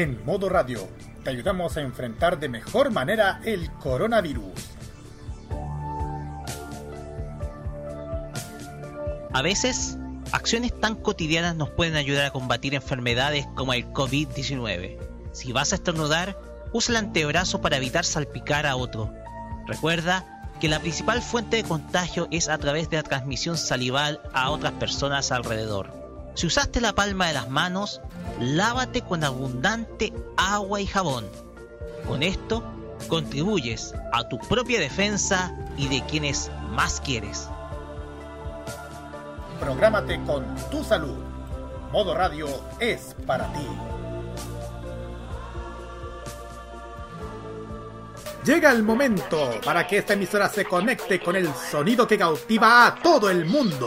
En modo radio, te ayudamos a enfrentar de mejor manera el coronavirus. A veces, acciones tan cotidianas nos pueden ayudar a combatir enfermedades como el COVID-19. Si vas a estornudar, usa el antebrazo para evitar salpicar a otro. Recuerda que la principal fuente de contagio es a través de la transmisión salival a otras personas alrededor. Si usaste la palma de las manos, lávate con abundante agua y jabón. Con esto, contribuyes a tu propia defensa y de quienes más quieres. Prográmate con tu salud. Modo Radio es para ti. Llega el momento para que esta emisora se conecte con el sonido que cautiva a todo el mundo.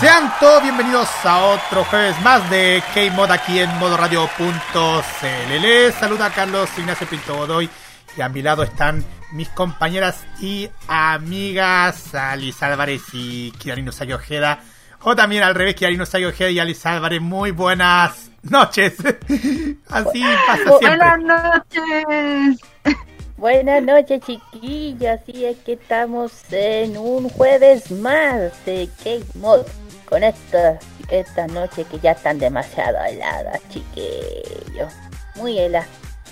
Sean todos bienvenidos a otro jueves más de K-Mod aquí en modo radio.cl. Les saluda Carlos Ignacio Pinto Godoy y a mi lado están mis compañeras y amigas Alice Álvarez y Kirarino Sayo Ojeda. O también al revés, Kirarino Sayo Ojeda y Alice Álvarez. Muy buenas noches. Así pasa siempre. Buenas noches. Buenas noches chiquillos, así es que estamos en un jueves más de K-Mod con esta, esta noche que ya están demasiado heladas chiquillos, muy heladas,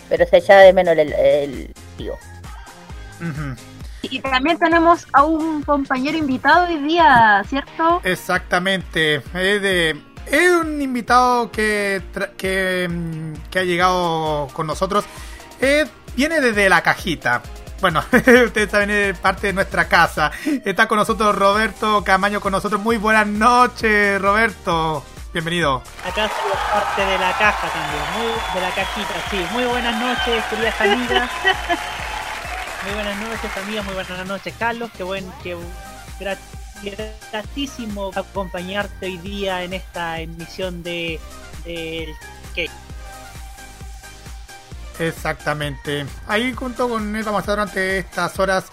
pero se echa de menos el, el tío. Y también tenemos a un compañero invitado hoy día, ¿cierto? Exactamente, es, de, es un invitado que, que, mm, que ha llegado con nosotros. Es viene desde la cajita. Bueno, ustedes saben, es parte de nuestra casa. Está con nosotros Roberto Camaño, con nosotros. Muy buenas noches, Roberto. Bienvenido. Acá soy parte de la caja también, muy de la cajita, sí. Muy buenas noches, queridas amigas. Muy buenas noches, amigas. Muy buenas noches, Carlos. Qué buen, qué gratísimo acompañarte hoy día en esta emisión de del que Exactamente. Ahí junto con él vamos a estar durante estas horas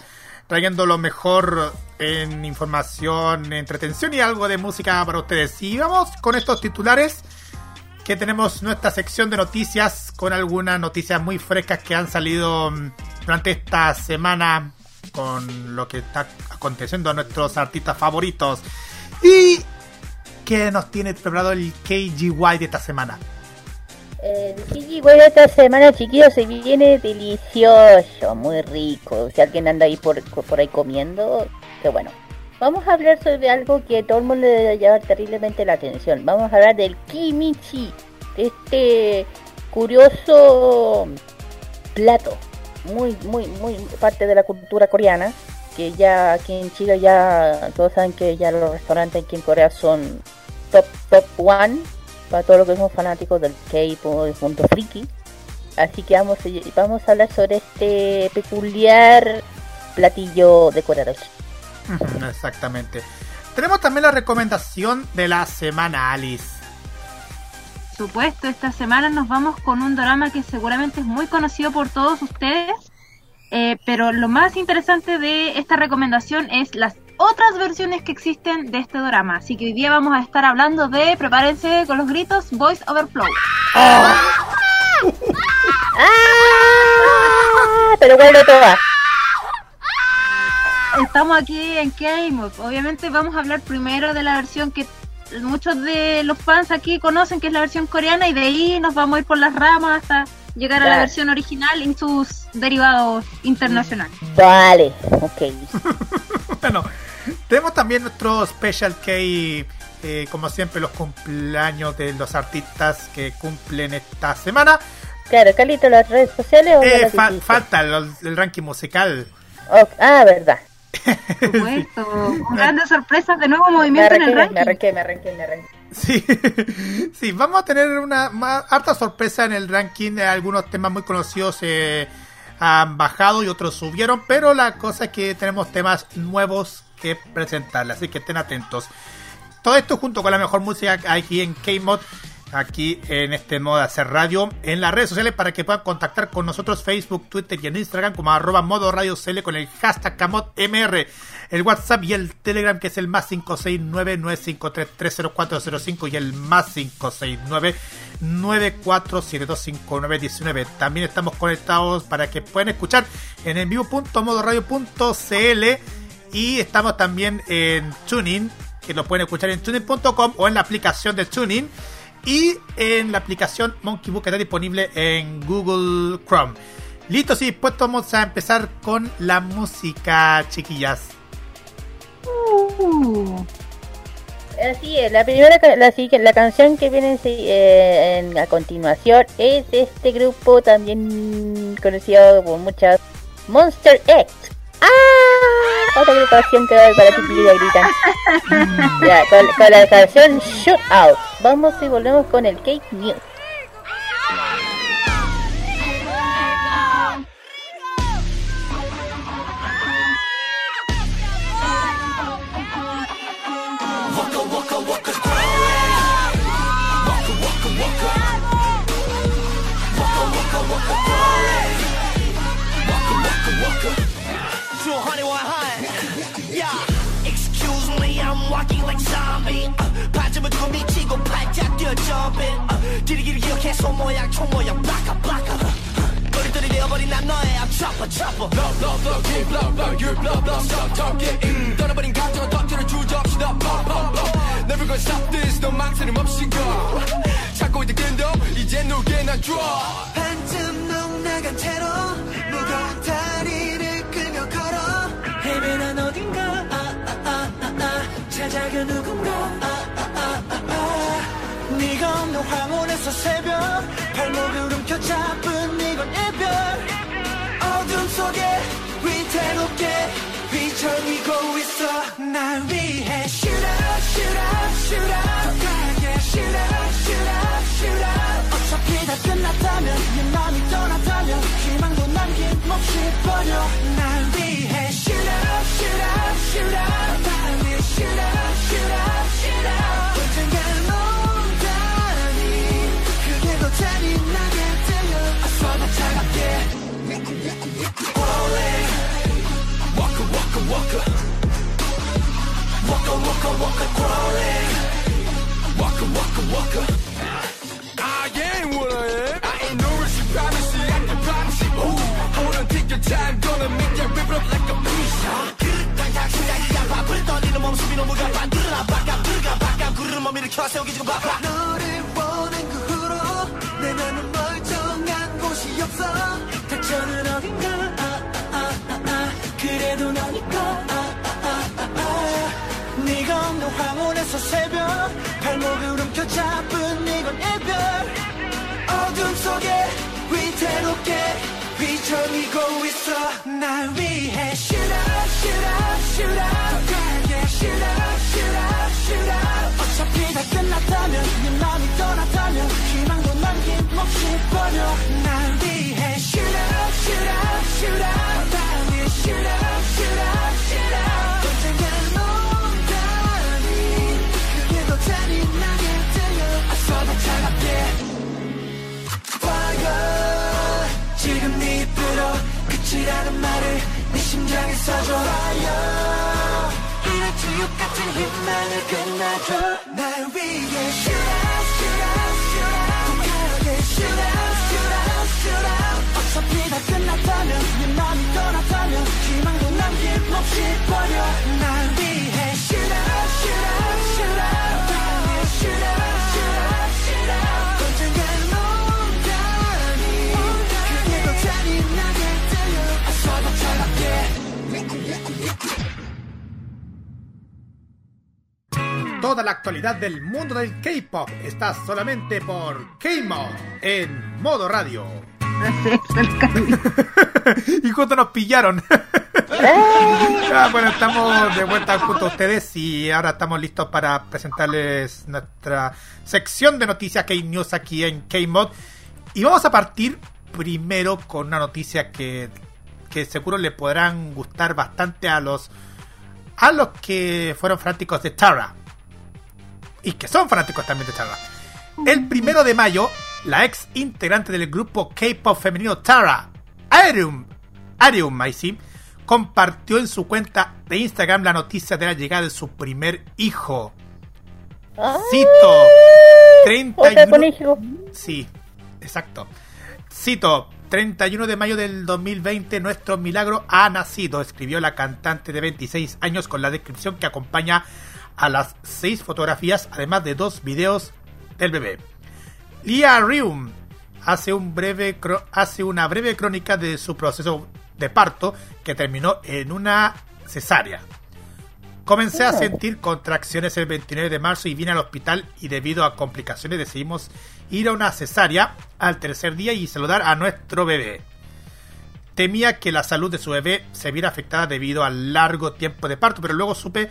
trayendo lo mejor en información, entretención y algo de música para ustedes. Y vamos con estos titulares que tenemos nuestra sección de noticias con algunas noticias muy frescas que han salido mm, durante esta semana con lo que está aconteciendo a nuestros artistas favoritos. Y que nos tiene preparado el KGY de esta semana. El Gigi bueno, esta semana, chiquillos, se viene delicioso, muy rico. Si alguien anda ahí por, por ahí comiendo, que bueno. Vamos a hablar sobre algo que todo el mundo le debe llamar terriblemente la atención. Vamos a hablar del kimichi, este curioso plato, muy, muy, muy parte de la cultura coreana, que ya aquí en Chile ya todos saben que ya los restaurantes aquí en Corea son top, top one para todos los que somos fanáticos del K-pop, punto friki. Así que vamos, vamos a hablar sobre este peculiar platillo decorado. Exactamente. Tenemos también la recomendación de la semana, Alice. Por supuesto, esta semana nos vamos con un drama que seguramente es muy conocido por todos ustedes. Eh, pero lo más interesante de esta recomendación es las otras versiones que existen de este drama. Así que hoy día vamos a estar hablando de, prepárense con los gritos, Voice Overflow. ¡Ah! Pero vuelve toda. Estamos aquí en Game Obviamente vamos a hablar primero de la versión que muchos de los fans aquí conocen, que es la versión coreana, y de ahí nos vamos a ir por las ramas hasta llegar a la versión original y sus derivados internacionales. Vale, ok. bueno, tenemos también nuestro Special K, eh, como siempre, los cumpleaños de los artistas que cumplen esta semana. Claro, Calito, las redes sociales o eh, fa falta el, el, ranking musical. Okay. Ah, verdad. Por supuesto, grandes sorpresas de nuevo movimiento arranqué, en el ranking. Me arranqué, me arranqué, me arranqué. Sí, sí, vamos a tener una harta sorpresa en el ranking. Algunos temas muy conocidos eh, han bajado y otros subieron, pero la cosa es que tenemos temas nuevos que presentarles, así que estén atentos. Todo esto junto con la mejor música aquí en K-Mod aquí en este modo de hacer radio en las redes sociales para que puedan contactar con nosotros Facebook, Twitter y en Instagram como arroba modo radio CL con el hashtag CamotMR, el WhatsApp y el Telegram que es el más 569-953-30405 y el más 569-94725919. También estamos conectados para que puedan escuchar en el vivo.modoradio.cl y estamos también en Tuning que lo pueden escuchar en tuning.com o en la aplicación de Tuning y en la aplicación Monkey Book que está disponible en Google Chrome. Listo, y dispuestos, vamos a empezar con la música, chiquillas. Uh. Así es, la primera la, la canción que viene eh, a continuación es de este grupo también conocido por muchas Monster X. ¡Ah! Otra agrupación que va para ti y gritan. ya, con, con la canción Shoot Out. Vamos y volvemos con el Cake News. 두고 미치고 발짝 뛰어 jumping uh, 길이길이 기억해. 손 모양 총 모양 블라카 블라카 거리들이 되어버린 난 너의 I'm chopper chopper. Love love love keep love love you love love stop talking. 음, 떠나버린 감정은 던지는 주저없이 pop pop pop Never gonna stop this 너 망설임 없이 go. 찾고 있던 끈도 이제 누구나 draw 반쯤 넉 나간 채로 무거운 다리를 끌며 걸어. 헤매난 어딘가 찾아가 누군가 아, 아, 아, 아, 네가 없는 황혼에서 새벽 발목을 움켜 잡은 이건 이별 어둠 속에 위태롭게 휘청이고 있어 날 위해 Shoot up, shoot up, shoot up 가게 Shoot up, shoot up, shoot up 어차피 다 끝났다면 네 맘이 떠났다면 희망도 남김없이 버려 날 위해 Shoot up, shoot up, shoot up shoot up, Walk walk walk Walk walk walk crawling Walk walk walk I ain't what I am I ain't no risk privacy I can promise you Ooh, hold on take your time gonna make that rip up like a piece 그딴 시작이야 밥을 떨리는 몸수비 너무 가빠 들어라 바깥 들어가 바깥 구름 몸 일으켜 세우기 지금 바빠 너를 원한 그 후로 내 맘은 멀쩡한 곳이 없어 닥쳐는 어딘가 아, 아, 아, 아, 그래도 너니까 없는 황혼에서 새벽 발목을 움켜 잡은 이건 이별 어둠 속에 위태롭게 휘청이고 있어 날 위해 Shoot up, shoot up, shoot up yeah, Shoot up, shoot up, shoot up 어차피 다 끝났다면 네 맘이 떠났다면 희망도 남김없이 버려 날 위해 Shoot up, shoot up, shoot up 끝이라는 말을 네 심장에 써줘 Fire 이런 지옥 같은 희망을 끝내줘 날 위해 Shoot out, shoot out, shoot out 독하게 Shoot out, shoot out, shoot out 어차피 다 끝났다면 네 맘이 떠났다면 희망도 남김없이 버려 날 위해 shoot out, shoot out la actualidad del mundo del K-pop está solamente por K-Mod en modo radio. y justo nos pillaron. Ah, bueno, estamos de vuelta junto a ustedes y ahora estamos listos para presentarles nuestra sección de noticias K-News aquí en K-Mod. Y vamos a partir primero con una noticia que, que seguro le podrán gustar bastante a los a los que fueron fanáticos de Tara. Y que son fanáticos también de Tara. El primero de mayo, la ex integrante del grupo K-pop femenino Tara, Arium, Arium compartió en su cuenta de Instagram la noticia de la llegada de su primer hijo. Ah, Cito, otra con 31... hijo. Sí, exacto. Cito, 31 de mayo del 2020, nuestro milagro ha nacido, escribió la cantante de 26 años con la descripción que acompaña a las seis fotografías, además de dos videos del bebé. Lia Rium hace, un breve, hace una breve crónica de su proceso de parto que terminó en una cesárea. Comencé a sentir contracciones el 29 de marzo y vine al hospital y debido a complicaciones decidimos ir a una cesárea al tercer día y saludar a nuestro bebé. Temía que la salud de su bebé se viera afectada debido al largo tiempo de parto, pero luego supe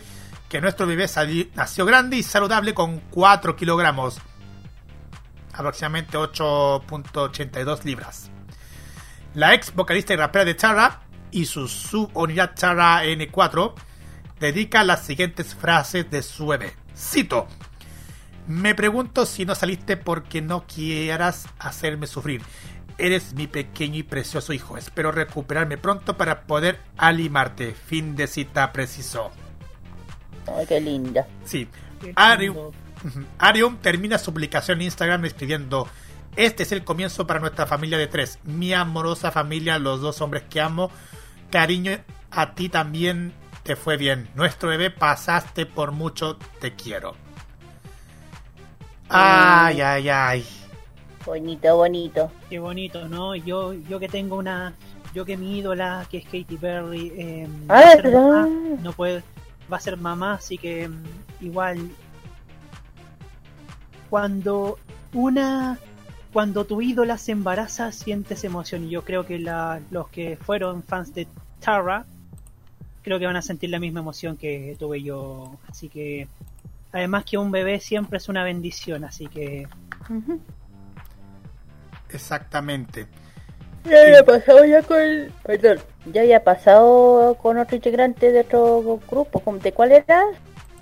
nuestro bebé nació grande y saludable con 4 kilogramos, aproximadamente 8.82 libras. La ex vocalista y rapera de Tara y su subunidad Tara N4 dedica las siguientes frases de su bebé. Cito. Me pregunto si no saliste porque no quieras hacerme sufrir. Eres mi pequeño y precioso hijo. Espero recuperarme pronto para poder alimarte. Fin de cita preciso. Ay, qué linda. Sí. Qué Arium. Arium termina su publicación en Instagram escribiendo Este es el comienzo para nuestra familia de tres. Mi amorosa familia, los dos hombres que amo. Cariño, a ti también te fue bien. Nuestro bebé pasaste por mucho, te quiero. Ay, ay, ay. Bonito, bonito. Qué bonito, ¿no? Yo, yo que tengo una, yo que mi ídola, que es Katy Perry, eh, Ah, no puede, va a ser mamá, así que mm, igual cuando una, cuando tu ídola se embaraza sientes emoción y yo creo que la, los que fueron fans de Tara creo que van a sentir la misma emoción que tuve yo, así que además que un bebé siempre es una bendición, así que. Exactamente. Ya había pasado ya con... Perdón. Ya había pasado con otro integrante de otro grupo. ¿Cómo- ¿De cuál era?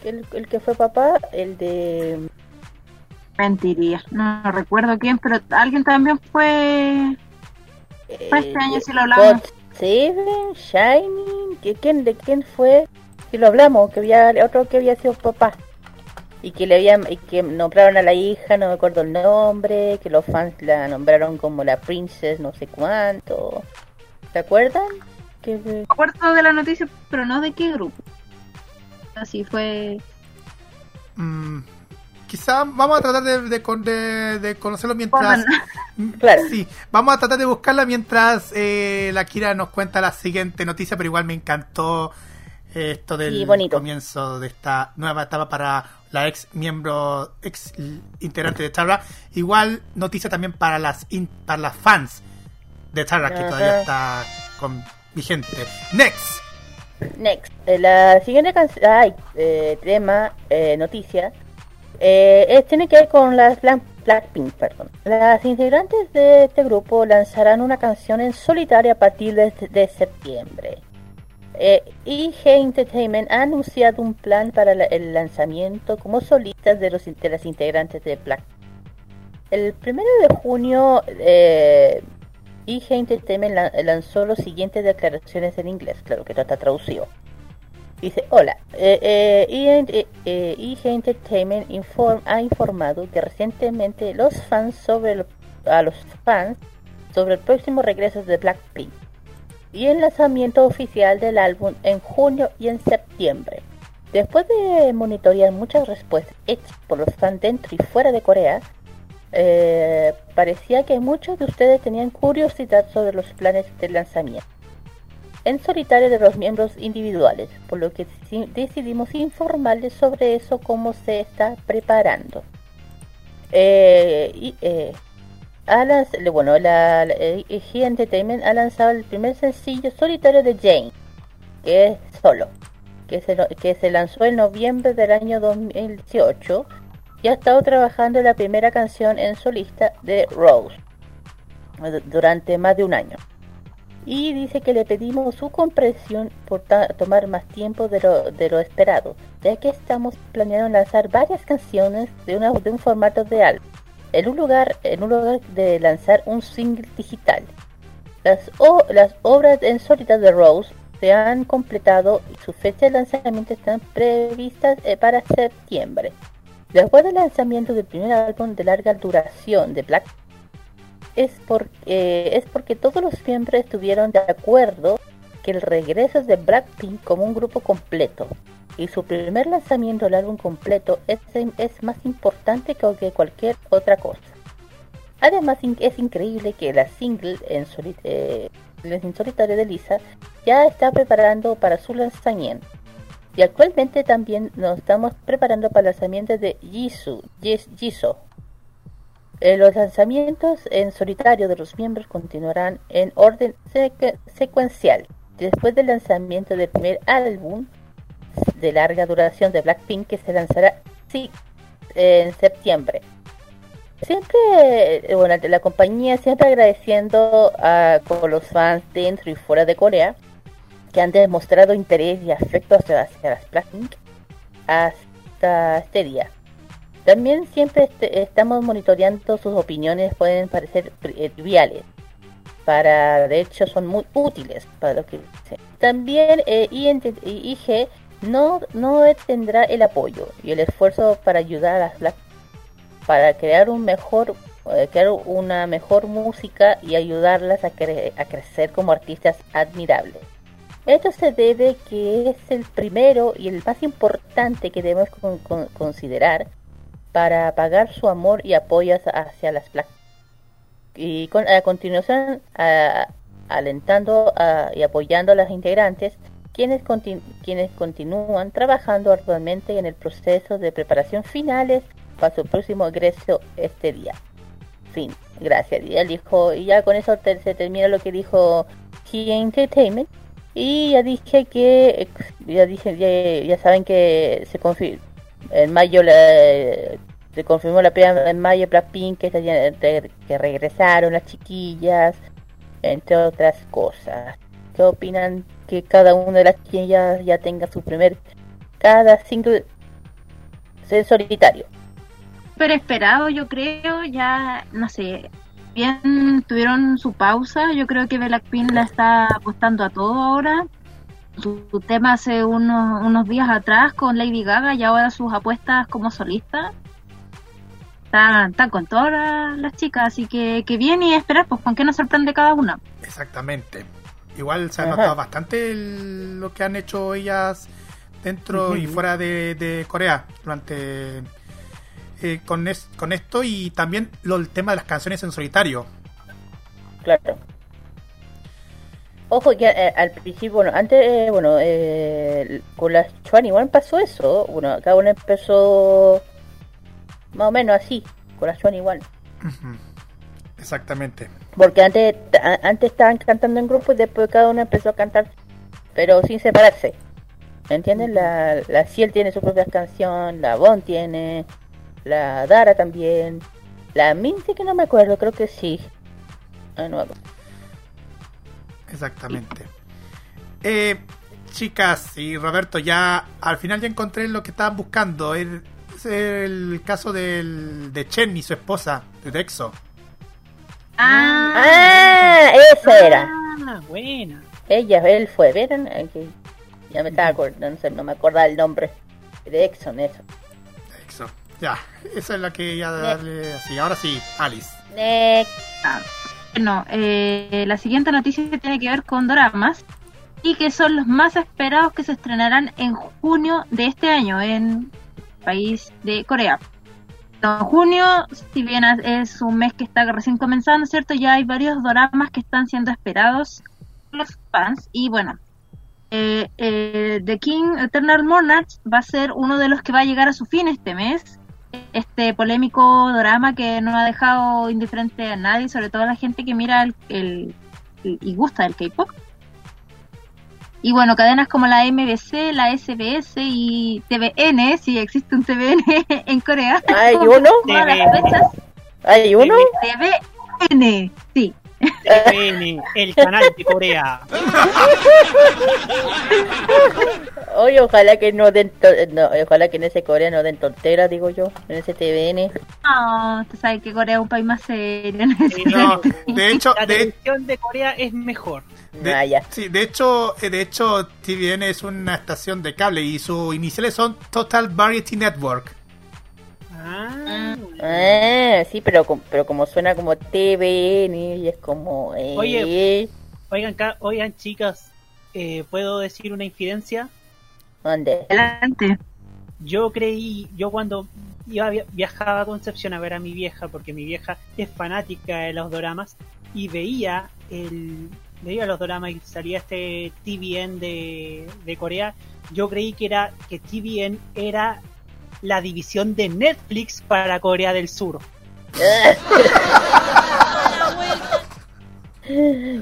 El, el que fue papá. El de... Mentiría. No, recuerdo quién, pero alguien también fue. Fue este año si lo hablamos. God Seven, Shining. ¿qué- ¿Quién, ¿De quién fue? Si lo hablamos, que había otro que había sido papá. Y que le habían, y que nombraron a la hija, no me acuerdo el nombre, que los fans la nombraron como la princess, no sé cuánto. ¿Se acuerdan? Que, Me acuerdo de la noticia, pero no de qué grupo. Así fue. Mm, quizá vamos a tratar de, de con- de- de conocerlo mientras... Mm, Claro. Sí, vamos a tratar de buscarla mientras eh, la Kira nos cuenta la siguiente noticia, pero igual me encantó eh, esto del Sí, bonito. comienzo de esta nueva etapa para la ex miembro, ex integrante de Tara. Igual noticia también para las in- para las fans de Tara, que todavía está con, vigente. Next. Next, eh, la siguiente canción, ay, eh, tema, eh, noticia, eh, tiene que ver con las Black- Blackpink, perdón. Las integrantes de este grupo lanzarán una canción en solitario a partir de, de septiembre. Eh, IG Entertainment ha anunciado un plan para el lanzamiento como solistas de, los, de las integrantes de Black. El primero de junio, IG Entertainment lan- lanzó las siguientes declaraciones en inglés, claro que todo está traducido. Dice, hola, eh, eh, IG, eh, eh, Entertainment inform- ha informado que recientemente los fans sobre el- a los fans sobre el próximo regreso de Blackpink y el lanzamiento oficial del álbum en junio y en septiembre. Después de monitorear muchas respuestas hechas por los fans dentro y fuera de Corea, eh, parecía que muchos de ustedes tenían curiosidad sobre los planes de lanzamiento en solitario de los miembros individuales, por lo que deci- decidimos informarles sobre eso cómo se está preparando. Eh, y, eh, le- bueno, la, la- eh, IG Entertainment ha lanzado el primer sencillo solitario de Jane, que es solo, que se, que se lanzó en noviembre del año 2018 y ha estado trabajando en la primera canción en solista de Rose durante más de un año. Y dice que le pedimos su comprensión por tomar más tiempo de lo, esperado, ya que estamos planeando lanzar varias canciones de, un formato de álbum, en un lugar, en un lugar de lanzar un single digital. Las, las obras en solita de Rose se han completado y su fecha de lanzamiento están previstas eh, para septiembre. Después del lanzamiento del primer álbum de larga duración de Black es, eh, es porque todos los miembros estuvieron de acuerdo que el regreso de Blackpink como un grupo completo y su primer lanzamiento del álbum completo es, más importante que cualquier otra cosa. Además es increíble que la single en, eh, en solitario de Lisa ya está preparando para su lanzamiento. Y actualmente también nos estamos preparando para el lanzamiento de Jisoo. Eh, los lanzamientos en solitario de los miembros continuarán en orden secuencial. Después del lanzamiento del primer álbum de larga duración de Blackpink que se lanzará sí, en septiembre. Siempre, eh, bueno, la compañía siempre agradeciendo a los fans dentro y fuera de Corea que han demostrado interés y afecto hacia, hacia las Blackpink hasta este día. También siempre este, estamos monitoreando sus opiniones, pueden parecer eh, triviales, para de hecho son muy útiles para lo que dicen. También eh, IG no, no tendrá el apoyo y el esfuerzo para ayudar a las Black para crear un mejor eh, crear una mejor música y ayudarlas a, a crecer como artistas admirables. Esto se debe que es el primero y el más importante que debemos considerar para pagar su amor y apoyo hacia las placas. Y a continuación, alentando y apoyando a las integrantes, quienes, quienes continúan trabajando arduamente en el proceso de preparación finales para su próximo egreso este día. Fin, gracias. Y dijo, y ya con eso se termina lo que dijo Key Entertainment y ya dije que, ya dije, ya, saben que se confirmó, en mayo se confirmó la primera en mayo Blackpink que, que regresaron las chiquillas, entre otras cosas. ¿Qué opinan que cada una de las chiquillas ya tenga su primer, cada single en solitario? Pero esperado, yo creo, ya, no sé, bien tuvieron su pausa. Yo creo que Blackpink la está apostando a todo ahora. Su, tema hace unos, unos días atrás con Lady Gaga y ahora sus apuestas como solista. Están, están con todas las chicas, así que, que bien y esperar, pues con qué nos sorprende cada una. Exactamente. Igual se ha notado bastante lo que han hecho ellas dentro y fuera de, de Corea durante eh, con, con esto y también lo, el tema de las canciones en solitario. Claro. Ojo que eh, al principio, bueno, antes, eh, bueno, con las igual pasó eso. Bueno, cada uno empezó más o menos así, con las igual Exactamente. Porque antes, antes estaban cantando en grupo y después cada uno empezó a cantar, pero sin separarse. ¿Me entienden? La, la Ciel tiene su propia canción, la Bon tiene, la Dara también, la Minty que no me acuerdo, creo que sí. De nuevo. Exactamente. Eh, chicas y Roberto, ya al final ya encontré lo que estaban buscando. Es el caso del, de Chen y su esposa, de Dexo. Ah, ah esa era. Ah, buena. Ella, él fue, ¿vieron? Ya me estaba acordando, no, me acordaba el nombre. De Exxon, eso. Ya, esa es la que ya darle así. Ahora sí, Alice. Ah, bueno, eh, la siguiente noticia tiene que ver con dramas y que son los más esperados que se estrenarán en junio de este año en el país de Corea. En junio, si bien es un mes que está recién comenzando, ¿cierto? Ya hay varios dramas que están siendo esperados por los fans y bueno, eh, eh, The King Eternal Monarch va a ser uno de los que va a llegar a su fin este mes este polémico drama que no ha dejado indiferente a nadie, sobre todo a la gente que mira el, y gusta del K-pop. Y bueno, cadenas como la MBC, la SBS y TVN, si existe un TVN en Corea. ¿Hay uno? ¿Hay uno? TVN, sí. TVN, el canal de Corea. Oye, ojalá que no den, no, ojalá que en ese Corea no den tonteras, digo yo, en ese TVN. No, usted sabe que Corea es un país más serio. en ese Sí, No, sentido. de hecho, La de, televisión de Corea es mejor. de- Ah, ya. sí, de hecho, eh, de hecho, TVN es una estación de cable y sus iniciales son Total Variety Network. Ah. Ah, sí, pero, pero como suena como TVN y es como... Eh, Oye. Oigan, ca- oigan chicas, eh, ¿puedo decir una infidencia? Adelante. Yo creí, yo cuando iba via- viajaba a Concepción a ver a mi vieja, porque mi vieja es fanática de los doramas, y veía el veía los doramas y salía este TVN de, de Corea, yo creí que era que TVN era la división de Netflix para Corea del Sur.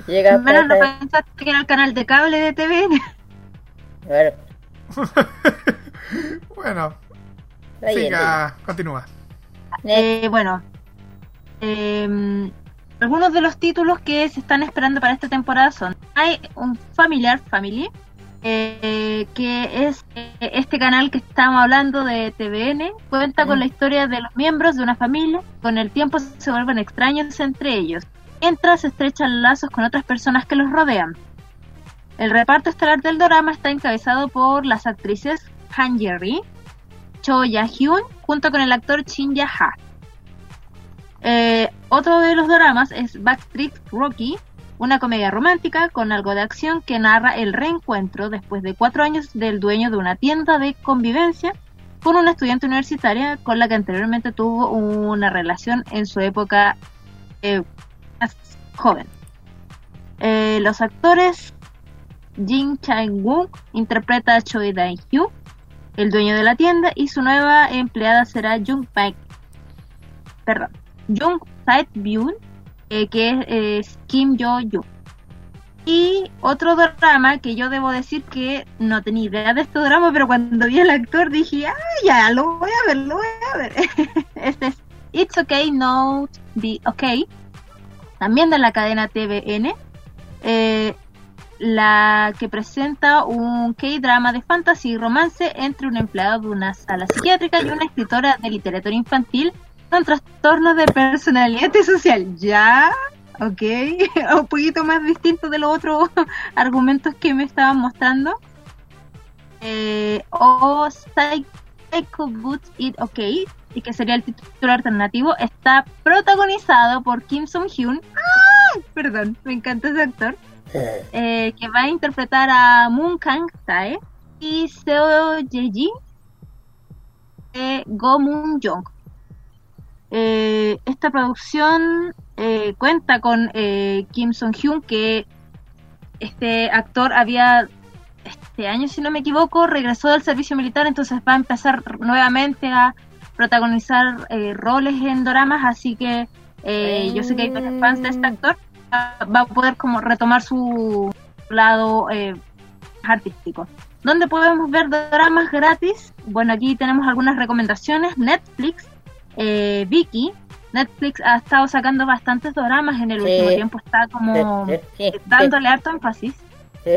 Llega Menos no pensaste que era el canal de cable de TVN. Bueno, Bueno, siga, continúa. bien. Eh, bueno, eh, algunos de los títulos que se están esperando para esta temporada son hay un familiar family eh, que es eh, este canal que estamos hablando de TVN cuenta con la historia de los miembros de una familia con el tiempo se vuelven extraños entre ellos mientras estrechan lazos con otras personas que los rodean el reparto estelar del drama está encabezado por las actrices Han Ye-ri, Cho Ya-hyun junto con el actor Shin Ya-ha. Eh, otro de los dramas es Backstreet Rocky, una comedia romántica con algo de acción que narra el reencuentro después de cuatro años del dueño de una tienda de convivencia con una estudiante universitaria con la que anteriormente tuvo una relación en su época eh, más joven. Eh, los actores Jin Chang-wook interpreta a Choi Dae-hyu, el dueño de la tienda, y su nueva empleada será Jung Baek, perdón, Jung Tae-byun, eh, que es, Kim Jo-yoon. Y otro drama que yo debo decir que no tenía idea de este drama, pero cuando vi al actor dije, ah, ya, lo voy a ver, lo voy a ver. este es It's Okay, No Be Okay, también de la cadena TVN. Eh, la que presenta un K-drama de fantasy y romance entre un empleado de una sala psiquiátrica y una escritora de literatura infantil con trastornos de personalidad social. ¿Ya? Ok. un poquito más distinto de los otros argumentos que me estaban mostrando. Eh, o Psycho Boots It Ok, y que sería el título alternativo, está protagonizado por Kim Song-hyun. ¡Ah! Perdón, me encanta ese actor eh, que va a interpretar a Moon Kang Tae y Seo Ye-ji de Go Moon Jong. Eh, esta producción eh, cuenta con eh, Kim Song Hyun que este actor había este año si no me equivoco regresó del servicio militar entonces va a empezar nuevamente a protagonizar eh, roles en doramas así que eh, yo sé que hay muchos fans de este actor va a poder como retomar su lado eh, artístico. ¿Dónde podemos ver dramas gratis? Bueno, aquí tenemos algunas recomendaciones. Netflix, eh, Viki. Netflix ha estado sacando bastantes dramas en el Sí. último tiempo. Está como Sí, dándole harto énfasis sí,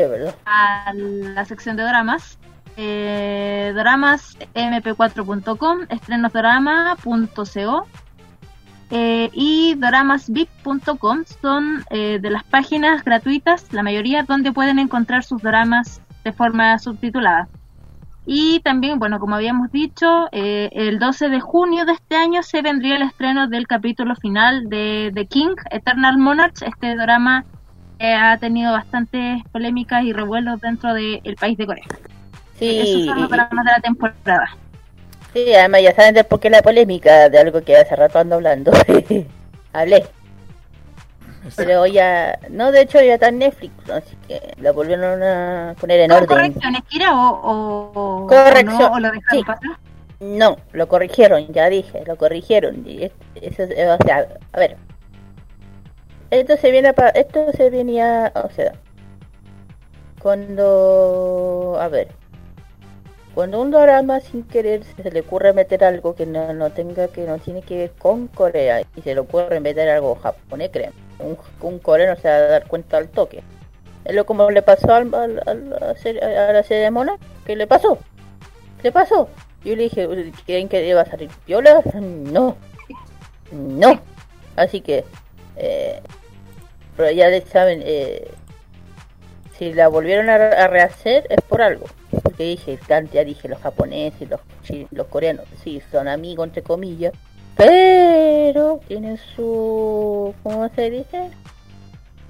a la sección de dramas. Eh, dramas mp4.com, estrenosdrama.co eh, y doramasvip.com son eh, de las páginas gratuitas, la mayoría donde pueden encontrar sus dramas de forma subtitulada. Y también, bueno, como habíamos dicho, eh, el 12 de junio de este año se vendría el estreno del capítulo final de The King, Eternal Monarch, este drama que ha tenido bastantes polémicas y revuelos dentro del país de Corea. Esos Sí, son los dramas de la temporada. Sí, además ya saben de por qué la polémica de algo que hace rato ando hablando. Hablé, pero ya, no, de hecho ya está en Netflix, así que la volvieron a poner en ¿Con orden. correcciones, Kira, o, o, o Corrección, no, o lo dejaron sí. pasar? No, lo corrigieron, ya dije, lo corrigieron. Y es- eso, es- o sea, a ver. Esto se viene pa- esto se venía, o sea, cuando... A ver. Cuando un drama sin querer se le ocurre meter algo que no, no tenga que no tiene que ver con Corea y se le ocurre meter algo japonés, creen. Un, coreano se va a dar cuenta al toque. Es lo como le pasó al, a, la serie- a de Mona. ¿Qué le pasó? ¿Qué pasó? Yo le dije, ¿creen que iba a salir viola? No. No. Así que, eh, pero ya le saben, eh, si la volvieron a, a rehacer es por algo. Porque dije, ya dije, los japoneses, los, los coreanos, sí, son amigos entre comillas. Pero tienen su, ¿cómo se dice?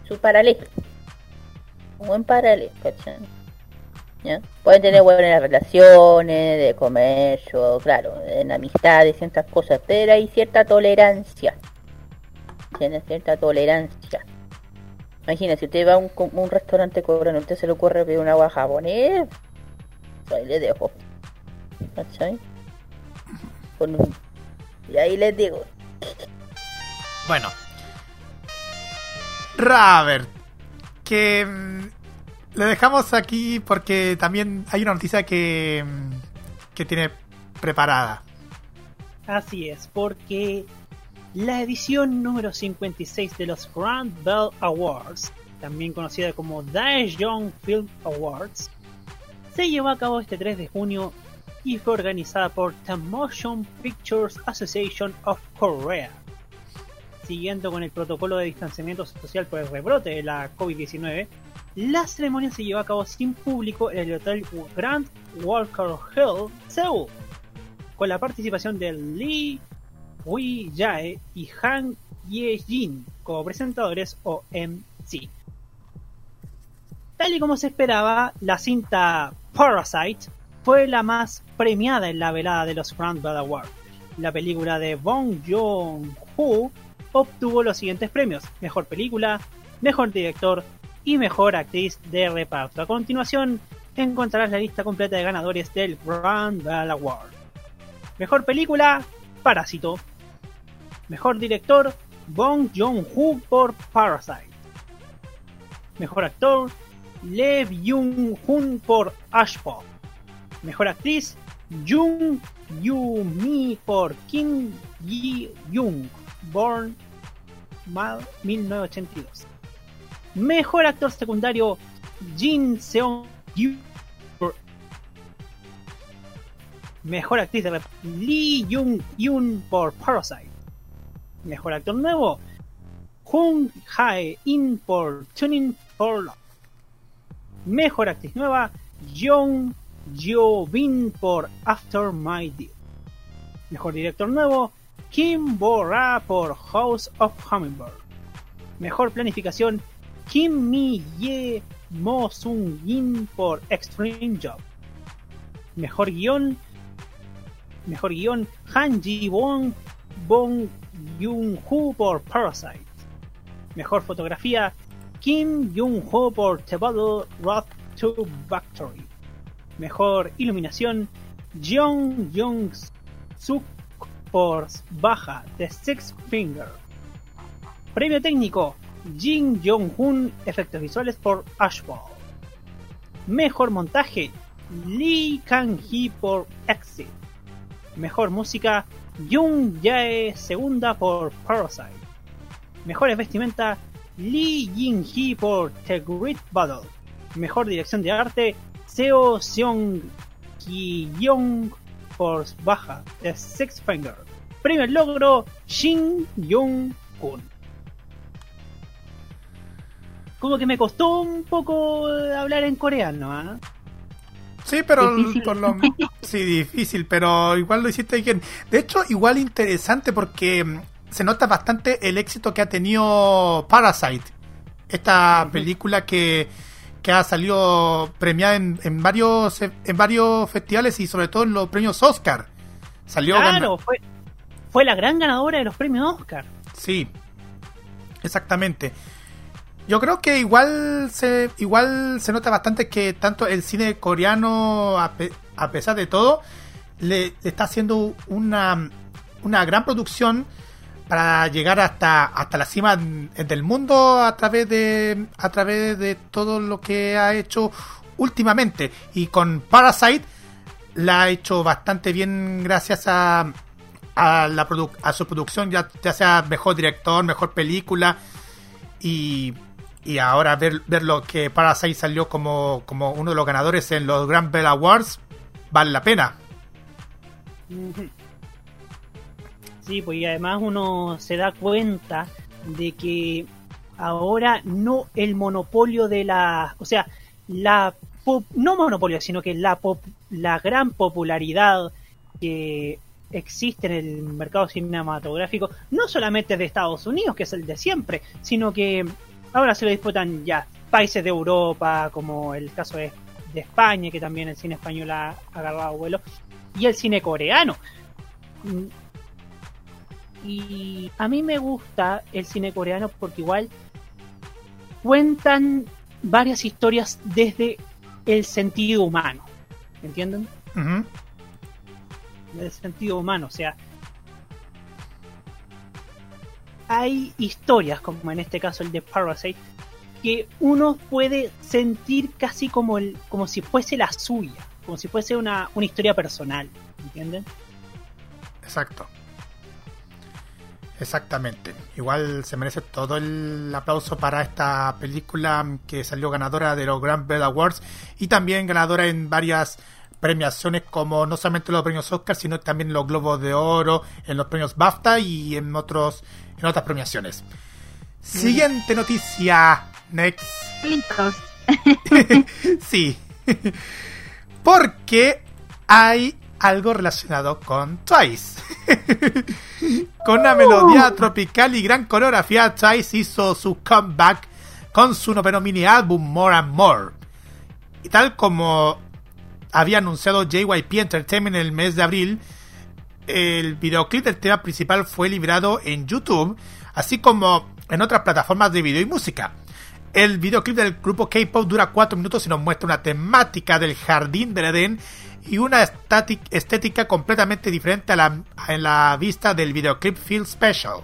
Su paralelo. Un buen paralelo, ¿cachai? ¿Ya? Pueden tener buenas relaciones de comercio, claro, en amistades, ciertas cosas, pero hay cierta tolerancia. Tiene cierta tolerancia. Imagínese, si usted va a un, un restaurante coreano, usted se le ocurre pedir un agua japonés, ahí le dejo. ¿Cachai? Con un- Y ahí les digo, Bueno. Robert, que mm, le dejamos aquí porque también hay una noticia que, mm, que tiene preparada. Así es, porque la edición número 56 de los Grand Bell Awards, también conocida como Daejeon Film Awards, se llevó a cabo este 3 de junio y fue organizada por The Motion Pictures Association of Korea. Siguiendo con el protocolo de distanciamiento social por el rebrote de la COVID-19, la ceremonia se llevó a cabo sin público en el Hotel Grand Walker Hill, Seúl, con la participación de Lee Hui Jae y Han Ye-jin como presentadores o MC. Tal y como se esperaba, la cinta Parasite fue la más premiada en la velada de los Grand Bell Awards. La película de Bong Joon-ho obtuvo los siguientes premios: Mejor película, Mejor director y Mejor actriz de reparto. A continuación encontrarás la lista completa de ganadores del Grand Bell Award. Mejor película, Parásito. Mejor director, Bong Joon-ho por Parasite. Mejor actor, Lee Byung-hun por Ashfall. Mejor actriz, Jung Yu-mi por Kim Yi-young, Born Ma- 1982. Mejor actor secundario, Jin Seong-yu por Mejor actriz de Lee Jung Yoon por Parasite. Mejor actor nuevo, Jung Hae In por Tuning for Love. Mejor actriz nueva, Jung Jo Bin por After My Death. Mejor director nuevo, Kim Bo-ra por House of Hummingbird. Mejor planificación, Kim Mi Ye Mo Sung Yin por Extreme Job. Mejor guion, mejor guion, Han Ji Won Bong Ho por Parasite. Mejor fotografía, Kim Yoon Ho por The Battle Road to Victory. Mejor iluminación, Jeong Young Suk por Baja The Six Finger. Premio técnico, Jin Jong-hun Efectos visuales por Ashball. Mejor montaje, Lee Kang-hee por Exit. Mejor música, Jung Jae segunda por Parasite. Mejores vestimenta, Lee Jin-hee por The Great Battle. Mejor dirección de arte, Seo Seong Ki-young por Baja, The Six Finger. Primer logro, Shin Young-kun. Como que me costó un poco hablar en coreano, ¿ah? Sí, pero Difícil. por lo sí difícil, pero igual lo hiciste bien. De hecho, igual interesante porque mm, se nota bastante el éxito que ha tenido Parasite, esta película que, que ha salido premiada en, en varios en varios festivales y sobre todo en los premios Oscar. Salió Claro, fue, fue la gran ganadora de los premios Oscar. Sí, exactamente. Yo creo que igual se igual se nota bastante que tanto el cine coreano, a, pe- a pesar de todo, le, está haciendo una, una gran producción para llegar hasta hasta la cima del mundo a través de a través de todo lo que ha hecho últimamente. Y con Parasite la ha hecho bastante bien gracias a a, la a su producción ya sea mejor director mejor película. Y y ahora ver, ver lo que Parasite salió como, como uno de los ganadores en los Grand Bell Awards vale la pena. Sí, pues y además uno se da cuenta de que ahora no el monopolio de la, o sea, la no monopolio, sino que la pop, la gran popularidad que existe en el mercado cinematográfico, no solamente de Estados Unidos, que es el de siempre, sino que ahora se lo disputan ya países de Europa, como el caso de, España, que también el cine español ha, agarrado vuelo, y el cine coreano. Y a mí me gusta el cine coreano porque igual cuentan varias historias desde el sentido humano. ¿Entienden? Desde el sentido humano, o sea, hay historias, como en este caso el de Parasite, que uno puede sentir casi como, el, como si fuese la suya, como si fuese una, una historia personal, ¿entienden? Exacto. Exactamente. Igual se merece todo el aplauso para esta película que salió ganadora de los Grand Bell Awards y también ganadora en varias premiaciones como no solamente los premios Oscar, sino también los Globos de Oro, en los premios BAFTA y en otros en otras premiaciones. Siguiente noticia, Next. sí. Porque hay algo relacionado con Twice. con una melodía uh. tropical y gran coreografía, Twice hizo su comeback con su noveno mini álbum More and More. Y tal como había anunciado JYP Entertainment en el mes de abril, el videoclip del tema principal fue liberado en YouTube, así como en otras plataformas de video y música. El videoclip del grupo K-pop dura 4 minutos y nos muestra una temática del jardín del Edén y una estética completamente diferente a la, la vista del videoclip Feel Special.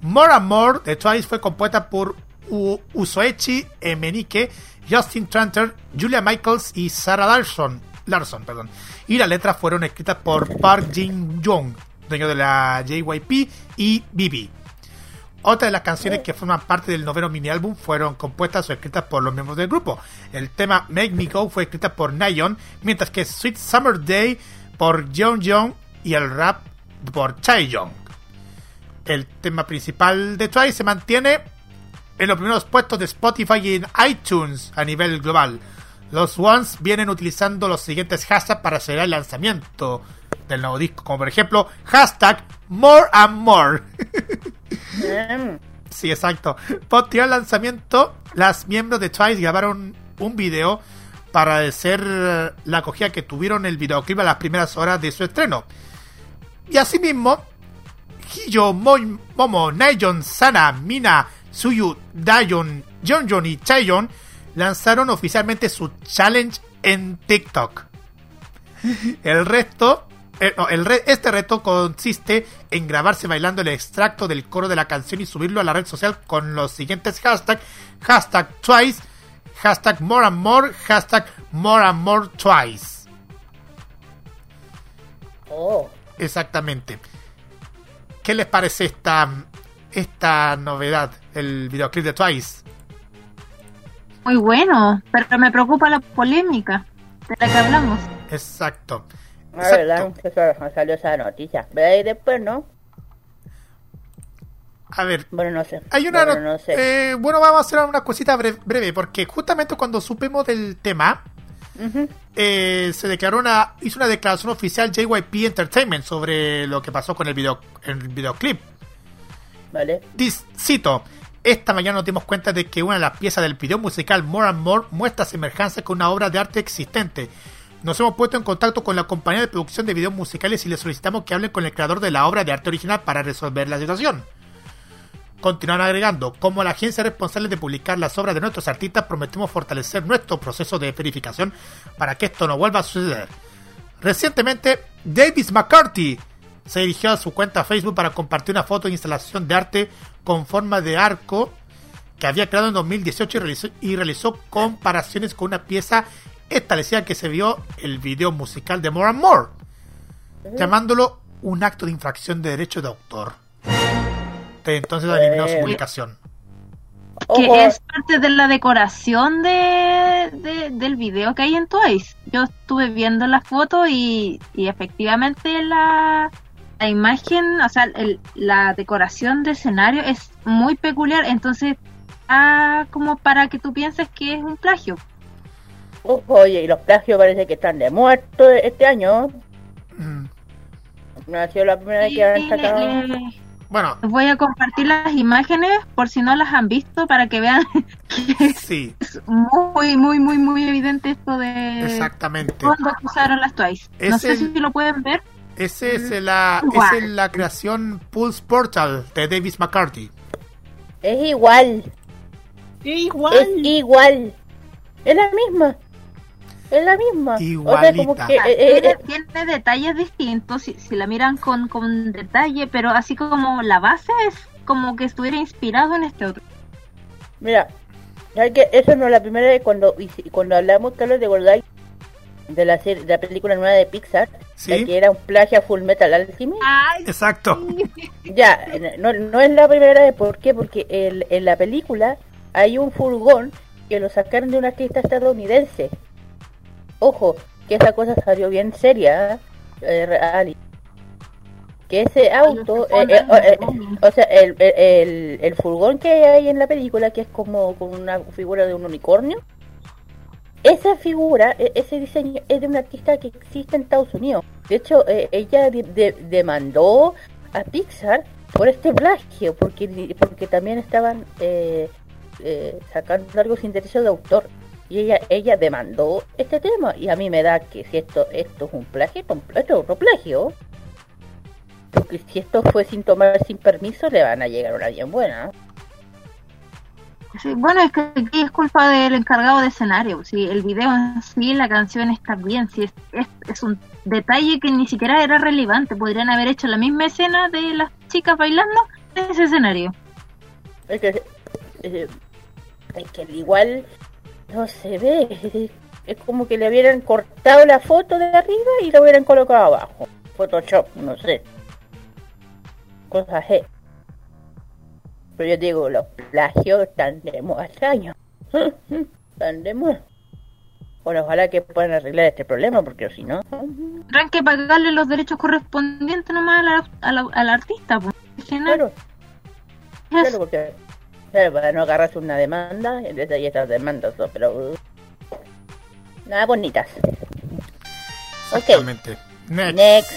More and More de Twice fue compuesta por Usoechi Emenike, Justin Tranter, Julia Michaels y Sarah Larson, Larson perdón y las letras fueron escritas por Park Jin Young, dueño de la JYP y BB. Otras de las canciones que forman parte del noveno mini álbum fueron compuestas o escritas por los miembros del grupo. El tema Make Me Go fue escrita por Nayeon, mientras que Sweet Summer Day por Jeon Jong y el rap por Chaeyoung. El tema principal de Twice se mantiene en los primeros puestos de Spotify y en iTunes a nivel global. Los Ones vienen utilizando los siguientes hashtags para acelerar el lanzamiento del nuevo disco, como por ejemplo hashtag More and More. sí, exacto. Posterior al lanzamiento, las miembros de Twice grabaron un video para agradecer la acogida que tuvieron el videoclip a las primeras horas de su estreno. Y asimismo, Hiyo, Momo, Naejon, Sana, Mina, Suyu, Dayon, Jonjon y Chaeyon lanzaron oficialmente su challenge en TikTok. El resto, eh, el este reto consiste en grabarse bailando el extracto del coro de la canción y subirlo a la red social con los siguientes hashtags: hashtag twice, hashtag more and more, hashtag more and more twice. Oh. Exactamente. ¿Qué les parece esta, esta novedad, el videoclip de Twice? Muy bueno, pero me preocupa la polémica de la que hablamos. Exacto. Ah, verdad, salió esa noticia. Pero después no. A ver. Bueno, no sé. Hay una bueno, no sé. Eh, bueno, vamos a hacer una cosita breve, porque justamente cuando supimos del tema, eh, se declaró una, hizo una declaración oficial JYP Entertainment sobre lo que pasó con el video, el videoclip. Vale. cito, esta mañana nos dimos cuenta de que una de las piezas del video musical More and More muestra semejanza con una obra de arte existente. Nos hemos puesto en contacto con la compañía de producción de videos musicales y les solicitamos que hablen con el creador de la obra de arte original para resolver la situación. Continuaron agregando, como la agencia responsable de publicar las obras de nuestros artistas, prometemos fortalecer nuestro proceso de verificación para que esto no vuelva a suceder. Recientemente, Davis McCarthy, se dirigió a su cuenta Facebook para compartir una foto de instalación de arte con forma de arco que había creado en 2018 y realizó, y realizó comparaciones con una pieza establecida que se vio el video musical de More and More, llamándolo un acto de infracción de derecho de autor. Desde entonces eliminó su publicación. que es parte de la decoración de, de- del video que hay en Twice. Yo estuve viendo la foto y, y efectivamente la, la imagen, o sea, el- la decoración de escenario es muy peculiar, entonces ah, como para que tú pienses que es un plagio. ojo, oye, y los plagios parece que están de muerto este año. Mm, No ha sido la primera vez que han sacado. le- le- Bueno, voy a compartir las imágenes por si no las han visto para que vean que sí, es muy, muy, muy, muy evidente esto de exactamente. cuando usaron las Twice. No sé el- si lo pueden ver. Ese es la, esa es la creación Pulse Portal de Davis McCarthy. Es igual, Igual. es igual. Es la misma. Es la misma. O sea, como Igualita. que, eh, eh, tiene, eh, tiene detalles distintos si, si la miran con, con detalle, pero así como la base es como que estuviera inspirado en este otro. Mira, ¿sabes qué? Eso no es la primera vez cuando, cuando hablamos, Carlos, de Gorday, de la, serie, de la película nueva de Pixar, Sí. que era un plagio a Full Metal Alchemist. Ay, Exacto. Ya, no, no es la primera vez, ¿por qué? Porque el- en la película hay un furgón que lo sacaron de un artista estadounidense. Ojo, que esa cosa salió bien seria, eh, real. Que ese auto, eh, eh, eh, o sea, el, el, el- el furgón que hay en la película, que es como con una figura de un unicornio, esa figura, e- ese diseño es de un artista que existe en Estados Unidos. De hecho, eh, ella de- de- demandó a Pixar por este plagio, porque porque también estaban eh, eh, sacando algo sin derecho de autor. Y ella ella demandó este tema. Y a mí me da que si esto esto es un plagio, esto es otro plagio. Porque si esto fue sin tomar sin permiso, le van a llegar una bien buena. Sí, bueno, es que aquí es culpa del encargado de escenario. Si el video en sí, la canción está bien. Si es, es, un detalle que ni siquiera era relevante. Podrían haber hecho la misma escena de las chicas bailando en ese escenario. Es que, es que igual no se ve. Es, como que le hubieran cortado la foto de arriba y la hubieran colocado abajo. Photoshop, no sé. Cosas G. Pero yo digo, los plagios están de moda este año. Están de moda. Bueno, ojalá que puedan arreglar este problema, porque si no... Tendrán que pagarle los derechos correspondientes nomás a la- a la- al artista. Pues. Claro, claro, porque claro, para no agarrarse una demanda, y esas- y estas demandas son, pero nada bonitas. Ok, Exactamente. Next. next.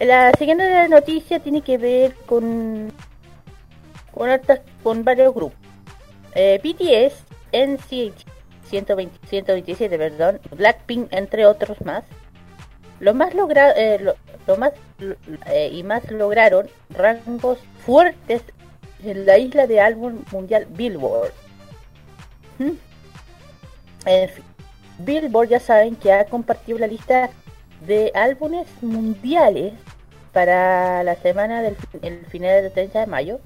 La siguiente noticia tiene que ver con con, hartas- con varios grupos. BTS, NCT 120, 127, perdón, Blackpink, entre otros más. Lo más logra, eh, lo, más eh, y más lograron rangos fuertes en la isla de álbum mundial Billboard. ¿Mm? En fin, Billboard ya saben que ha compartido la lista de álbumes mundiales para la semana del el final del 30 de mayo.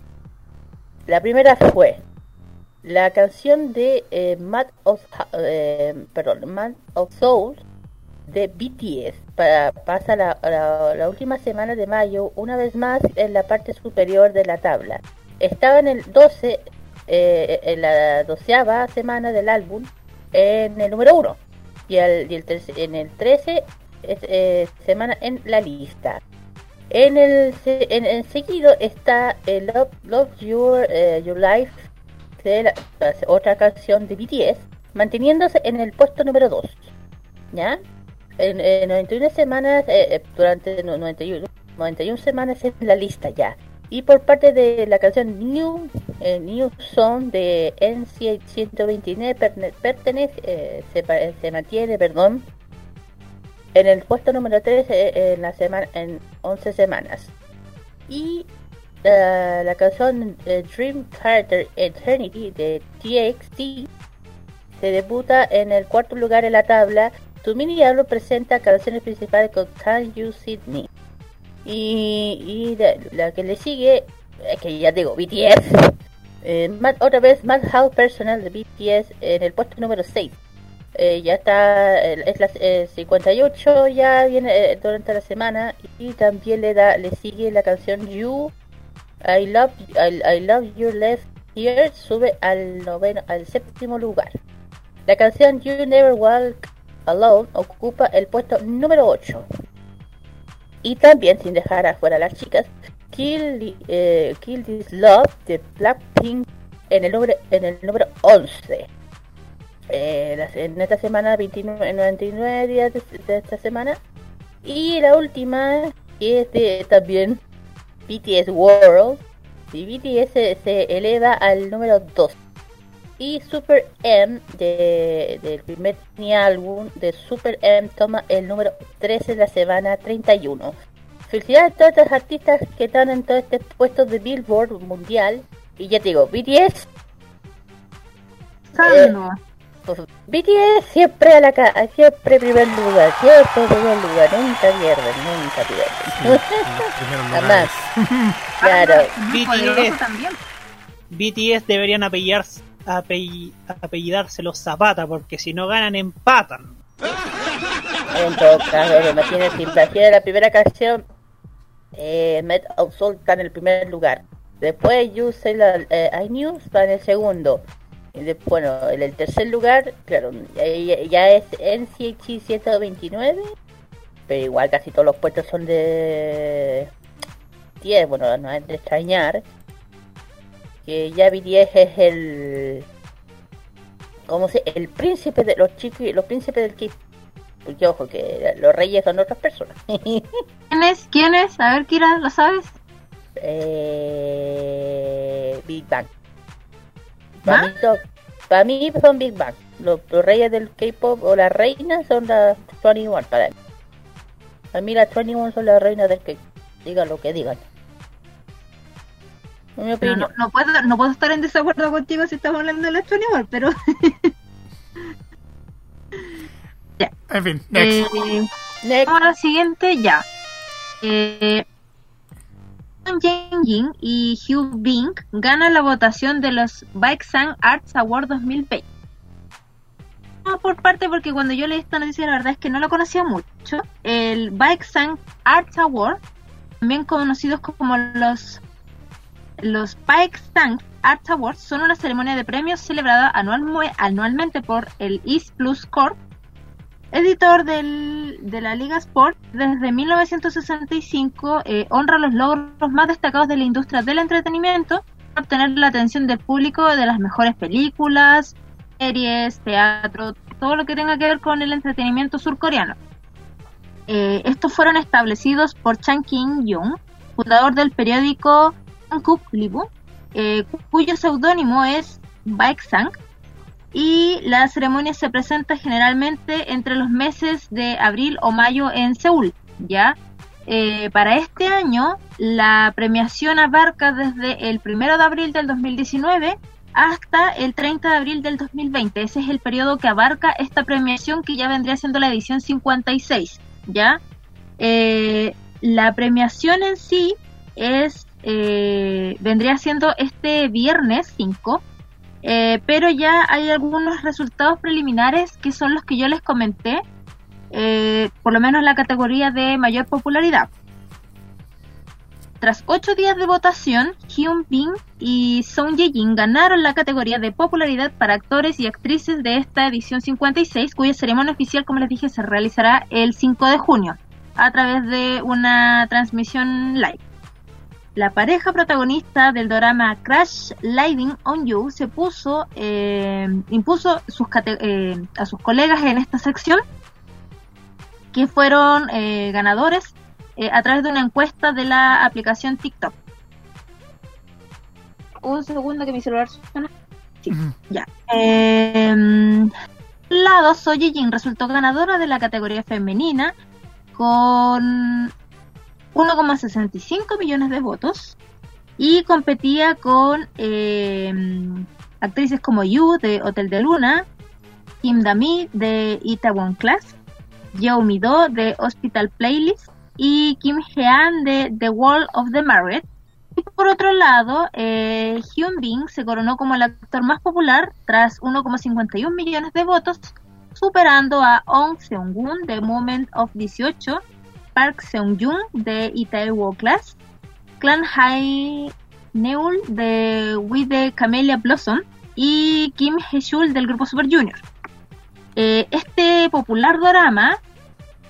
La primera fue la canción de eh, Mad of, eh, Mad of Soul de BTS. Para, pasa la, la- última semana de mayo, una vez más en la parte superior de la tabla. Estaba en el 12, eh, en la doceava semana del álbum, en el número 1. Y, el, y el trece- en el 13 es, eh, semana en la lista. En el, en, en seguido está el Love, Love Your, eh, Your Life, de la- otra canción de BTS, manteniéndose en el puesto número 2. ¿Ya? En, en 91 semanas, eh, eh, durante no- 91, 91 semanas en la lista ya. Y por parte de la canción New, eh, New Song de NCA 129 perne- pertenece, eh, se, se mantiene, perdón, en el puesto número 3 en la semana en 11 semanas. Y eh, la canción eh, Dream Carter Eternity de TXT se debuta en el cuarto lugar en la tabla. Tu mini diablo presenta canciones principales con Can You Me. Y, y la, la que le sigue, es que ya digo, BTS. Eh, otra vez Madhouse Personal de BTS en el puesto número 6. Eh, ya está, es la eh, 58 ya viene eh, durante la semana y también le da le sigue la canción You I Love I Love You Left Here sube al noveno al séptimo lugar. La canción You Never Walk Alone ocupa el puesto número 8. Y también sin dejar afuera a las chicas, Kill, eh, Kill This Love de Blackpink en el número en el número 11. Eh, en esta semana 29, 99 días de, esta semana. Y la última que es de también BTS World. Y BTS se, eleva al número 2 y Super M de, del primer álbum de Super M toma el número 13 de la semana 31 felicidades a todas estas artistas que están en todos estos puestos de Billboard mundial. Y ya te digo BTS Sando. Pues, BTS siempre a la ca siempre primer lugar, siempre primer lugar, nunca pierden, nunca pierden. Jamás. Claro. Muy BTS. BTS deberían apellidar, apell- apellidarse los Zapata porque si no ganan empatan. En todo caso, imagínense, imagínense la primera canción, eh, Met of Soul está en el primer lugar. Después You Say la, eh, I News está en el segundo. Bueno, en el tercer lugar, claro, ya, ya- es NCHI 129. Pero igual casi todos los puestos son de 10, bueno, no es de extrañar. Que ya BTS es el... ¿Cómo se? El príncipe de los chicos, los príncipes del K porque ojo, que los reyes son otras personas. ¿Quién es? ¿Quién es? A ver, Kira, ¿lo sabes? eh, Big Bang. ¿Ah? Para mí, son- para mí son Big Bang. Los, los reyes del K-pop o las reinas son las 21 para mí. Para mí las 21 son las reinas del K-pop. Digan lo que digan. En mi Pero opinión. no, no puedo, no puedo estar en desacuerdo contigo si estamos hablando de la igual, pero En fin, next. eh, Next. vamos a la siguiente ya. Eh, Jae-jin y Hugh Bing ganan la votación de los Baeksang Arts Award 2020. No por parte porque cuando yo leí esta noticia la verdad es que no lo conocía mucho. El Baeksang Arts Award, también conocidos como los los Baeksang Arts Awards, son una ceremonia de premios celebrada anualme- anualmente por el East Plus Corp editor de la Liga Sport, desde 1965 eh, honra los logros más destacados de la industria del entretenimiento, para obtener la atención del público de las mejores películas, series, teatro, todo lo que tenga que ver con el entretenimiento surcoreano. Eh, estos fueron establecidos por Chan Kim-young, fundador del periódico Hankook Libu, eh, cuyo seudónimo es Baeksang, y la ceremonia se presenta generalmente entre los meses de abril o mayo en Seúl, ¿ya? Eh, para este año, la premiación abarca desde el 1 de abril del 2019 hasta el 30 de abril del 2020. Ese es el periodo que abarca esta premiación que ya vendría siendo la edición 56, ¿ya? Eh, la premiación en sí es eh, vendría siendo este viernes 5 eh, pero ya hay algunos resultados preliminares que son los que yo les comenté, eh, por lo menos en la categoría de mayor popularidad. Tras ocho días de votación, Hyun Bin y Song Ye-jin ganaron la categoría de popularidad para actores y actrices de esta edición 56, cuya ceremonia oficial, como les dije, se realizará el 5 de junio a través de una transmisión live. La pareja protagonista del drama Crash Landing on You se puso, eh, impuso sus eh, a sus colegas en esta sección, que fueron eh, ganadores eh, a través de una encuesta de la aplicación TikTok. Un segundo que mi celular suena. Sí, Ujú. ya. Eh, al lado, Soye Jin resultó ganadora de la categoría femenina con 1,65 millones de votos y competía con eh, actrices como Yu de Hotel de Luna, Kim Dami de Itaewon Class, Yeo Mi-do de Hospital Playlist y Kim Hean de The Wall of the Married. Y por otro lado, eh, Hyun Bin se coronó como el actor más popular tras 1,51 millones de votos, superando a Ong Seung-gun de Moment of 18, Park Seung-jung de Itaewon Class, Clan Hai Neul de We the Camellia Blossom y Kim Hee-shul del grupo Super Junior. Eh, este popular drama,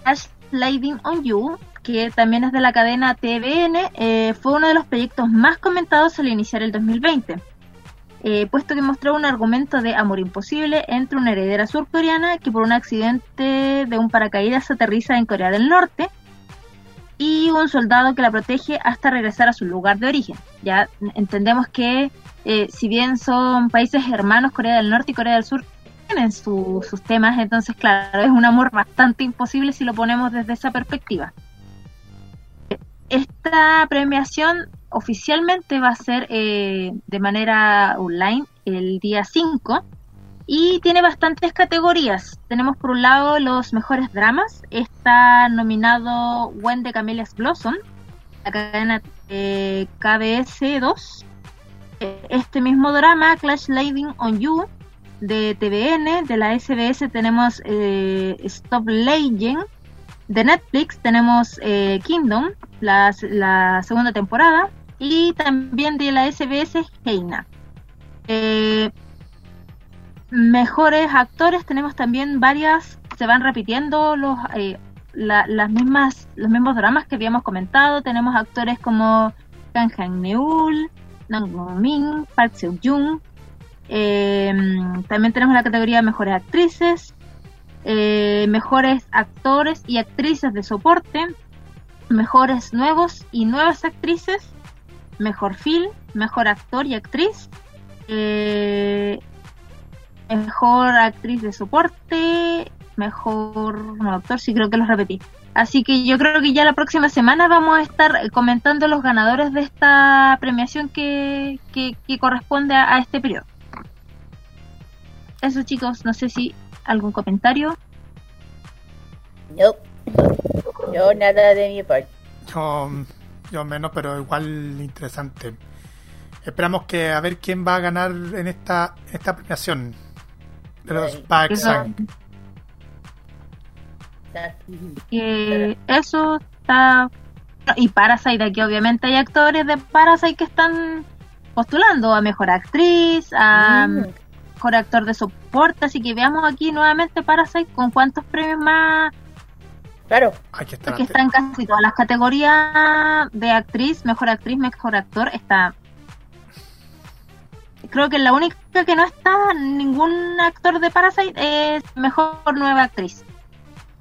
Ash Sliding on You, que también es de la cadena TVN, eh, fue uno de los proyectos más comentados al iniciar el 2020, eh, puesto que mostró un argumento de amor imposible entre una heredera surcoreana que por un accidente de un paracaídas aterriza en Corea del Norte y un soldado que la protege hasta regresar a su lugar de origen. Ya entendemos que eh, si bien son países hermanos, Corea del Norte y Corea del Sur tienen sus temas, entonces claro, es un amor bastante imposible si lo ponemos desde esa perspectiva esta premiación oficialmente va a ser eh, de manera online el día 5 y tiene bastantes categorías. Tenemos por un lado los mejores dramas. Está nominado When the Camellias Blossom, la cadena eh, KBS 2. Eh, este mismo drama, Clash Lighting on You, de TVN. De la SBS tenemos Stop Legend de Netflix tenemos eh, Kingdom, la, segunda temporada, y también de la SBS Heina. Eh, mejores actores tenemos también varias, se van repitiendo los eh, las mismas los mismos dramas que habíamos comentado. Tenemos actores como Kang Han Neul, Nang Min, Park Seo Jung. también tenemos la categoría de mejores actrices. Eh, mejores actores y actrices de soporte, mejores nuevos y nuevas actrices, mejor film, mejor actor y actriz, eh, mejor actriz de soporte, mejor no, actor, sí creo que lo repetí. Así que yo creo que ya la próxima semana vamos a estar comentando los ganadores de esta premiación que, que, corresponde a este periodo. Eso chicos, no sé si ¿Algún comentario? No. Yo nada de mi parte. Yo, yo menos, pero igual interesante. Esperamos que a ver quién va a ganar en esta esta premiación de los Backsang. Eh, eso está y Parasite aquí obviamente hay actores de Parasite que están postulando a mejor actriz a mm mejor actor de soporte, así que veamos aquí nuevamente Parasite con cuántos premios más. Claro, que Porque está en casi todas las categorías de actriz, mejor actriz, mejor actor, está. Creo que la única que no está ningún actor de Parasite es mejor nueva actriz.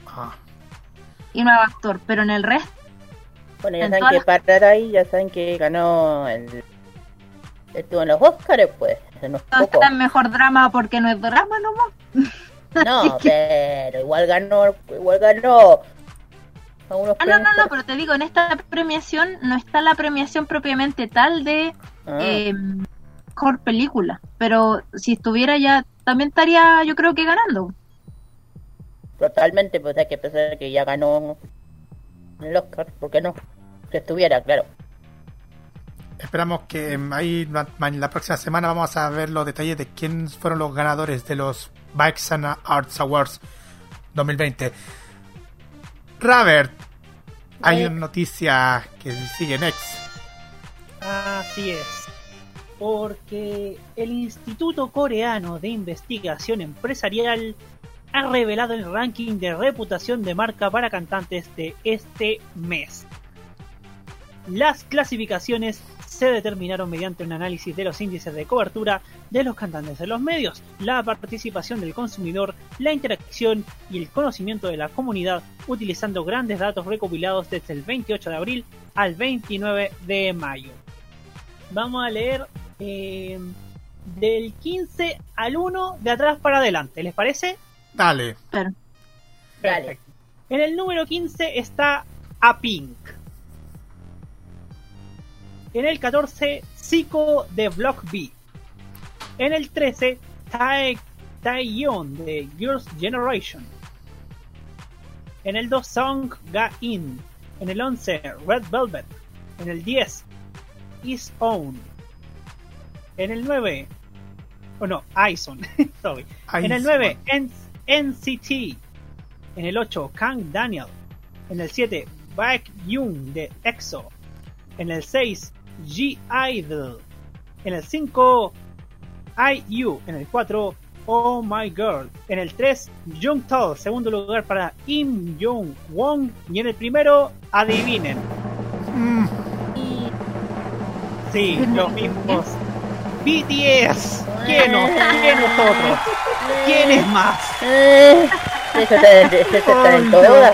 Ah. Y nuevo actor, pero en el resto. Bueno, ya saben que Parasite, ya saben que ganó el. Estuvo en los Oscars, pues no está en mejor drama porque no es drama nomás. No, pero igual ganó, igual ganó. Ah, no, no, no, pero te digo, en esta premiación no está la premiación propiamente tal de ah. em, mejor película, pero si estuviera ya, también estaría yo creo que ganando. Totalmente, pues hay que pensar que ya ganó el Oscar, ¿por qué no? Que estuviera, claro. Esperamos que ahí en la próxima semana vamos a ver los detalles de quién fueron los ganadores de los and Arts Awards 2020. Robert, hay una noticia que sigue next. Así es. Porque el Instituto Coreano de Investigación Empresarial ha revelado el ranking de reputación de marca para cantantes de este mes. Las clasificaciones se determinaron mediante un análisis de los índices de cobertura de los cantantes en los medios, la participación del consumidor, la interacción y el conocimiento de la comunidad utilizando grandes datos recopilados desde el 28 de abril al 29 de mayo. Vamos a leer eh, del 15 al 1 de atrás para adelante. ¿Les parece? Dale. En el número 15 está A Pink. En el 14, Zico de Block B. En el 13, Tae, Taeyeon de Girls' Generation. En el 2, Song Ga-in. En el 11, Red Velvet. En el 10, Is Own en el 9, o oh no, Ison, En el 9, NCT. En el 8, Kang Daniel. En el 7, Baek Yoon de EXO. En el 6, G Idol. En el 5, IU. En el 4, Oh My Girl. En el 3, Jung Tao. Segundo lugar para Im Jung Wong. Y en el primero, adivinen. Mm. Sí, los mismos BTS. ¿Quién, no? ¿Quién nosotros? ¿Quién es más? Eh, esta está, esta está talentosa.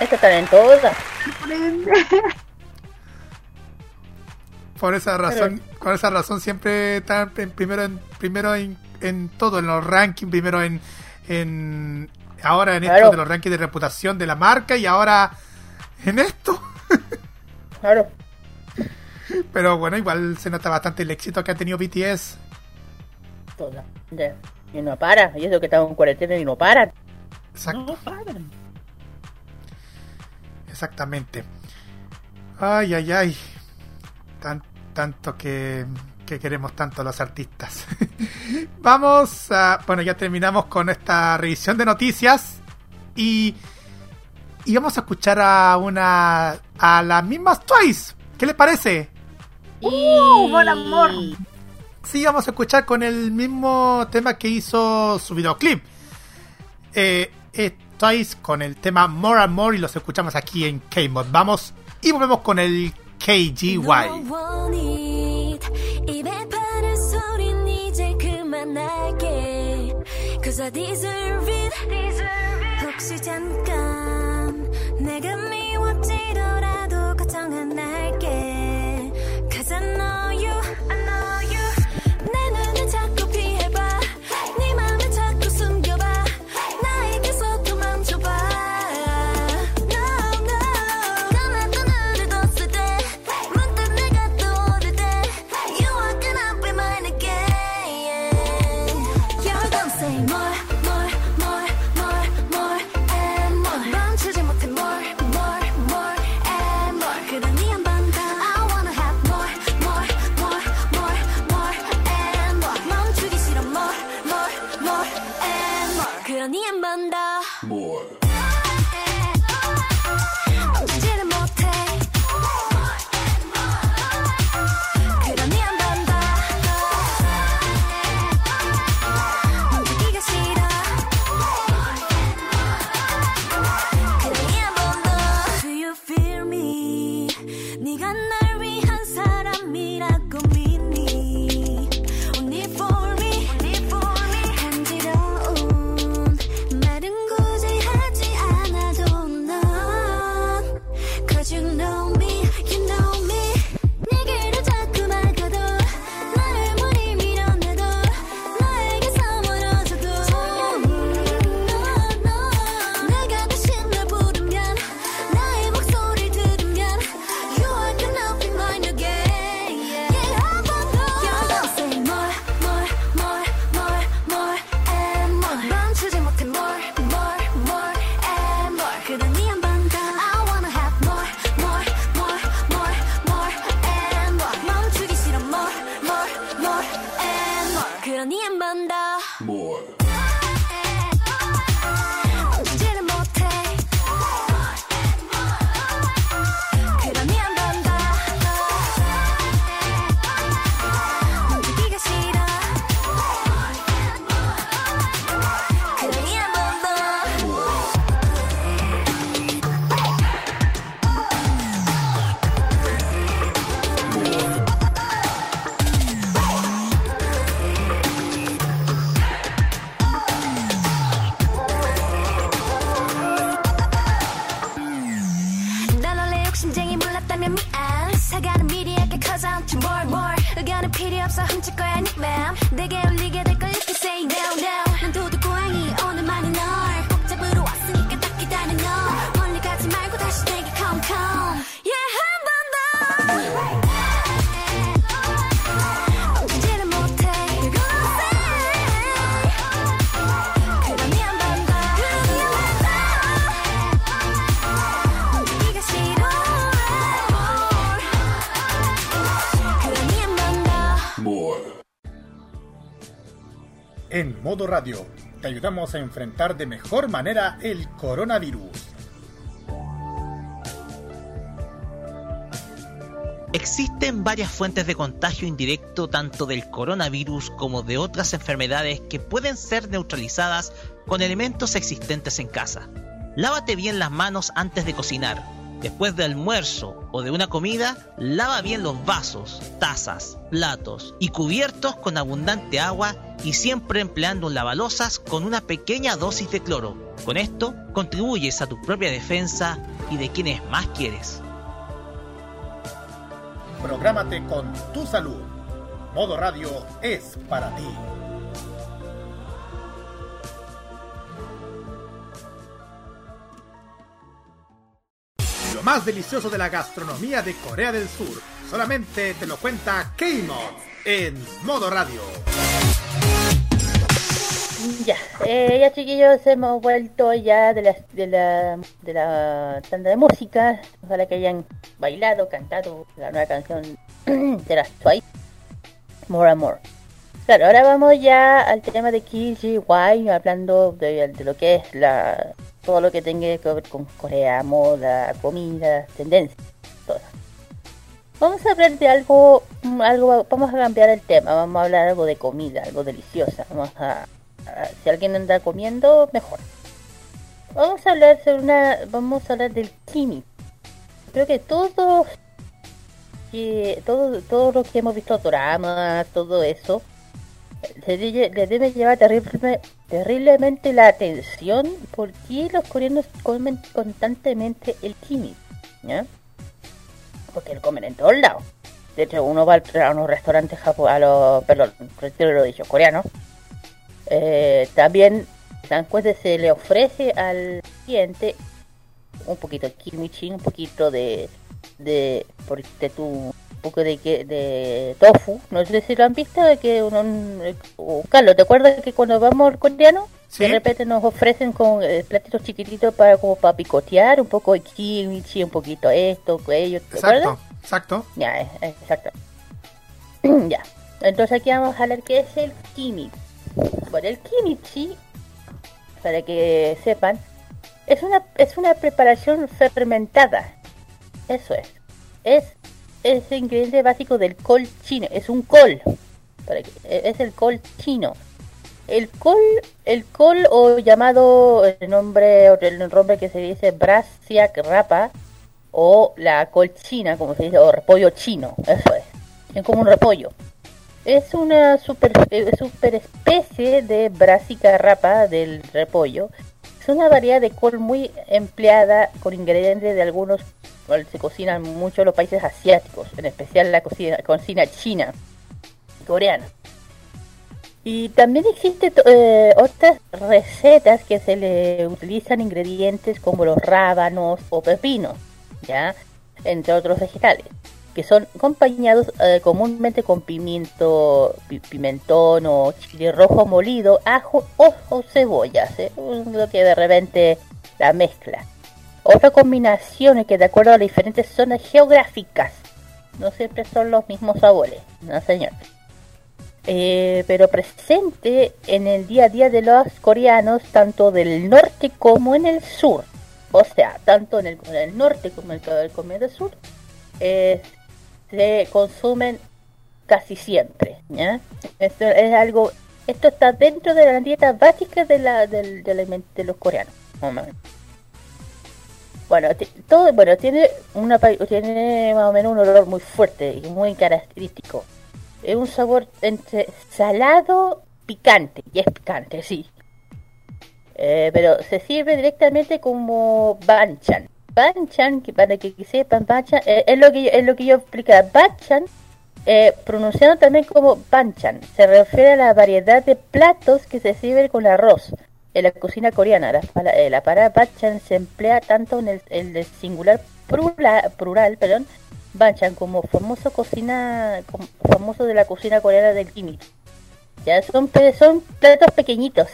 Esta talentosa. Por esa razón, por esa razón siempre están primero en primero en, en todo, en los rankings, primero en, en ahora en claro. esto de los rankings de reputación de la marca y ahora en esto. claro. Pero bueno, igual se nota bastante el éxito que ha tenido BTS. Toda. Y no para. Y eso que estamos en cuarentena y no para. Exacto. No paran. Exactamente. Ay, ay, ay. Tan, tanto que, que queremos tanto a los artistas. Vamos a. Bueno, ya terminamos con esta revisión de noticias. Y. Y vamos a escuchar a una. a las mismas Twice. ¿Qué les parece? ¡Uh! ¡Buen amor! Sí, vamos a escuchar con el mismo tema que hizo su videoclip. Eh, estáis con el tema More and More y los escuchamos aquí en K-Mod. Vamos y volvemos con el KGY. No radio, te ayudamos a enfrentar de mejor manera el coronavirus. Existen varias fuentes de contagio indirecto tanto del coronavirus como de otras enfermedades que pueden ser neutralizadas con elementos existentes en casa. Lávate bien las manos antes de cocinar. Después del almuerzo o de una comida, lava bien los vasos, tazas, platos y cubiertos con abundante agua y siempre empleando lavalosas con una pequeña dosis de cloro. Con esto contribuyes a tu propia defensa y de quienes más quieres. Prográmate con tu salud. Modo Radio es para ti. Más delicioso de la gastronomía de Corea del Sur solamente te lo cuenta K-Mod en Modo Radio. Ya, eh, ya chiquillos, hemos vuelto ya de la, de la, tanda de música. Ojalá que hayan bailado, cantado la nueva canción de las Twice, More and More. Claro, ahora vamos ya al tema de KGY, hablando de lo que es la todo lo que tenga que ver con Corea, moda, comida, tendencias, todo. Vamos a hablar de algo, mm, algo, vamos a cambiar el tema, vamos a hablar algo de comida, algo deliciosa, vamos a, si alguien anda comiendo, mejor. Vamos a hablar sobre una, vamos a hablar del kimi. Creo que todos, que todo, todo lo que hemos visto dramas, todo eso, le, debe- le debe llevar terrible- terriblemente la atención porque los coreanos comen constantemente el kimi, ¿ya? Porque lo comen en todos lados. De hecho, uno va a unos restaurantes japoneses, a los, perdón, lo dicho, coreanos. Eh, también, después de se le ofrece al cliente un poquito de kimchi, un poquito de, de, de tu, poco de, que- de tofu. No sé si lo han visto, de que uno, Carlos, ¿te acuerdas que cuando vamos al coreano, Sí. de repente nos ofrecen con eh, platitos chiquititos para como para picotear, un poco de kimchi, un poquito esto, aquello, ¿te acuerdas? Exacto, exacto. Ya, eh, exacto. ya. Entonces aquí vamos a hablar qué es el kimi. Bueno, el kimchi, para que sepan, es una es una preparación fermentada. Eso es. Es es el ingrediente básico del col chino. Es un col. Que- es el col chino. El col, el col o llamado el nombre, o el nombre que se dice Brassiac rapa, o la colchina, como se dice, o repollo chino, eso es. Es como un repollo. Es una super, eh, super especie de Brassica rapa del repollo. Es una variedad de col muy empleada con ingredientes de algunos, se cocinan mucho los países asiáticos, en especial la cocina, cocina china y coreana. Y también existen eh, otras recetas que se le utilizan ingredientes como los rábanos o pepinos, ¿ya? Entre otros vegetales, que son acompañados eh, comúnmente con pimiento, pi- pimentón o chile rojo molido, ajo o, o cebollas, ¿eh? lo que de repente la mezcla. Otra combinación es que de acuerdo a las diferentes zonas geográficas, no siempre son los mismos sabores, no señor eh, pero presente en el día a día de los coreanos, tanto del norte como en el sur. O sea, tanto en el, norte como en el, el sur, eh, se consumen casi siempre. Esto es algo, esto está dentro de la dieta básica de, la, del, del aliment- de los coreanos. Bueno, todo, bueno, tiene una tiene más o menos un olor muy fuerte y muy característico. Es un sabor entre salado, picante, y es picante, sí. Eh, pero se sirve directamente como banchan. Banchan, que para que sepan, banchan, eh, es, lo que, yo- es lo que yo explicaba. Banchan, eh, pronunciado también como banchan, se refiere a la variedad de platos que se sirven con arroz. En la cocina coreana, la, eh, la palabra banchan se emplea tanto en el, en el singular plural, plural perdón, banchan como famoso cocina como famoso de la cocina coreana del kimi. Ya son son platos pequeñitos.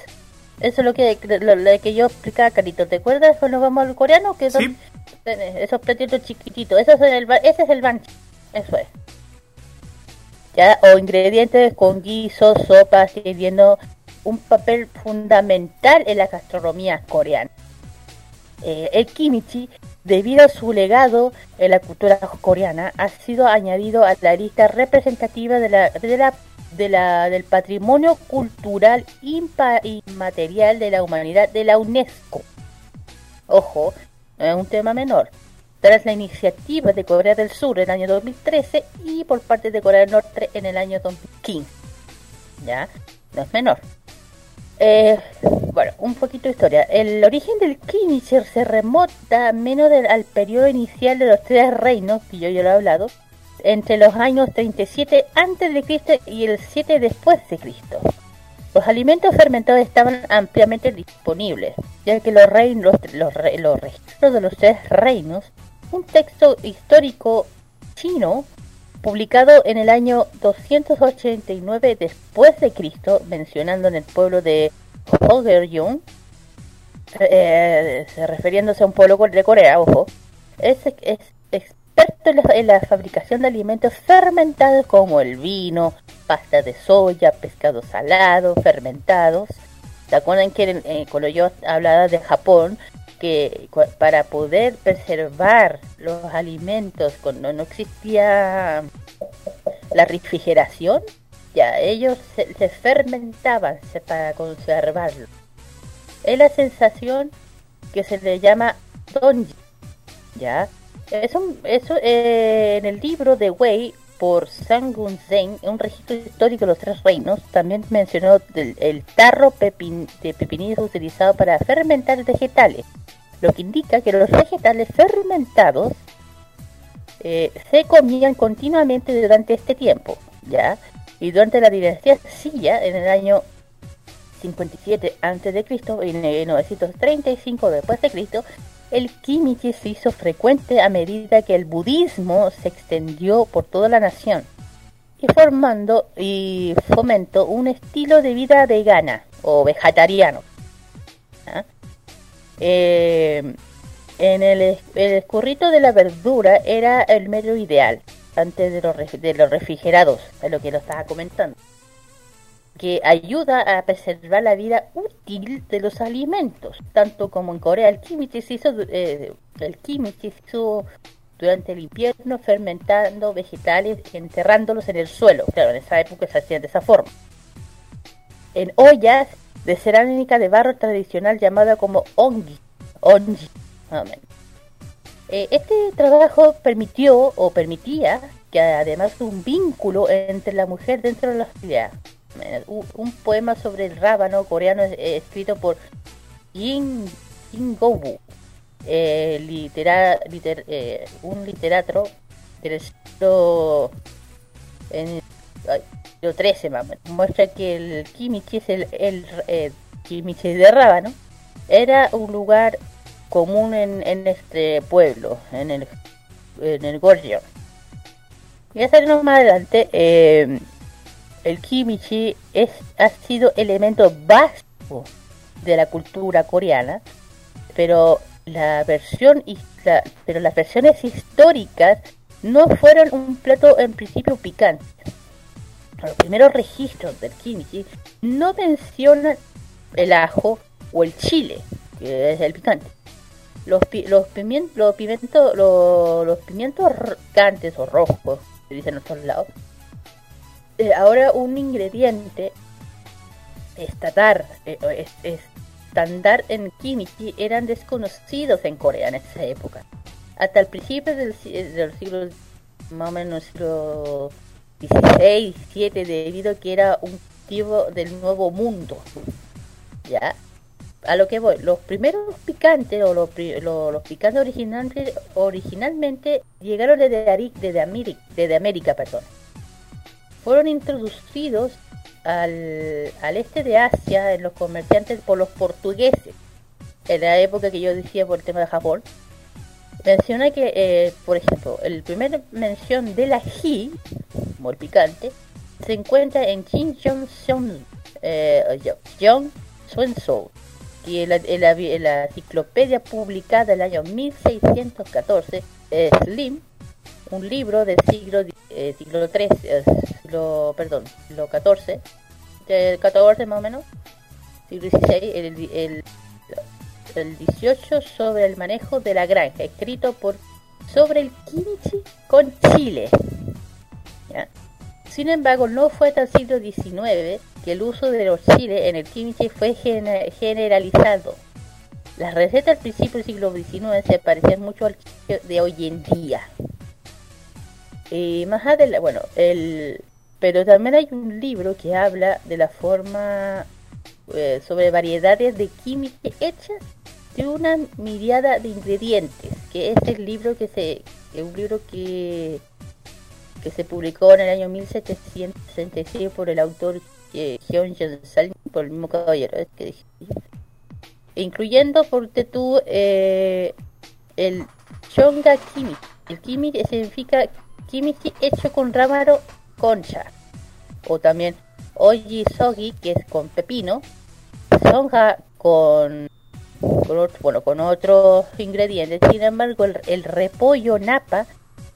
Eso es lo que lo, lo que yo explicaba, Carito. ¿Te acuerdas cuando vamos al coreano? Que son Sí. eh, esos platitos chiquititos. Eso es el, ese es el banchan. Eso es. Ya, o ingredientes con guisos, sopas, sirviendo un papel fundamental en la gastronomía coreana. Eh, el kimchi, debido a su legado en la cultura coreana, ha sido añadido a la lista representativa de la, de la, de la- del patrimonio cultural inmaterial de la humanidad de la UNESCO. Ojo, no es un tema menor. Tras la iniciativa de Corea del Sur en el año 2013 y por parte de Corea del Norte en el año 2015. ¿Ya? No es menor. Eh, bueno, un poquito de historia. El origen del kimchi se remonta menos al periodo inicial de los tres reinos, que yo ya lo he hablado, entre los años 37 antes de Cristo y el 7 después de Cristo. Los alimentos fermentados estaban ampliamente disponibles, ya que los, reinos, los, los registros de los tres reinos, un texto histórico chino publicado en el año 289 después de Cristo, mencionando en el pueblo de Goguryeo, eh, se- refiriéndose a un pueblo de Corea, ojo, es, es experto en la, en la fabricación de alimentos fermentados como el vino, pasta de soya, pescado salado, fermentados. ¿Se acuerdan que eh, cuando yo hablaba de Japón, que para poder preservar los alimentos cuando no existía la refrigeración, ya ellos se, se fermentaban para conservarlo. Es la sensación que se le llama donji, ya. Es un, eso eh, en el libro de Wei por Sangun Zen, un registro histórico de los tres reinos, también mencionó el, tarro de pepinillos utilizado para fermentar vegetales, lo que indica que los vegetales fermentados eh, se comían continuamente durante este tiempo, ¿ya? Y durante la dinastía Silla, en el año 57 a.C. y en el 935 después de Cristo, el kimchi se hizo frecuente a medida que el budismo se extendió por toda la nación y formando y fomentó un estilo de vida vegana o vegetariano. ¿ya? Eh, en el, el escurrito de la verdura era el medio ideal antes de los, de los refrigerados, es lo que lo estaba comentando, que ayuda a preservar la vida útil de los alimentos, tanto como en Corea el kimchi se hizo, eh, el kimchi se hizo durante el invierno fermentando vegetales enterrándolos en el suelo. Claro, en esa época se hacía de esa forma. En ollas de cerámica de barro tradicional llamada como ongi. Ongi. Eh, este trabajo permitió o permitía que además de un vínculo entre la mujer dentro de la familia. Eh, Un, poema sobre el rábano coreano eh, escrito por Jin, Jin Gobu, eh, eh, un literato del siglo, en, siglo XIII muestra que el kimchi es el, el kimchi de rábano era un lugar común en, este pueblo en el en el Goryeo y hacernos más adelante el kimchi es ha sido elemento básico de la cultura coreana pero la versión la- pero las versiones históricas no fueron un plato en principio picante. Los primeros registros del kimchi no mencionan el ajo o el chile, que es el picante. Los, los, los, pimientos, los, pimientos picantes o rojos, se dicen en otros lados. Eh, ahora un ingrediente estatar, eh, es- estándar en kimchi eran desconocidos en Corea en esa época. Hasta el principio del, del siglo, más o menos siglo XVI, XVII, debido a que era un cultivo del nuevo mundo. ¿Ya? A lo que voy, los primeros picantes o los, picantes originalmente, originalmente llegaron desde, desde, desde América, perdón. Fueron introducidos al, al este de Asia en los comerciantes por los portugueses. En la época que yo decía por el tema de Japón. Menciona que, eh, por ejemplo, el primer mención del ají, como el picante, se encuentra en Jinjong Seon, eh, Jeong Sunso, y en la, en la- en la enciclopedia publicada el año 1614, eh, Slim, un libro del siglo, eh, siglo 3, siglo, perdón, siglo 14, del 14 más o menos, siglo XVI, el, el, el 18 sobre el manejo de la granja, escrito por sobre el kimchi con Chile. Sin embargo, no fue hasta el siglo XIX que el uso de los chiles en el kimchi fue gene- generalizado. Las recetas al principio del siglo XIX se parecían mucho al kimchi de hoy en día. Y más adelante, bueno, el, pero también hay un libro que habla de la forma eh, sobre variedades de kimchi hechas de una miriada de ingredientes, que es el libro que se, un libro que que se publicó en el año 1766 por el autor eh, Hyun Jong-sal, por el mismo caballero, es que dije, incluyendo por tú eh, el Chonga Kimi. El Kimi significa kimchi hecho con rábano concha, o también Oji Sogi, que es con pepino, Sonja con, otro- bueno, con otros ingredientes. Sin embargo, el, repollo napa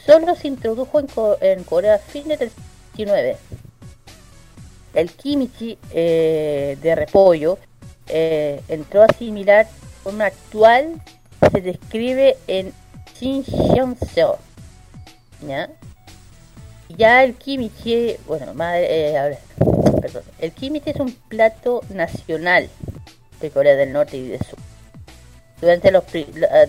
solo se introdujo en, Co- en Corea a fines del 19. El kimchi eh, de repollo eh, entró a asimilar forma actual se describe en Shincheonseo. ¿Ya? Ya el kimchi, bueno, más, eh, a ver, perdón, el kimchi es un plato nacional de Corea del Norte y del Sur. Durante, los,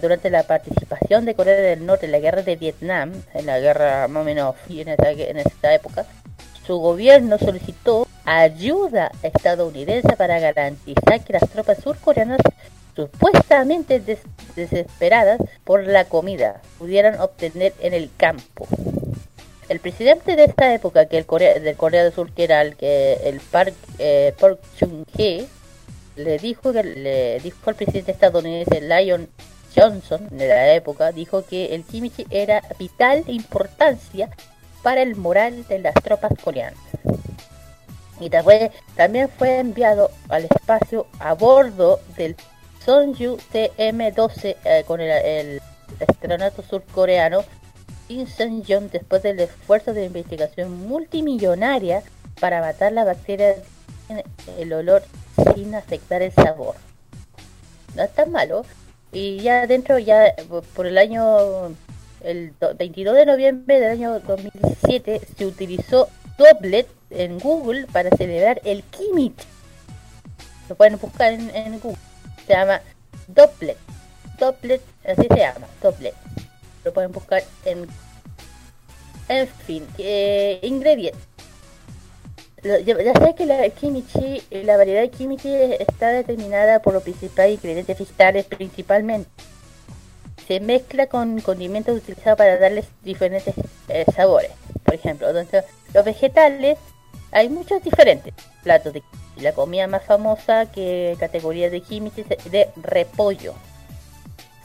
durante la participación de Corea del Norte en la guerra de Vietnam, en la guerra más o menos en esta, época, su gobierno solicitó ayuda estadounidense para garantizar que las tropas surcoreanas, supuestamente des- desesperadas por la comida, pudieran obtener en el campo. El presidente de esta época, que el Corea, del Corea del Sur, que era el, que, el Park, eh, Park Chung-hee, le dijo que le dijo al presidente estadounidense Lyon Johnson de la época dijo que el kimchi era vital importancia para el moral de las tropas coreanas. Y también, fue enviado al espacio a bordo del Sonju TM-12 eh, con el, el surcoreano Kim Seon-jong después del esfuerzo de investigación multimillonaria para matar la bacteria el olor sin afectar el sabor. No es tan malo. Y ya dentro, ya por el año, el do- 22 de noviembre del año 2017, se utilizó Doblet en Google para celebrar el Kimich. Lo pueden buscar en, en Google. Se llama Doblet. Doblet, así se llama, Doblet. Lo pueden buscar en... En fin, eh, ingredientes. Ya, sé que la kimchi, la variedad de kimchi está determinada por los principales ingredientes vegetales principalmente. Se mezcla con condimentos utilizados para darles diferentes eh, sabores. Por ejemplo, donde los vegetales hay muchos diferentes platos de kimchi. La comida más famosa que categoría de kimchi es de repollo.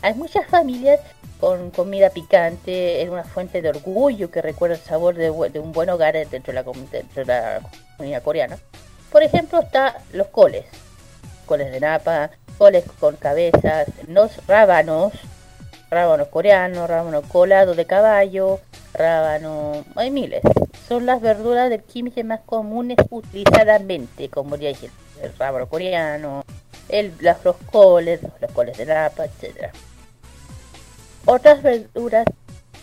Hay muchas familias con comida picante, es una fuente de orgullo que recuerda el sabor de, un buen hogar dentro de la, dentro comunidad coreana. Por ejemplo, está los coles, coles de napa, coles con cabezas, los rábanos, rábanos coreanos, rábanos colados de caballo, rábano, hay miles. Son las verduras del kimchi más comunes utilizadamente, como ya dije, el rábano coreano, el, las- los coles, los coles de napa, etcétera. Otras verduras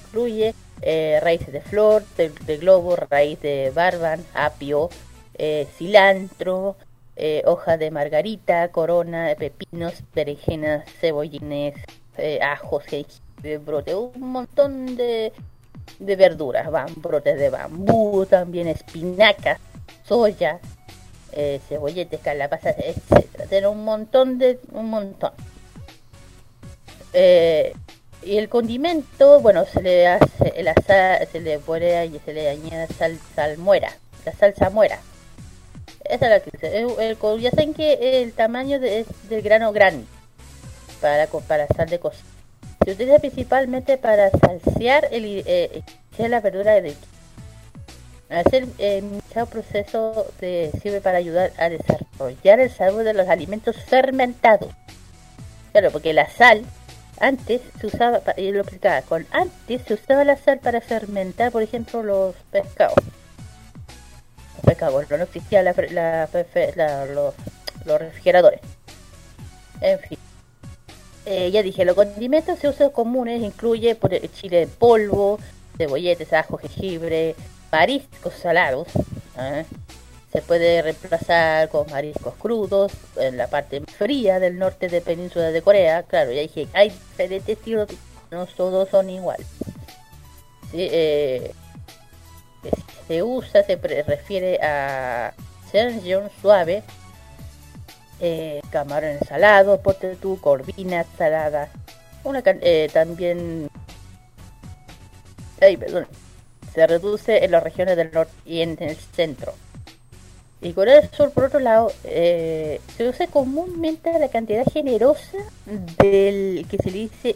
incluye eh, raíces de flor, de, globo, raíz de barban, apio, eh, cilantro, eh, hoja de margarita, corona, pepinos, berenjenas, cebollines, eh, ajos, jengibre, brote, un montón de, de verduras, van, brotes de bambú, también espinacas, soya, cebolletes, calabazas, etcétera. Tiene un montón de, un montón. Eh, y el condimento, bueno, se le hace, la sal, se le pone y se le añade sal, salmuera, la salsa muera. Esa es la que dice. El, el ya saben que el tamaño de- es del grano grande para, para sal de cocina. Se utiliza principalmente para salsear el, eh, la verdura del Hacer el proceso sirve para ayudar a desarrollar el sabor de los alimentos fermentados. Claro, porque la sal antes se usaba, y lo explicaba, con antes se usaba la sal para fermentar, por ejemplo, los pescados. Los pescados, no existía la, la, la- los, refrigeradores. En fin. Eh, ya dije, los condimentos de uso comunes incluye por chile en polvo, cebolletes, ajo, jengibre, mariscos salados. ¿eh? Se puede reemplazar con mariscos crudos en la parte fría del norte de península de Corea. Claro, ya dije, hay diferentes estilos, no todos son iguales. Sí, eh, se usa, se refiere a Sergio suave, eh, camarón salado, potetú, corvina salada, una eh, también ay, perdón, se reduce en las regiones del norte y en el centro. Y Corea del Sur, por otro lado, eh, se usa comúnmente la cantidad generosa del que se le dice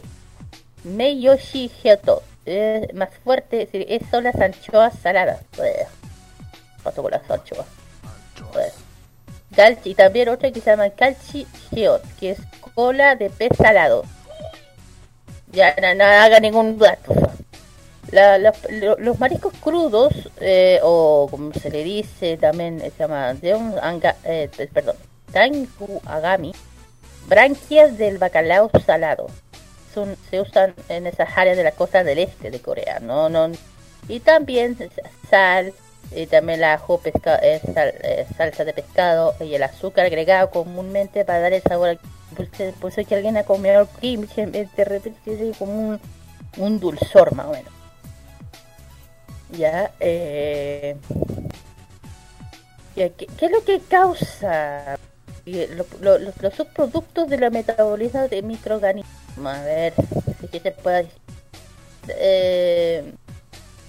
Meiyoshi Hyoto. Es más fuerte, es son las anchoas saladas. Bleh. Paso con las anchoas. Bleh. Galchi, y también otra que se llama Calchi Hyot, que es cola de pez salado. Ya, no, haga ningún dato. La- la- lo- los mariscos crudos, eh, o como se le dice también, se llama anga, eh, perdón, Tangu Agami, branquias del bacalao salado. Son, se usan en esas áreas de la costa del este de Corea, no, no, y también sal, y también la ajo, pesca, eh, sal- eh, salsa de pescado y el azúcar agregado comúnmente para dar el sabor al eso- por eso que alguien ha comido kimchi, de repente tiene como un, un dulzor más o menos. Ya, eh... ¿qué, es lo que causa lo- los, los subproductos de la metabolismo de microorganismos? A ver, si que se puede. Eh,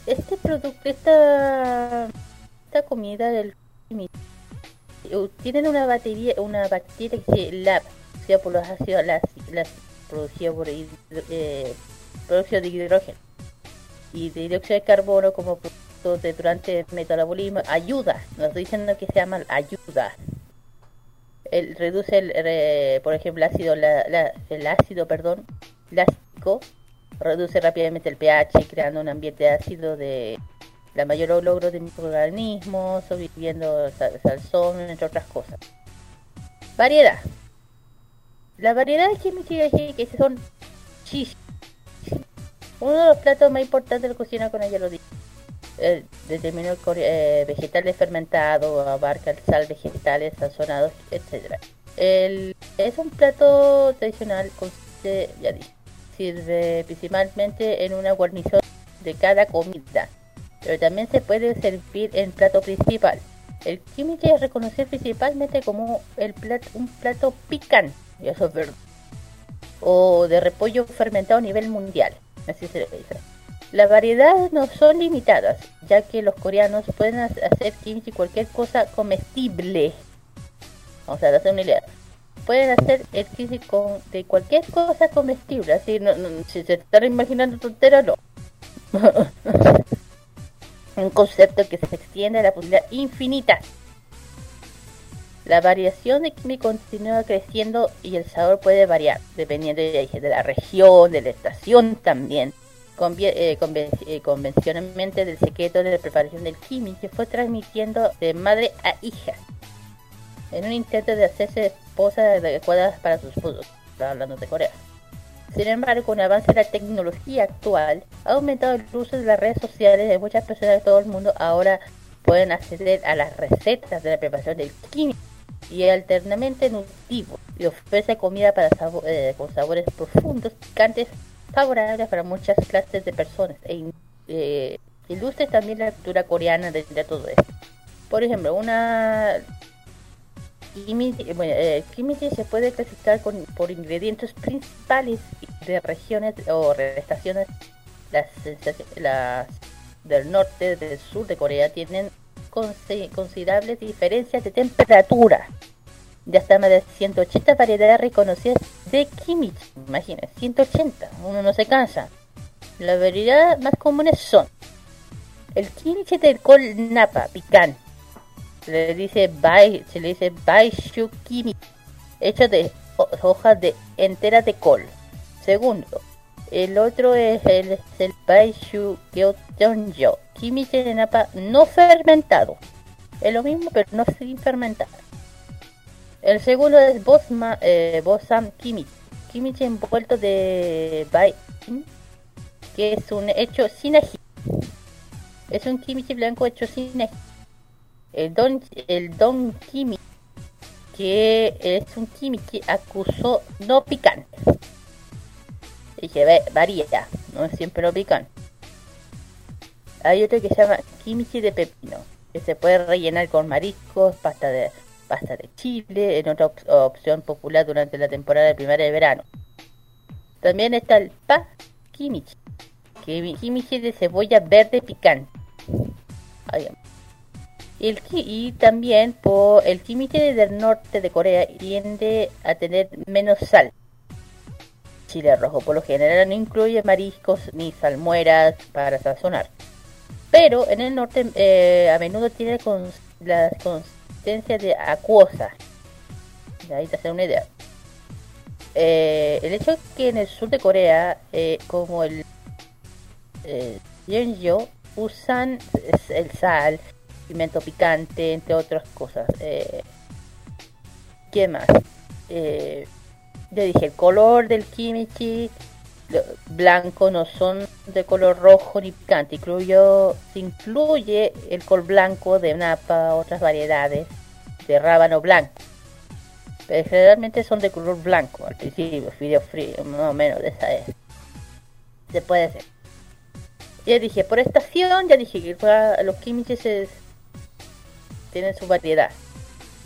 este producto, esta, esta comida del eh, tienen una batería, una bacteria que o sea, por los ácidos las, las producido por eh, producción de hidrógeno y de dióxido de carbono como producto de durante el metabolismo ayuda, nos estoy diciendo que se llama ayuda. El, reduce el, por ejemplo, el ácido, la- el ácido, perdón, láctico, reduce rápidamente el pH, creando un ambiente ácido de la mayor logro de microorganismos, sobreviviendo sal- salzón, entre otras cosas. Variedad. La variedad de kimchi que son chis. Uno de los platos más importantes de la cocina con ella lo dice. El determinado core- eh, vegetales fermentados, abarca sal, vegetales sazonados. El, es un plato tradicional, consiste, ya dije, sirve principalmente en una guarnición de cada comida, pero también se puede servir en plato principal. El kimchi es reconocido principalmente como el plato, un plato picante, y eso es verdad, o de repollo fermentado a nivel mundial, así se dice. Las variedades no son limitadas, ya que los coreanos pueden ha- hacer kimchi cualquier cosa comestible. O sea, hacer una idea. Pueden hacer el kimchi con, de cualquier cosa comestible, así, no- si se están imaginando tonteras, no. Un concepto que se extiende a la posibilidad infinita. La variación de kimchi continúa creciendo y el sabor puede variar, dependiendo de, la región, de la estación también. Eh, eh, convencionalmente del secreto de la preparación del kimchi que fue transmitiendo de madre a hija en un intento de hacerse esposas adecuadas para sus. Estaba hablando de Corea. Sin embargo, con el avance de la tecnología actual, ha aumentado el uso de las redes sociales de muchas personas de todo el mundo. Ahora pueden acceder a las recetas de la preparación del kimchi y alternamente nutritivo y ofrece comida para sabo- eh, con sabores profundos, picantes, favorables para muchas clases de personas e eh, ilustra también la cultura coreana dentro de todo esto. Por ejemplo, una kimchi, eh, bueno, eh, se puede clasificar con- por ingredientes principales de regiones o estaciones. Las, las del norte, del sur de Corea tienen considerables diferencias de temperatura. Ya hasta más de 180 variedades reconocidas de kimchi. Imagínense, 180. Uno no se cansa. Las variedades más comunes son el kimchi del col napa, picante. Le dice bai, se le dice baishu kimchi, hecho de ho- hojas de enteras de col. Segundo, el otro es el, baishu gyeonjo, kimchi de napa no fermentado. Es lo mismo, pero no sin fermentar. El segundo es Bosma, eh, Bosam Kimchi. Kimchi envuelto de bai, que es un hecho sin ají. Es un kimchi blanco hecho sin ají. El don, el don kimchi, que es un kimchi acusó no picante. Dije, ve, varía, no es siempre no picante. Hay otro que se llama kimchi de pepino, que se puede rellenar con mariscos, pasta de pasta de chile, en otra op- opción popular durante la temporada de primavera y verano. También está el pa kimchi, que kimchi de cebolla verde picante. Ay, y, el, y también por el kimchi del norte de Corea tiende a tener menos sal. Chile rojo por lo general no incluye mariscos ni salmueras para sazonar. Pero en el norte eh, a menudo tiene con, la consistencia de acuosa. Ahí te hace una idea. Eh, el hecho que en el sur de Corea, eh, como el eh, usan el sal, pimiento picante, entre otras cosas. ¿Qué más? Ya dije, el color del kimchi blanco no son de color rojo ni picante. Incluyo, se incluye el col blanco de napa, otras variedades de rábano blanco. Pero generalmente son de color blanco al principio, fideo frío, más o menos de esa es. Se puede hacer. Ya dije, por estación, ya dije que los es- tienen su variedad.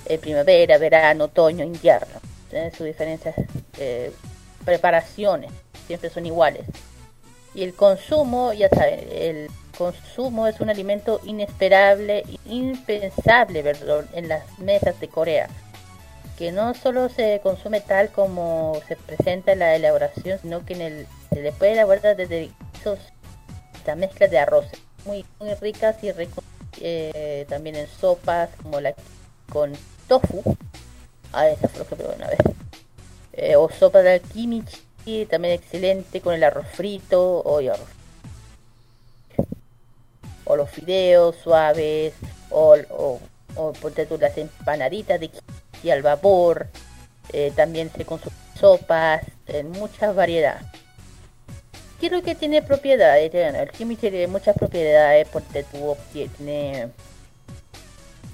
Eh, primavera, verano, otoño, invierno. Tienen sus diferentes eh, preparaciones. Siempre son iguales. Y el consumo, ya saben, el consumo es un alimento inesperable, impensable, perdón, en las mesas de Corea. Que no solo se consume tal como se presenta en la elaboración, sino que en el, se le puede elaborar desde esos esta mezcla de arroces muy, ricas y eh, también en sopas como la con tofu ah esa fue lo que probé una vez. Eh, o sopa de kimchi también excelente con el arroz frito o, y arroz. o los fideos suaves o, o, o tú las empanaditas de kimchi al vapor. Eh, también se consumen sopas en mucha variedad Quiero que tiene propiedades, el kimchi tiene muchas propiedades porque tuvo, tiene,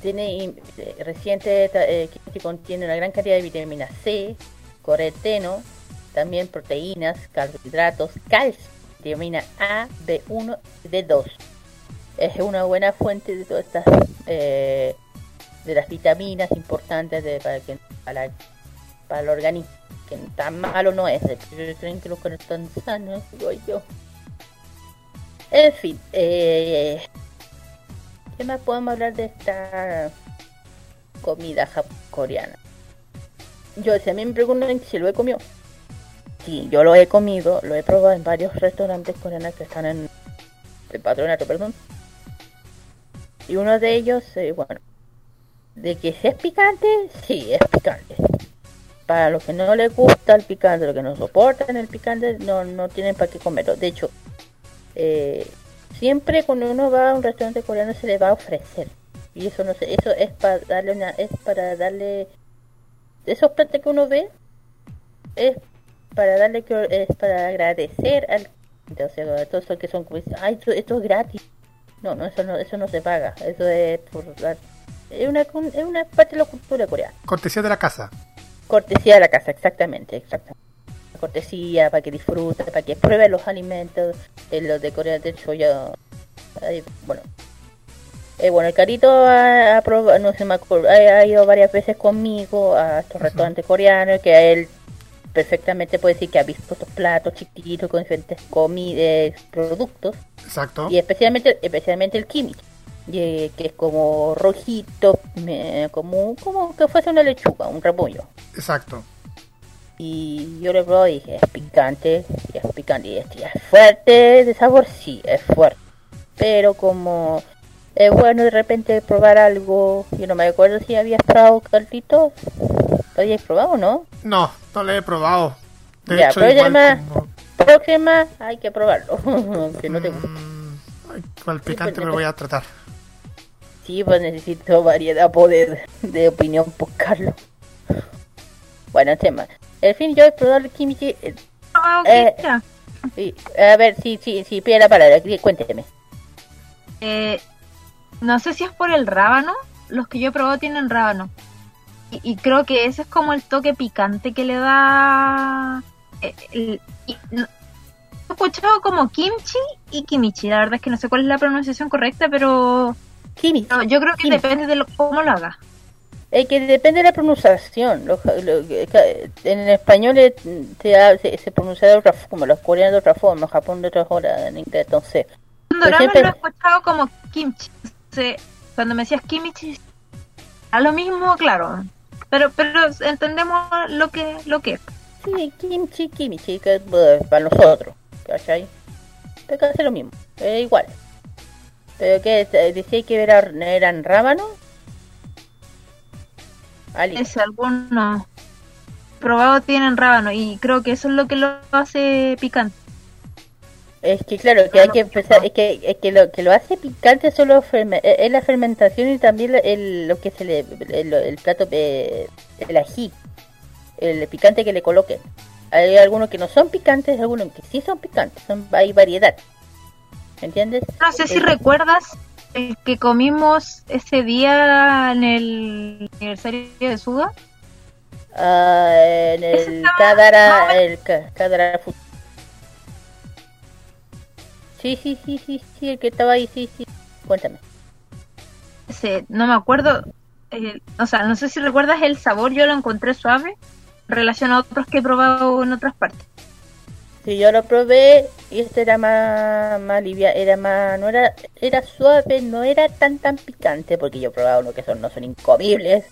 tiene eh, reciente eh, kimchi contiene una gran cantidad de vitamina C, coreteno, también proteínas, carbohidratos, calcio, vitamina A, B1 y B2. Es una buena fuente de todas estas eh, de las vitaminas importantes para que para, para el organismo que tan malo no es, creen que los que sanos, yo. En fin, eh, ¿qué más podemos hablar de esta comida coreana? Yo, si me preguntan si lo he comido, sí, yo lo he comido, lo he probado en varios restaurantes coreanos que están en el patronato, perdón. Y uno de ellos, eh, bueno, de que si es picante, sí, es picante para los que no les gusta el picante, los que no soportan el picante, no, no tienen para qué comerlo. De hecho, eh, siempre cuando uno va a un restaurante coreano se le va a ofrecer. Y eso no sé, eso es para darle una, es para darle esos platos que uno ve es para darle que es para agradecer al o sea, todos esos que son ay esto, esto es gratis. No, no, eso no, eso no se paga, eso es por es una, es una parte de la cultura coreana. Cortesía de la casa. Cortesía de la casa, exactamente, exactamente. Cortesía para que disfrute, para que pruebe los alimentos, eh, los de Corea. De hecho, yo, ay, bueno, eh, bueno, el carito ha, ha probado, no se me acuerdo, ha, ha ido varias veces conmigo a estos restaurantes coreanos que a él perfectamente puede decir que ha visto estos platos chiquititos con diferentes comidas, productos Exacto. y especialmente especialmente el kimchi eh, que es como rojito como como que fuese una lechuga un repollo Exacto. Y yo lo probé y dije es picante y es picante y es, y es fuerte de sabor sí es fuerte pero como es bueno de repente probar algo yo no me acuerdo si habías probado caldito lo habías probado no No, no lo he probado. De Ya, hecho, además- como- próxima hay que probarlo que no te gusta Mm, con el picante pues, me voy a tratar. Sí, pues necesito variedad, poder de opinión por Carlos. Bueno, tema. En fin, yo he probado el kimchi. eh, probado Eh. y- a ver, sí, sí, sí, pide la palabra, sí, cuénteme. Eh, no sé si es por el rábano. Los que yo he probado tienen rábano. Y, y creo que ese es como el toque picante que le da. eh, el- y- no- he escuchado como kimchi y kimichi. La verdad es que no sé cuál es la pronunciación correcta, pero Kimchi. no, yo creo que depende de lo, cómo lo hagas. Es que depende de la pronunciación. Lo- en español es- se, se, se pronuncia de otra forma, los coreanos de otra forma, Japón de otra forma, en inglés, entonces. Ejemplo- lo he escuchado como kimchi. Cuando me decías kimchi, a lo mismo, claro. Pero pero entendemos lo que lo que es. Sí, kimchi, kimchi, que para nosotros, ¿cachai? Pero lo mismo, es igual. Pero que eh, decía que era, eran rábanos. Ali, Es algunos probados tienen rábano y creo que eso es lo que lo hace picante. es que claro, que hay que empezar, es que, es que lo que lo hace picante solo eh, es la fermentación y también el, lo que se le, el, el plato, eh, el ají, el picante que le coloquen. Hay algunos que no son picantes, algunos que sí son picantes, son, hay variedad. ¿Entiendes? No sé si Eh, recuerdas el que comimos ese día en el aniversario de Suga. Ah, en el no, el Food. Sí, sí, sí, sí, sí, el que estaba ahí, sí, sí. Cuéntame. Ese, no me acuerdo, eh, o sea, no sé si recuerdas el sabor, yo lo encontré suave en relación a otros que he probado en otras partes. Sí, yo lo probé y este era más, más liviano, era más, no era, era suave, no era tan tan picante, porque yo he probado uno que son, no son incomibles.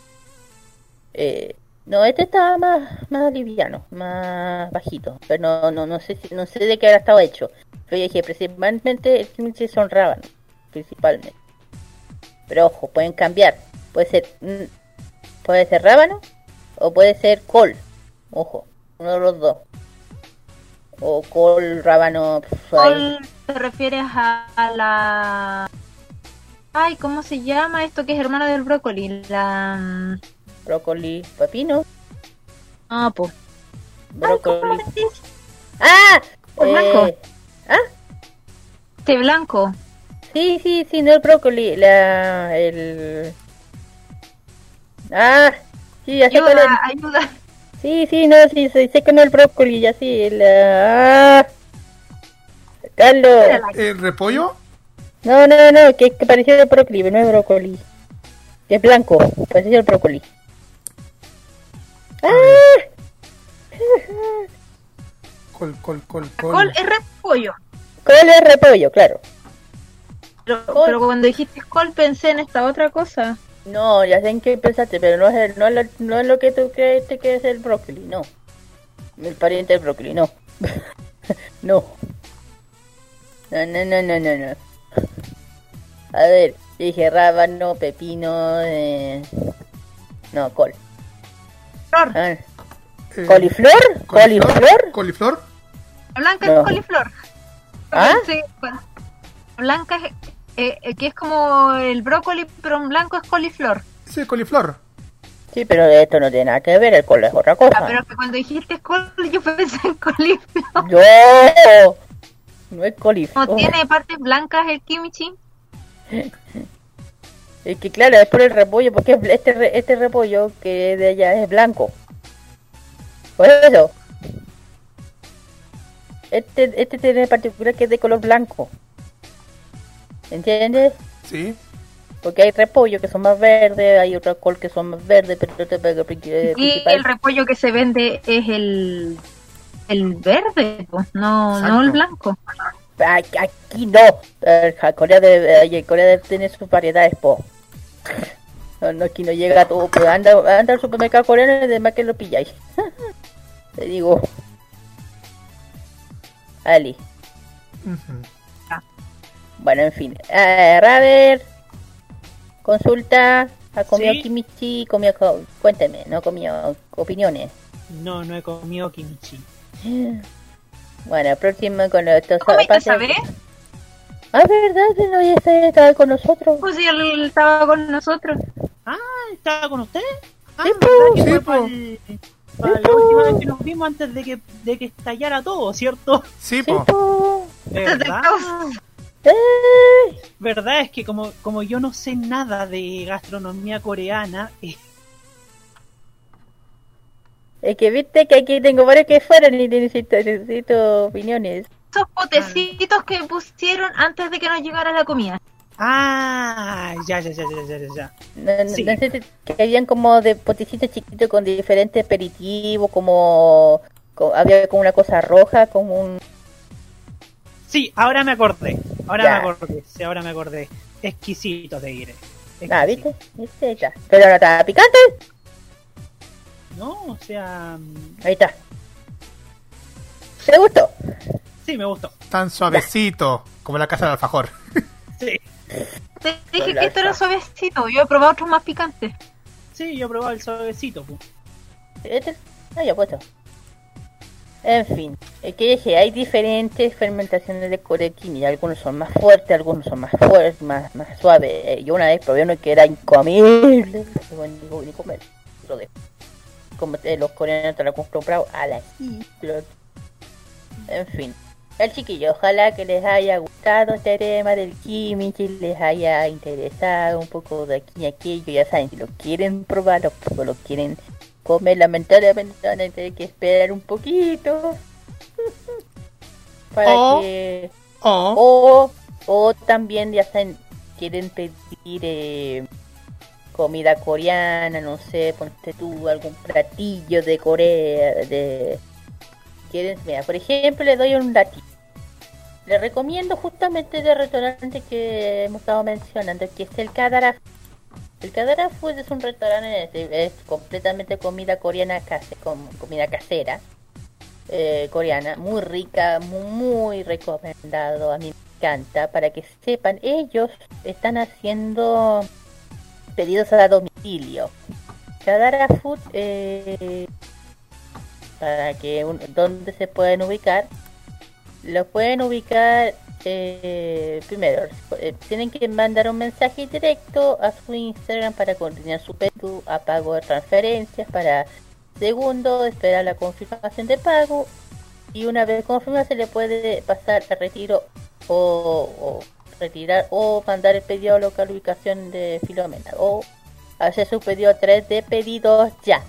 Eh, no, este estaba más, más liviano, más bajito, pero no, no, no sé no sé de qué habrá estado hecho. Pero yo dije, principalmente son rábanos, principalmente. Pero ojo, pueden cambiar. Puede ser, mm, puede ser rábano o puede ser col. Ojo, uno de los dos. O col, rábano. ¿Cuál te refieres a, a la... Ay, ¿cómo se llama esto que es hermano del brócoli? La... brócoli, pepino, Ah, pues. Ay, ¿cómo brócoli. ¡Ah! ¿Por blanco? Eh, ¿Ah? Este blanco. Sí, sí, sí, no el brócoli, la... el... Ah, sí, ya sé. Ayuda, ayuda. Sí, sí, no, sí, sí, sé que no el brócoli, ya sí, la... Ah. Carlos. ¿El repollo? No, no, no, que, que parecía el brócoli, pero no es brócoli. Que es blanco, parecía el brócoli. ¡Ah! Col, col, col, col. Col es repollo. Col es repollo, claro. Pero cuando dijiste col pensé en esta otra cosa. No, ya sé en qué pensaste, pero no es, el- no, es lo, no es lo que tú crees que es el brócoli, no. El pariente del brócoli, no. no. No, no, no, no, no, no. A ver, dije rábano, pepino, eh... No, col. Flor. Ah, Eh, ¿Coliflor? ¿Coliflor? ¿Coliflor? La blanca No. es coliflor. ¿Ah? Pensé, bueno, la blanca es, eh, eh, que es como el brócoli, pero en blanco es coliflor. Sí, coliflor. Sí, pero esto no tiene nada que ver, el col es otra cosa. Ah, pero que cuando dijiste col, yo pensé en coliflor. ¡No! No es coliflor. Como tiene partes blancas el kimchi. Es que claro, es por el repollo, porque este, este repollo que de allá es blanco. Por eso. Este, este tiene en particular que es de color blanco. ¿Entiendes? Sí. Porque hay repollo que son más verdes, hay otros col que son más verdes, pero este pero Y principal. el repollo que se vende es el el verde, pues, no, Exacto. no el blanco. Aquí, no. Eh, Corea debe, eh, Corea debe tener sus variedades, po. No, no, aquí no llega todo. Pues anda, anda al supermercado coreano y además que lo pilláis. Te digo. Ali. Bueno, en fin. Eh, Raver. Consulta. ¿Ha comido Sí. kimchi? ¿Comió co- Cuénteme, ¿no comió opiniones? No, no he comido kimchi. Bueno, próximo con estos ¿Comiste esa vez? Ah, ¿verdad? No, ya estaba con nosotros. Pues si él estaba con nosotros. Ah, ¿estaba con usted? Ah, Sí, ¿verdad que sí, para el- para la última vez que nos vimos antes de que, de que estallara todo, ¿cierto? Sí, Sí, po. ¿Verdad? ¡Ey! ¿Verdad? Es que como, como yo no sé nada de gastronomía coreana, eh, Es que viste que aquí tengo varios que fueron y necesito, necesito opiniones. Esos potecitos que pusieron antes de que nos llegara la comida. Ah, ya, ya, ya, ya, ya, ya. No, no- Sí. no sé si que habían como de potecitos chiquitos con diferentes aperitivos, como, co- había como una cosa roja, como un... Sí, ahora me acordé. Ahora Ya. me acordé. Sí, ahora me acordé. Exquisito te diré. Ah. ¿viste? ¿Viste? Está. Pero no estaba picante. No, o sea, mm, Ahí está. ¿Te gustó? sí, me gustó. Tan suavecito como la casa del alfajor. Sí, Te dije que esto era suavecito. Yo he probado otros más picantes. sí, yo he probado el suavecito. pu. Este, ah, ya puesto. En fin, es que hay diferentes fermentaciones de corequín y algunos son más fuertes, algunos son más fuertes, más, más suaves. Eh, Yo una vez probé uno que era incomible, no ni, comer, lo dejo. Como los coreanos te lo han comprado a la En fin, el chiquillo, ojalá que les haya gustado este tema del kimchi, les haya interesado un poco de aquí y aquello, ya saben, si lo quieren probar o lo quieren comer, lamentablemente van a tener que esperar un poquito. Para que... O, O, o también, ya saben, quieren pedir eh, comida coreana, no sé, ponte tú algún platillo de Corea, de... Quieren, mira, por ejemplo, le doy un datito. Le recomiendo justamente del restaurante que hemos estado mencionando, que es el Kadara. El Kadara Food es un restaurante, es, completamente comida coreana, case, com- comida casera eh, coreana, muy rica, mu- muy recomendado, a mí me encanta, para que sepan, ellos están haciendo pedidos a domicilio. Kadara Food, eh, para que, un- ¿dónde se pueden ubicar? Los pueden ubicar, eh, primero, eh, tienen que mandar un mensaje directo a su Instagram para coordinar su pedido a pago de transferencias, para Segundo, esperar la confirmación de pago. Y una vez confirmada se le puede pasar a retiro o, o retirar o mandar el pedido a local ubicación de Filomena. O hacer su pedido a través de pedidos ya.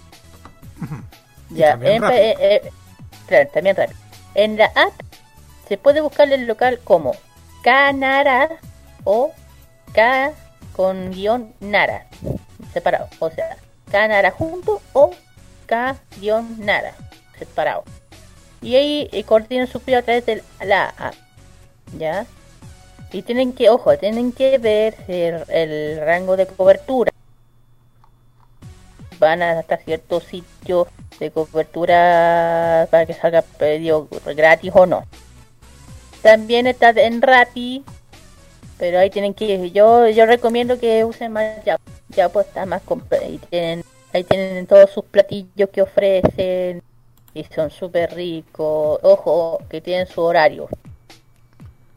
Ya, también en- rápido. eh, eh, claro, también rápido. En la app se puede buscar el local como Canara o K con guion Nara, separado. O sea, Canara junto o K-Nara, separado. Y ahí eh, coordinan su pedido a través de la app. ¿Ya? Y tienen que, ojo, tienen que ver el, el rango de cobertura. Van hasta ciertos sitios de cobertura para que salga pedido gratis o no. También está en Rappi, pero ahí tienen que yo yo recomiendo que usen más ya ya pues está más completo tienen ahí tienen todos sus platillos que ofrecen y son súper ricos. Ojo que tienen su horario.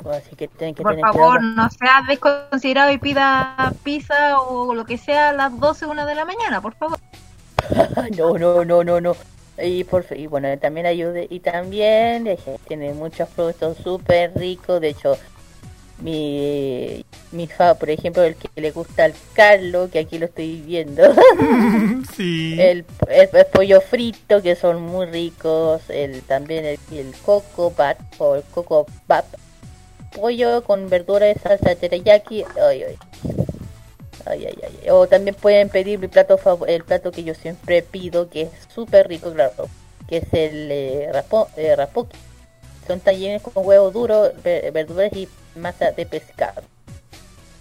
Así que tienen que Por tener favor, no sea desconsiderado y pida pizza o lo que sea a las 12, 1 de la mañana, por favor. no no no no no y por y bueno también ayude y también eh, tiene muchos productos súper ricos de hecho mi mi fa por ejemplo el que le gusta al Carlos que aquí lo estoy viendo sí. el, el- el pollo frito que son muy ricos el también el, el coco bat o el coco bap pollo con verdura de salsa teriyaki ay ay o también pueden pedir mi plato el plato que yo siempre pido que es súper rico claro que es el eh, rapo, eh, rapoki son talleres con huevo duro ver- verduras y masa de pescado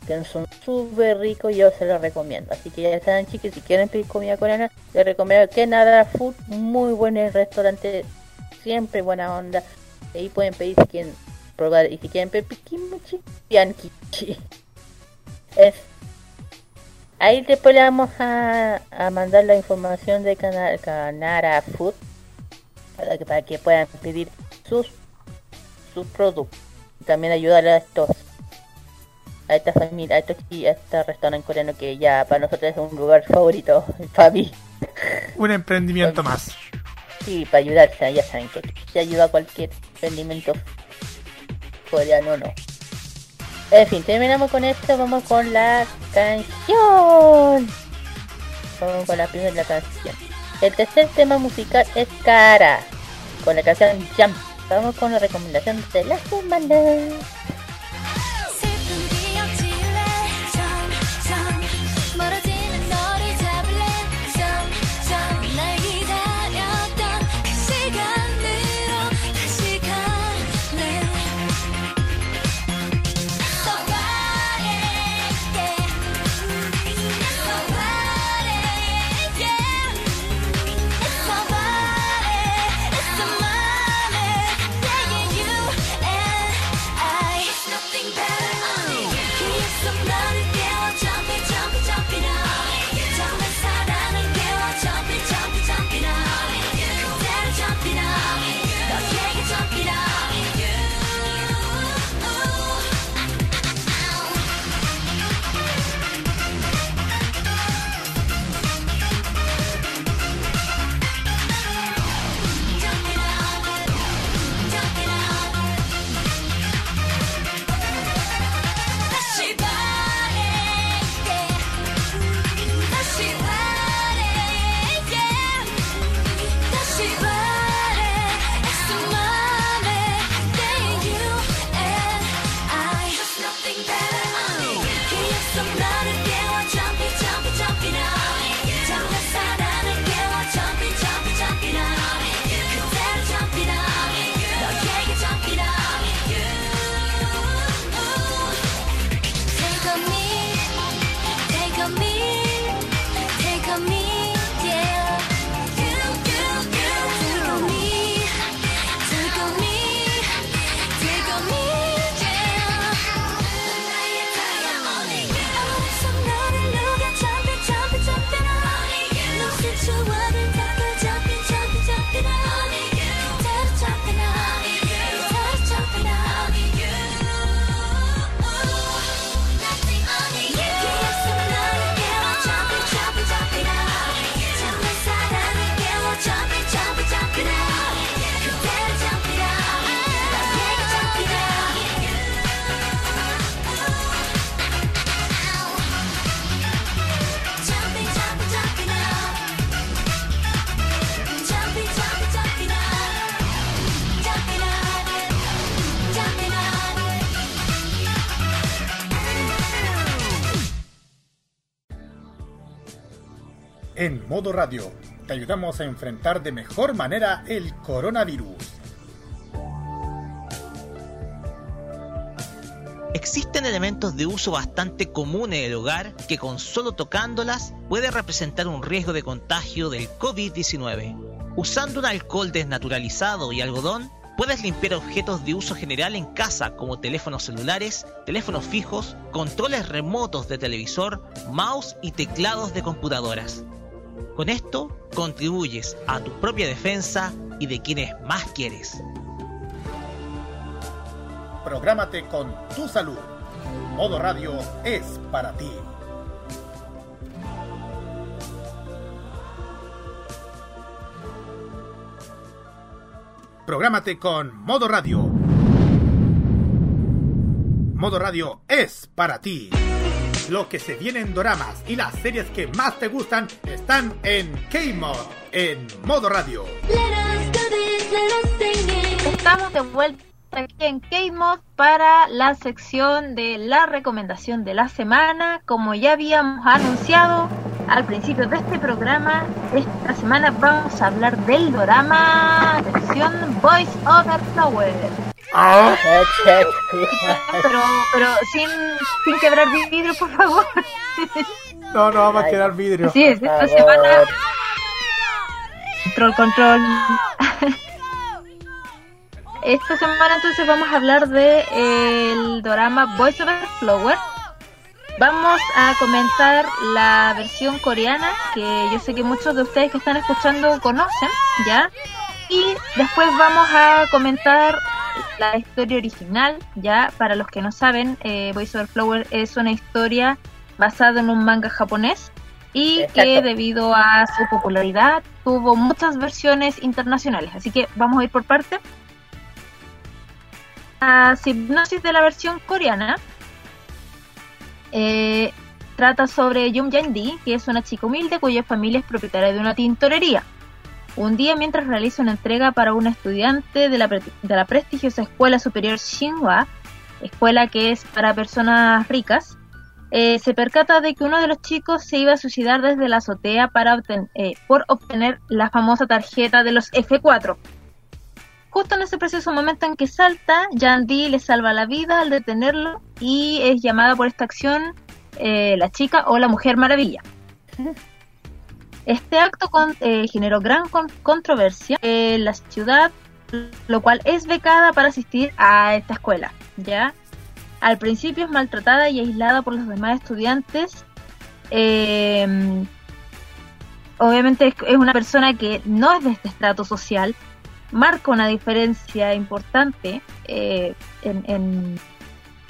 que son súper ricos y yo se los recomiendo. Así que ya saben chicos, si quieren pedir comida coreana, les recomiendo que nada Food, muy buen restaurante, siempre buena onda. Ahí pueden pedir si quieren probar y si quieren pedir kimchi. Es- Ahí después le vamos a, a mandar la información de Cana- Canara Food para que, para que puedan pedir sus, sus productos. También ayudar a estos a esta familia, a, estos a este restaurante coreano que ya para nosotros es un lugar favorito, mí. Un emprendimiento más. Sí, para ayudarse, ya saben que se ayuda a cualquier emprendimiento coreano no. En fin, terminamos con esto, vamos con la canción. Vamos con la primera canción. El tercer tema musical es Cara, con la canción Jump. Vamos con la recomendación de la semana. Modo radio, te ayudamos a enfrentar de mejor manera el coronavirus. Existen elementos de uso bastante común en el hogar que con solo tocándolas puede representar un riesgo de contagio del COVID-19. Usando un alcohol desnaturalizado y algodón, puedes limpiar objetos de uso general en casa como teléfonos celulares, teléfonos fijos, controles remotos de televisor, mouse y teclados de computadoras. Con esto contribuyes a tu propia defensa y de quienes más quieres. Prográmate con tu salud. Modo radio es para ti. Prográmate con Modo Radio. Modo Radio es para ti. Lo que se viene en doramas y las series que más te gustan están en K-Mod, en Modo Radio. Estamos de vuelta aquí en K-Mod para la sección de la recomendación de la semana. Como ya habíamos anunciado al principio de este programa, esta semana vamos a hablar del drama versión Voice Over Flower. Ah, Pero, pero sin, sin quebrar vidrio, por favor. no, no vamos a quedar vidrio. Sí, esta semana. Control, control. Esta semana entonces vamos a hablar de el drama Voice Over Flower. Vamos a comentar la versión coreana, que yo sé que muchos de ustedes que están escuchando conocen, ¿ya? Y después vamos a comentar la historia original, ya para los que no saben, eh, Voice Over Flower es una historia basada en un manga japonés y Exacto. que debido a su popularidad tuvo muchas versiones internacionales. Así que vamos a ir por parte. La hipnosis de la versión coreana eh, trata sobre Jung Jae-di, que es una chica humilde cuya familia es propietaria de una tintorería. Un día, mientras realiza una entrega para una estudiante de la, de la prestigiosa Escuela Superior Shinhwa, escuela que es para personas ricas, eh, se percata de que uno de los chicos se iba a suicidar desde la azotea para obten- eh, por obtener la famosa tarjeta de los F4. Justo en ese preciso momento en que salta, Yandy le salva la vida al detenerlo y es llamada por esta acción eh, la chica o la mujer maravilla. Este acto con- eh, generó gran con- controversia en la ciudad, lo cual es becada para asistir a esta escuela. ¿ya? Al principio es maltratada y aislada por los demás estudiantes. Eh, obviamente es, una persona que no es de este estrato social, marca una diferencia importante eh, en, en,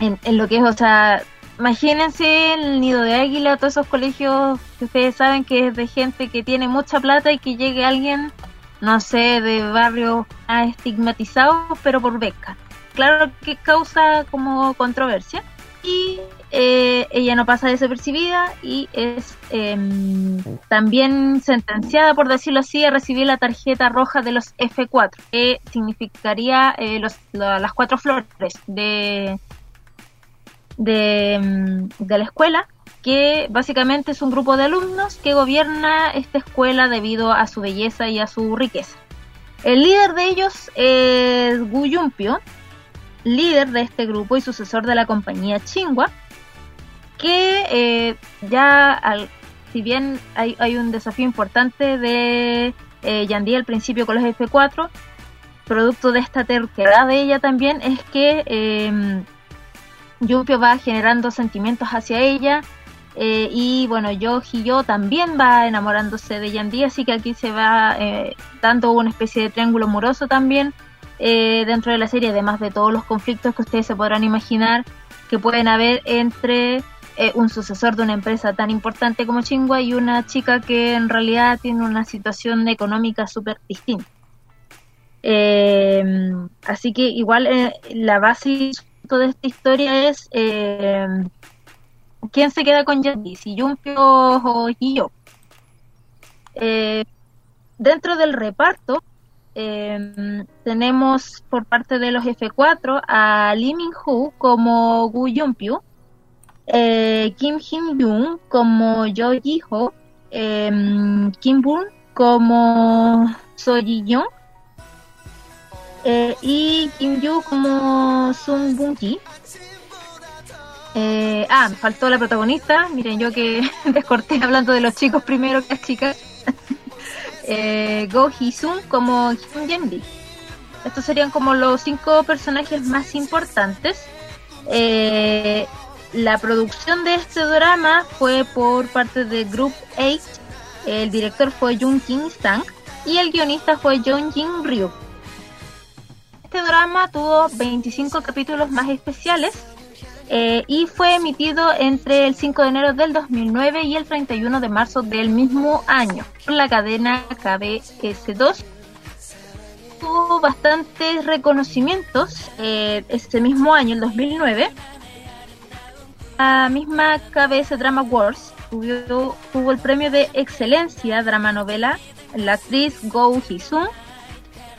en- en lo que es, o sea, imagínense el nido de águila, todos esos colegios que ustedes saben que es de gente que tiene mucha plata y que llegue alguien, no sé, de barrios estigmatizados, pero por beca. Claro que causa como controversia. Y eh, ella no pasa desapercibida y es em, también sentenciada, por decirlo así, a recibir la tarjeta roja de los F4, que significaría eh, los, la- las cuatro flores de, de, mm, de la escuela, que básicamente es un grupo de alumnos que gobierna esta escuela debido a su belleza y a su riqueza. El líder de ellos es Gu Yumpio, líder de este grupo y sucesor de la compañía Chingua, que eh, ya, si bien hay, hay un desafío importante de eh, al principio con los F4, producto de esta terquedad de ella también es que eh, Yumpio va generando sentimientos hacia ella eh, y bueno, yo yo también va enamorándose de Yandí, así que aquí se va eh, dando una especie de triángulo amoroso también eh, dentro de la serie, además de todos los conflictos que ustedes se podrán imaginar que pueden haber entre eh, un sucesor de una empresa tan importante como Chingua y una chica que en realidad tiene una situación económica súper distinta. Eh, así que igual la base de esta historia es eh, quién se queda con Yandy, si Yumpio o Giyo. Eh, dentro del reparto eh, tenemos por parte de los F4 a Lee Min Ho como Gu Yumpio, eh, Kim Hin Yoon como Jo Ji Ho, Kim Boon como So Ji Young eh, y Kim Yu como Sung Boon Ji. Eh, ah, faltó la protagonista. Miren, yo que descorté hablando de los chicos primero que las chicas. eh, Go Hee-sung como Kim Yeon-bi. Estos serían como los cinco personajes más importantes. Eh, la producción de este drama fue por parte de Group 8. El director fue Jung Kim Sang y el guionista fue Jung Jin Ryu. Este drama tuvo 25 capítulos más especiales eh, y fue emitido entre el 5 de enero del 2009 y el 31 de marzo del mismo año por la cadena KBS2. Tuvo bastantes reconocimientos eh, ese mismo año, el 2009. La misma KBS Drama Awards tuvo, tuvo el premio de excelencia drama novela la actriz Go Hee-sung,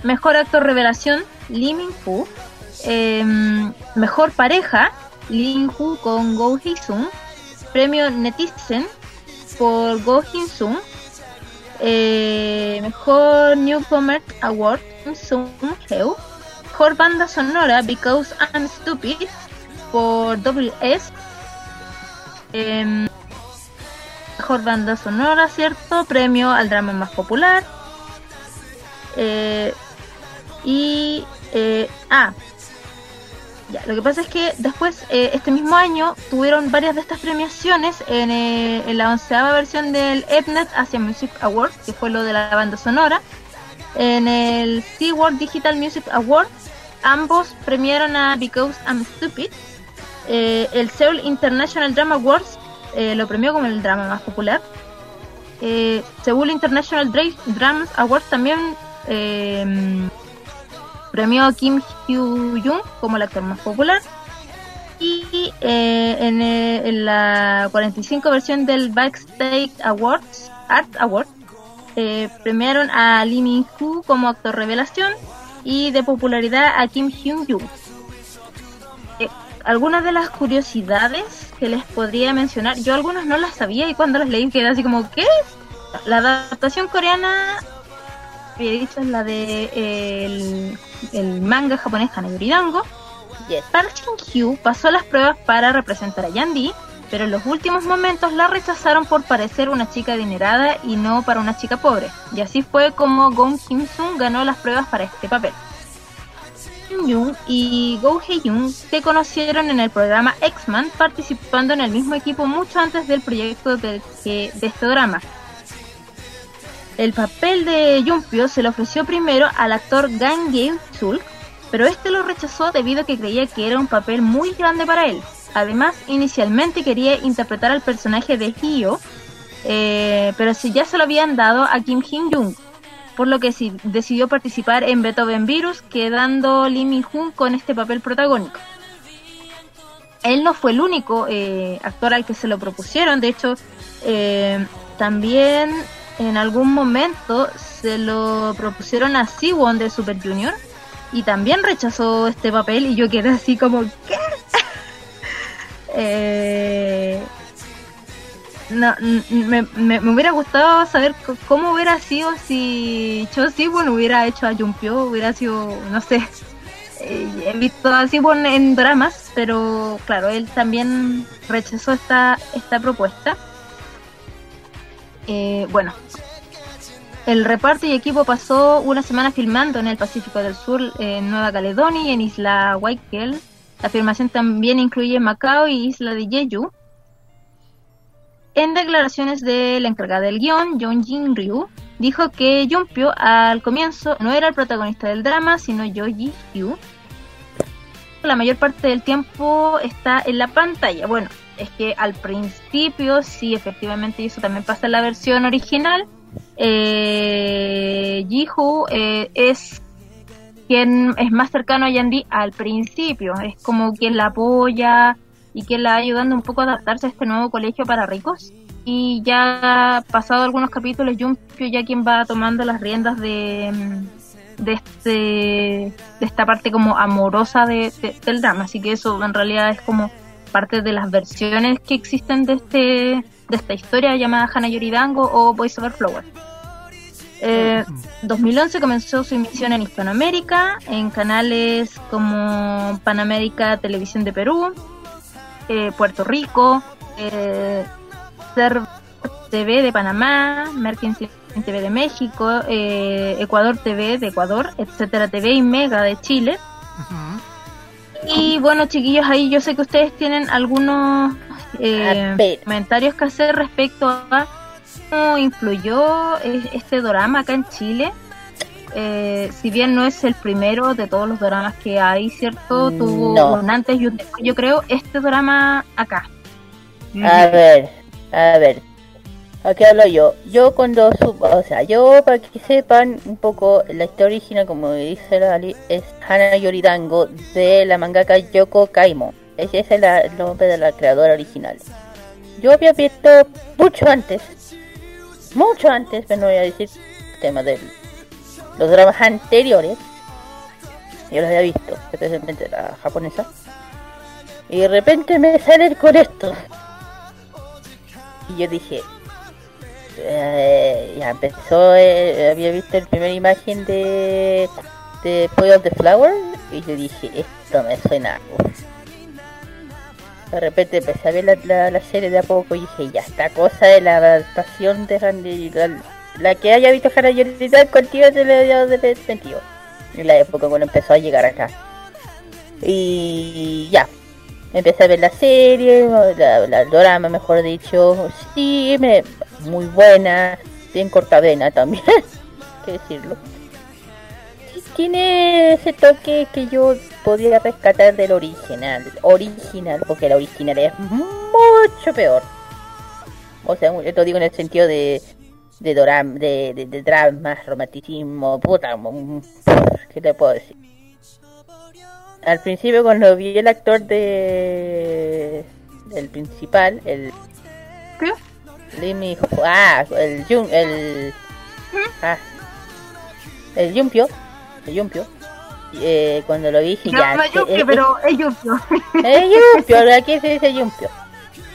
mejor actor revelación Lee Min-ho, em, mejor pareja Lee Ho con Go Hee-sung, premio Netizen por Go Hee-sung, eh, mejor Newcomer Award Sung Heo, mejor banda sonora Because I'm Stupid por WS, em, mejor banda sonora, ¿cierto? Premio al drama más popular. Eh, y. eh, ah, ya, lo que pasa es que después, eh, este mismo año, tuvieron varias de estas premiaciones en, eh, la onceava versión del Epnet Asia Music Award, que fue lo de la banda sonora. En el SeaWorld Digital Music Award, ambos premiaron a Because I'm Stupid. Eh, el Seoul International Drama Awards lo premió como el drama más popular. Eh, Seoul International Dra- Drama Awards también premió a Kim Hyo-jung como el actor más popular. Y eh, en, eh, en la 45 versión del Backstage Awards, Art Award, eh, premiaron a Lee Min-ho como actor revelación y de popularidad a Kim Hyun-jung. Eh, algunas de las curiosidades que les podría mencionar, yo algunas no las sabía y cuando las leí quedé así como, ¿qué? La adaptación coreana, había dicho, es la de eh, el, el manga japonés Hanaguri Dango. Yes. Park Shin-hyo pasó las pruebas para representar a Yandy, pero en los últimos momentos la rechazaron por parecer una chica adinerada y no para una chica pobre. Y así fue como Gong Kim-sung ganó las pruebas para este papel. Jung y Go Hye-yoon se conocieron en el programa X-Man participando en el mismo equipo mucho antes del proyecto de, de este drama. El papel de Yumpio se le ofreció primero al actor Gang Jae-sul, pero este lo rechazó debido a que creía que era un papel muy grande para él. Además, inicialmente quería interpretar al personaje de Hyo, eh, pero si ya se lo habían dado a Kim Hyun-jung, por lo que sí, decidió participar en Beethoven Virus, quedando Lee Min-hoon con este papel protagónico. Él no fue el único eh, actor al que se lo propusieron, de hecho, eh, también en algún momento se lo propusieron a Siwon de Super Junior y también rechazó este papel y yo quedé así como ¿qué? Eh, no, me, me, hubiera gustado saber cómo hubiera sido si Cho Siwon hubiera hecho a Jumpio, hubiera sido, no sé, eh, he visto a Siwon en dramas, pero claro, él también rechazó esta, esta propuesta. Eh, bueno, el reparto y equipo pasó una semana filmando en el Pacífico del Sur, en Nueva Caledonia y en Isla Waikele. La filmación también incluye Macao y Isla de Jeju. En declaraciones de la encargada del guion, Jong Jin Ryu, dijo que Jumpio al comienzo no era el protagonista del drama, sino Yo Ji Hyu. La mayor parte del tiempo está en la pantalla. Bueno, es que al principio sí, efectivamente, eso también pasa en la versión original. Eh, eh, es quien es más cercano a Yandy al principio, es como quien la apoya y quien la ayudando un poco a adaptarse a este nuevo colegio para ricos. Y ya pasado algunos capítulos, Jumpio ya quien va tomando las riendas de, de este de esta parte como amorosa de, de- del drama, así que eso en realidad es como parte de las versiones que existen de este de esta historia llamada Hana Yoridango o Voice Over Flower. Eh, 2011 comenzó su emisión en Hispanoamérica, en canales como Panamérica Televisión de Perú, eh, Puerto Rico, eh, TV de Panamá, Merkin TV de México, eh, Ecuador TV de Ecuador, etcétera TV y Mega de Chile. Y bueno, chiquillos, ahí yo sé que ustedes tienen algunos eh, comentarios que hacer respecto a cómo influyó eh, este drama acá en Chile. Eh, si bien no es el primero de todos los dramas que hay, ¿cierto? Tuvo un antes y un después, yo creo, este drama acá. A ver, a ver. Aquí hablo yo. Yo cuando sub, o sea, yo para que sepan un poco la historia original, como dice la Ali, es Hana Yoridango de la mangaka Yoko Kaimo. Ese es el, el nombre de la creadora original. Yo había visto mucho antes, mucho antes, pero no voy a decir el tema de los dramas anteriores. Yo los había visto, especialmente la japonesa. Y de repente me salen con esto. Y yo dije, eh, ya empezó, eh, había visto la primera imagen de, de Boy of the Flower y yo dije, esto me suena. algo". De repente empecé a ver la, la, la serie de a poco y dije, ya, esta cosa de la adaptación de Randy, la, la que haya visto Hannah Yoridan contigo se le dio de sentido. En la época cuando empezó a llegar acá. Y ya, empecé a ver la serie, la, la el drama mejor dicho, sí, me, muy buena, bien cortavena también, que decirlo. tiene ese toque que yo podría rescatar del original. Original, porque la original es mucho peor. O sea, esto digo en el sentido de de doram, de, de, de drama, romanticismo, puta, ¿qué te puedo decir? Al principio cuando vi el actor de el principal, el ¿Qué? Limmy, ah, el Jun, el ah, el Yumpio, el Yumpio, eh, cuando lo vi dije No, ya, no, Yuppie, eh, pero es Yuppie. el Yumpio, aquí se dice Yumpio.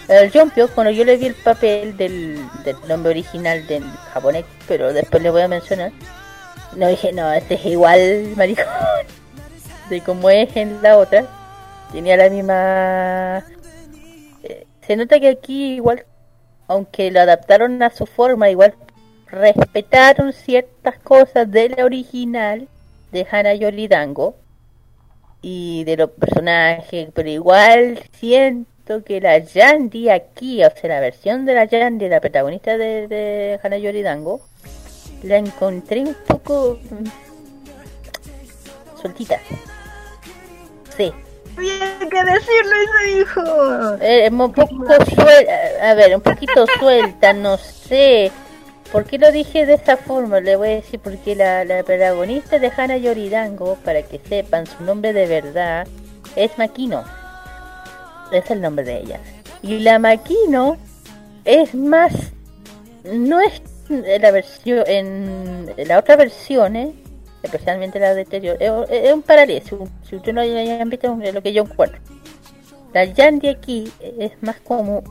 El Yumpio, cuando yo le vi el papel del, del nombre original del japonés, pero después le voy a mencionar, no dije, no, este es igual, maricón, de es en la otra. Tenía la misma... eh, se nota que aquí igual, aunque lo adaptaron a su forma, igual respetaron ciertas cosas de la original de Hana Yoridango y de los personajes, pero igual siento que la Yandy aquí, o sea, la versión de la Yandy, la protagonista de, de Hana Yoridango, la encontré un poco mm, sueltita. Sí, Tiene que decirlo ese hijo. eh, un poco suelta, a ver, un poquito suelta, no sé. ¿Por qué lo dije de esa forma? Le voy a decir porque la, la protagonista de Hana Yoridango, para que sepan, su nombre de verdad es Makino. Es el nombre de ella. Y la Makino es más... No es la versión... En la otra versión, ¿eh? Especialmente la de anterior, es, un paralelo. Si, ustedes no hayan visto, es lo que yo encuentro. La Yandy aquí es más como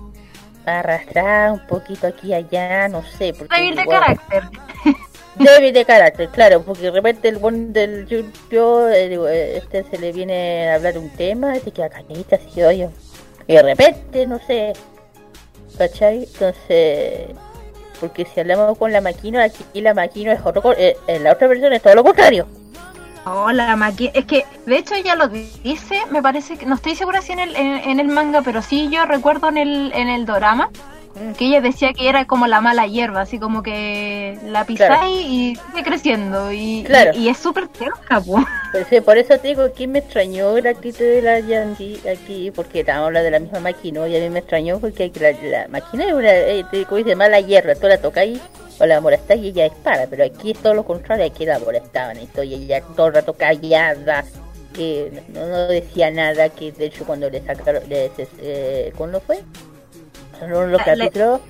arrastrar un poquito aquí allá, no sé. Porque Débil de carácter. Débil de carácter, claro, porque de repente el buen del Yumpio, eh, eh, este se le viene a hablar un tema, y se queda calladita, así que oye, y de repente, no sé, ¿cachai? Entonces, porque si hablamos con la máquina, aquí la máquina es otro, eh, en la otra versión es todo lo contrario. Oh, la máquina. Es que, de hecho, ella lo dice, me parece que. No estoy segura si en el, en, en el manga, pero sí yo recuerdo en el, en el dorama que ella decía que era como la mala hierba, así como que la pisáis Claro. y sigue creciendo. Y, Claro. y, y es súper terca. Pues, sí, por eso te digo que me extrañó la actitud de la Yandy aquí, porque estábamos hablando de la misma máquina, y a mí me extrañó porque la, la máquina es una, eh, te como dice, mala hierba, tú la tocáis o la molestáis y ella dispara, pero aquí es todo lo contrario, aquí la molestaban y ella todo el rato callada, que no, no decía nada, que de hecho cuando le sacaron, le, eh, ¿cuándo fue? En uno de los La- la- capítulos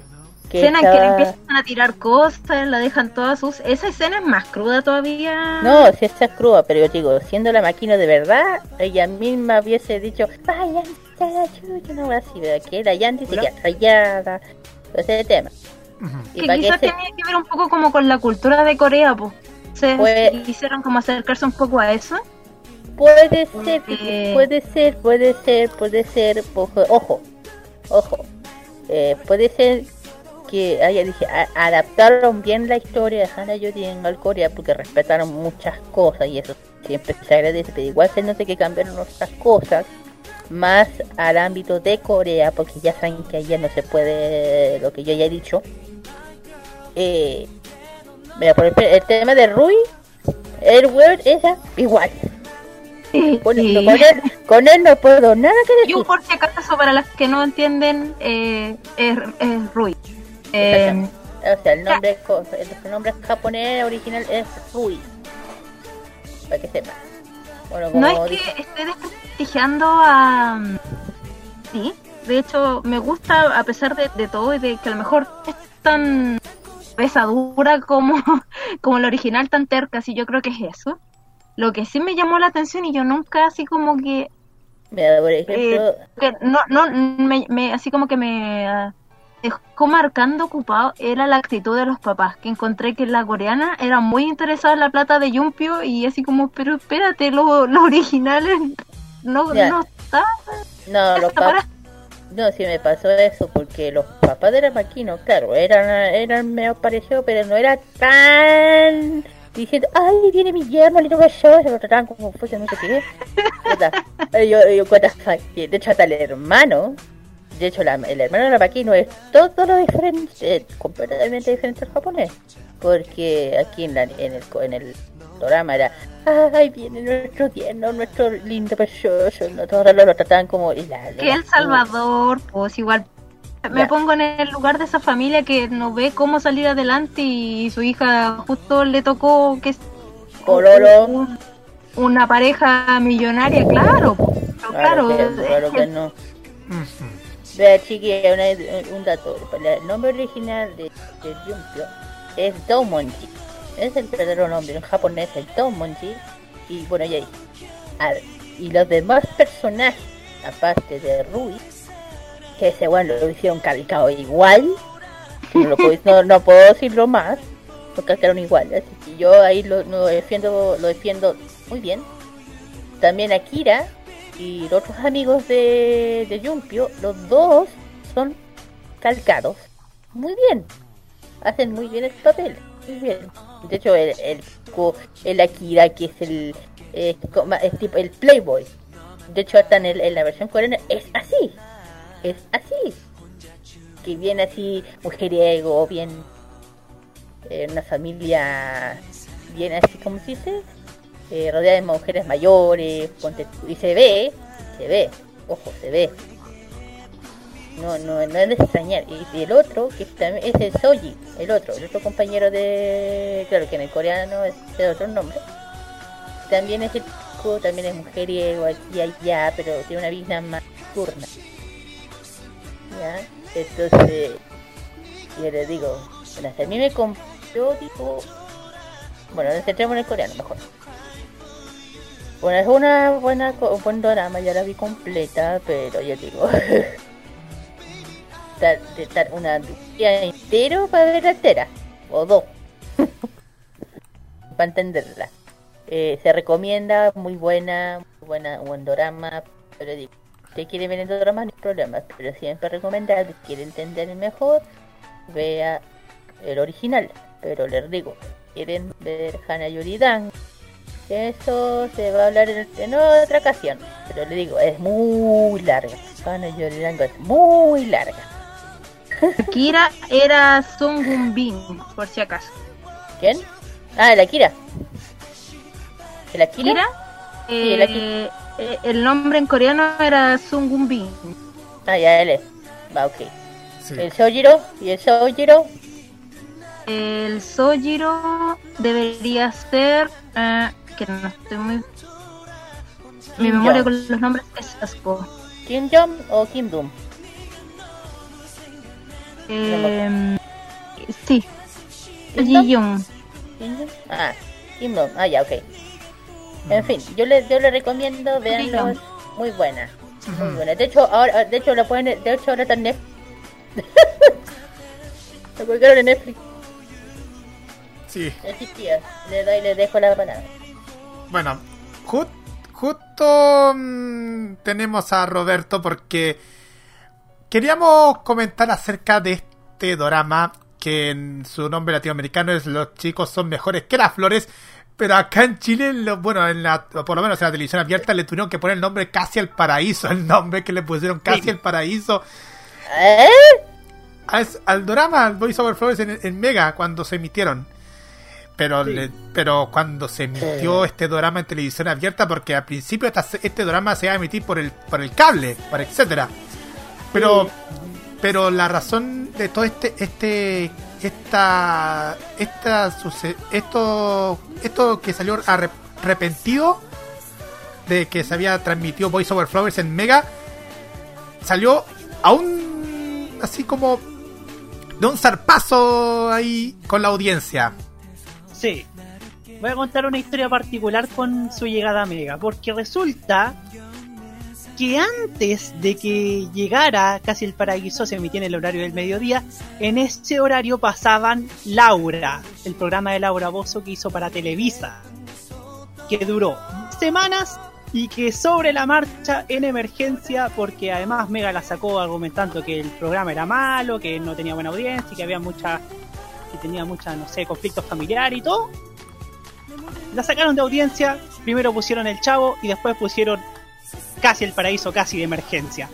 que escena en que le estaba- empiezan a tirar cosas, la dejan todas sus. Esa escena es más cruda todavía. No, si esta es cruda, pero yo digo, siendo la máquina de verdad, ella misma hubiese dicho, ay, ya está la chucha, no así, pero que la Yandy se queda rayada, ese es el tema. Ujú. Y que que quizás se- tenía que ver un poco como con la cultura de Corea, pues. Se Pues- quisieran como acercarse un poco a eso. puede ser, puede ser, puede ser, puede ser, ojo, ojo, eh, puede ser que haya dije, adaptaron bien la historia de Hana Yori en al Corea porque respetaron muchas cosas y eso siempre se agradece, pero igual se nota que cambiaron otras cosas más al ámbito de Corea porque ya saben que allá no se puede lo que yo ya he dicho. Eh, mira, por ejemplo, el tema de Rui, el word esa igual. Con, él, con él no puedo nada que Y decir. un por si acaso, para las que no entienden, eh, es, es Rui. Eh, O sea, el nombre, co- el nombre japonés original es Rui. Para que sepa. Bueno, no es que esté desprestigiando a... Sí, de hecho me gusta a pesar de, de todo y de que a lo mejor es tan pesadura como, como el original, tan terca, sí, yo creo que es eso. Lo que sí me llamó la atención y yo nunca así como que Mira, por ejemplo, que no, no, me, me- así como que me ah, dejó marcando ocupado era la actitud de los papás, que encontré que la coreana era muy interesada en la plata de Yumpio y así como, pero espérate, lo- los originales no, Ya. no está. no, los papás. No, sí me pasó eso, porque los papás de la máquina, claro, eran, eran medio parecidos, pero no era tan diciendo, ay, viene mi yerno, toca yo, se lo trataban como fuese no sé qué. Yo, yo, what the fuck, que de hecho hasta el hermano, de hecho la- el hermano de la máquina es todo lo diferente, eh, completamente diferente al japonés, porque aquí en, la, en, el, en el drama era, ay, viene nuestro tierno, nuestro lindo precioso, no, todos lo, lo trataban como... y la- Que El Salvador, pues igual me Ya. pongo en el lugar de esa familia que no ve cómo salir adelante y su hija justo le tocó que un- una pareja millonaria, claro. Pero claro, Claro, que- claro es que que- no. Vea, chiquilla, una- un dato. El nombre original de, de Yumpio es Doumonji. Es el verdadero nombre. En japonés es Doumonji. Y bueno, y ahí. A ver, y los demás personajes, aparte de Rui, que ese bueno lo hicieron calcado igual. No, puedo, no, no puedo decirlo más. Lo calcaron igual. Así yo ahí lo, defiendo lo defiendo muy bien. También Akira y los otros amigos de, de Yumpio, los dos son calcados. Muy bien. Hacen muy bien el papel. Muy bien. De hecho, el, el, el Akira, que es el, es tipo el Playboy. De hecho, hasta en, el- en la versión coreana es así. Es así. Que viene así, mujeriego, bien. eh, una familia bien así, como se dice? eh, rodeada de mujeres mayores, y se ve, se ve, ojo, se ve. No, no, no es de extrañar. Y, el otro, que también es el Soji, el otro, el otro compañero de, claro que en el coreano es de otro nombre. También es el también es mujeriego aquí y allá, pero tiene una vida más turna. ¿Ya? Entonces, yo le digo, bueno, a mí me compró, digo, bueno, nos centremos en el coreano mejor. Bueno, es una buena, un buen drama, ya la vi completa, pero yo digo, estar, de estar una día entero para verla entera, o dos, para entenderla. Eh, se recomienda, muy buena, muy buena, buen drama, pero digo, si quiere ver el drama no hay problema, pero siempre recomendar, si quiere entender mejor, vea el original, pero les digo, quieren ver Hana Yuridan, eso se va a hablar en, en otra ocasión, pero le digo, es muy larga, Hana Yuridan es muy larga. Kira era Sung Bin, por si acaso. ¿Quién? Ah, el Akira. ¿El Akira? Kira, eh, eh, el nombre en coreano era Sung Bin. Ah, ya él es. Va, ok. Sí. El Sojiro y el Sojiro. El Sojiro debería ser. eh, que no estoy muy. Mi memoria Jong. con los nombres es asco. ¿Kim Jong o Kim Doom? Eh, sí. Kim Jong. Ah, Kim Jong. Ah, ya, ok. En fin, yo le, yo le recomiendo, veanlo, muy buena. Muy buena. De hecho, ahora, de hecho, lo pueden, de hecho, ahora está en Netflix. lo colgaron en Netflix. Sí. Que le doy, le dejo la palabra. Bueno, ju- justo mm, tenemos a Roberto porque queríamos comentar acerca de este drama que en su nombre latinoamericano es Los chicos son mejores que las flores. Pero acá en Chile, lo- bueno, en la, por lo menos en la televisión abierta le tuvieron que poner el nombre casi al paraíso, el nombre que le pusieron casi Sí. al paraíso. ¿Eh? al, al drama, al Voice Over Flowers en, en Mega cuando se emitieron. Pero, Sí. le- pero cuando se emitió este drama en televisión abierta, porque al principio esta- este drama se iba a emitir por el, por el cable, por etcétera. Pero, pero la razón de todo este, este, esta, esta, esto, esto que salió arre- arrepentido de que se había transmitido Voice Over Flowers en Mega, salió aún así como de un zarpazo ahí con la audiencia. Sí. Voy a contar una historia particular con su llegada a Mega, porque resulta que antes de que llegara casi el paraíso, se emitía en el horario del mediodía, en ese horario pasaban Laura, el programa de Laura Bozo que hizo para Televisa, que duró semanas y que sobre la marcha en emergencia, porque además Mega la sacó argumentando que el programa era malo, que no tenía buena audiencia y que había mucha que tenía mucha, no sé, conflictos familiares y todo. La sacaron de audiencia, primero pusieron el chavo y después pusieron casi el paraíso, casi de emergencia.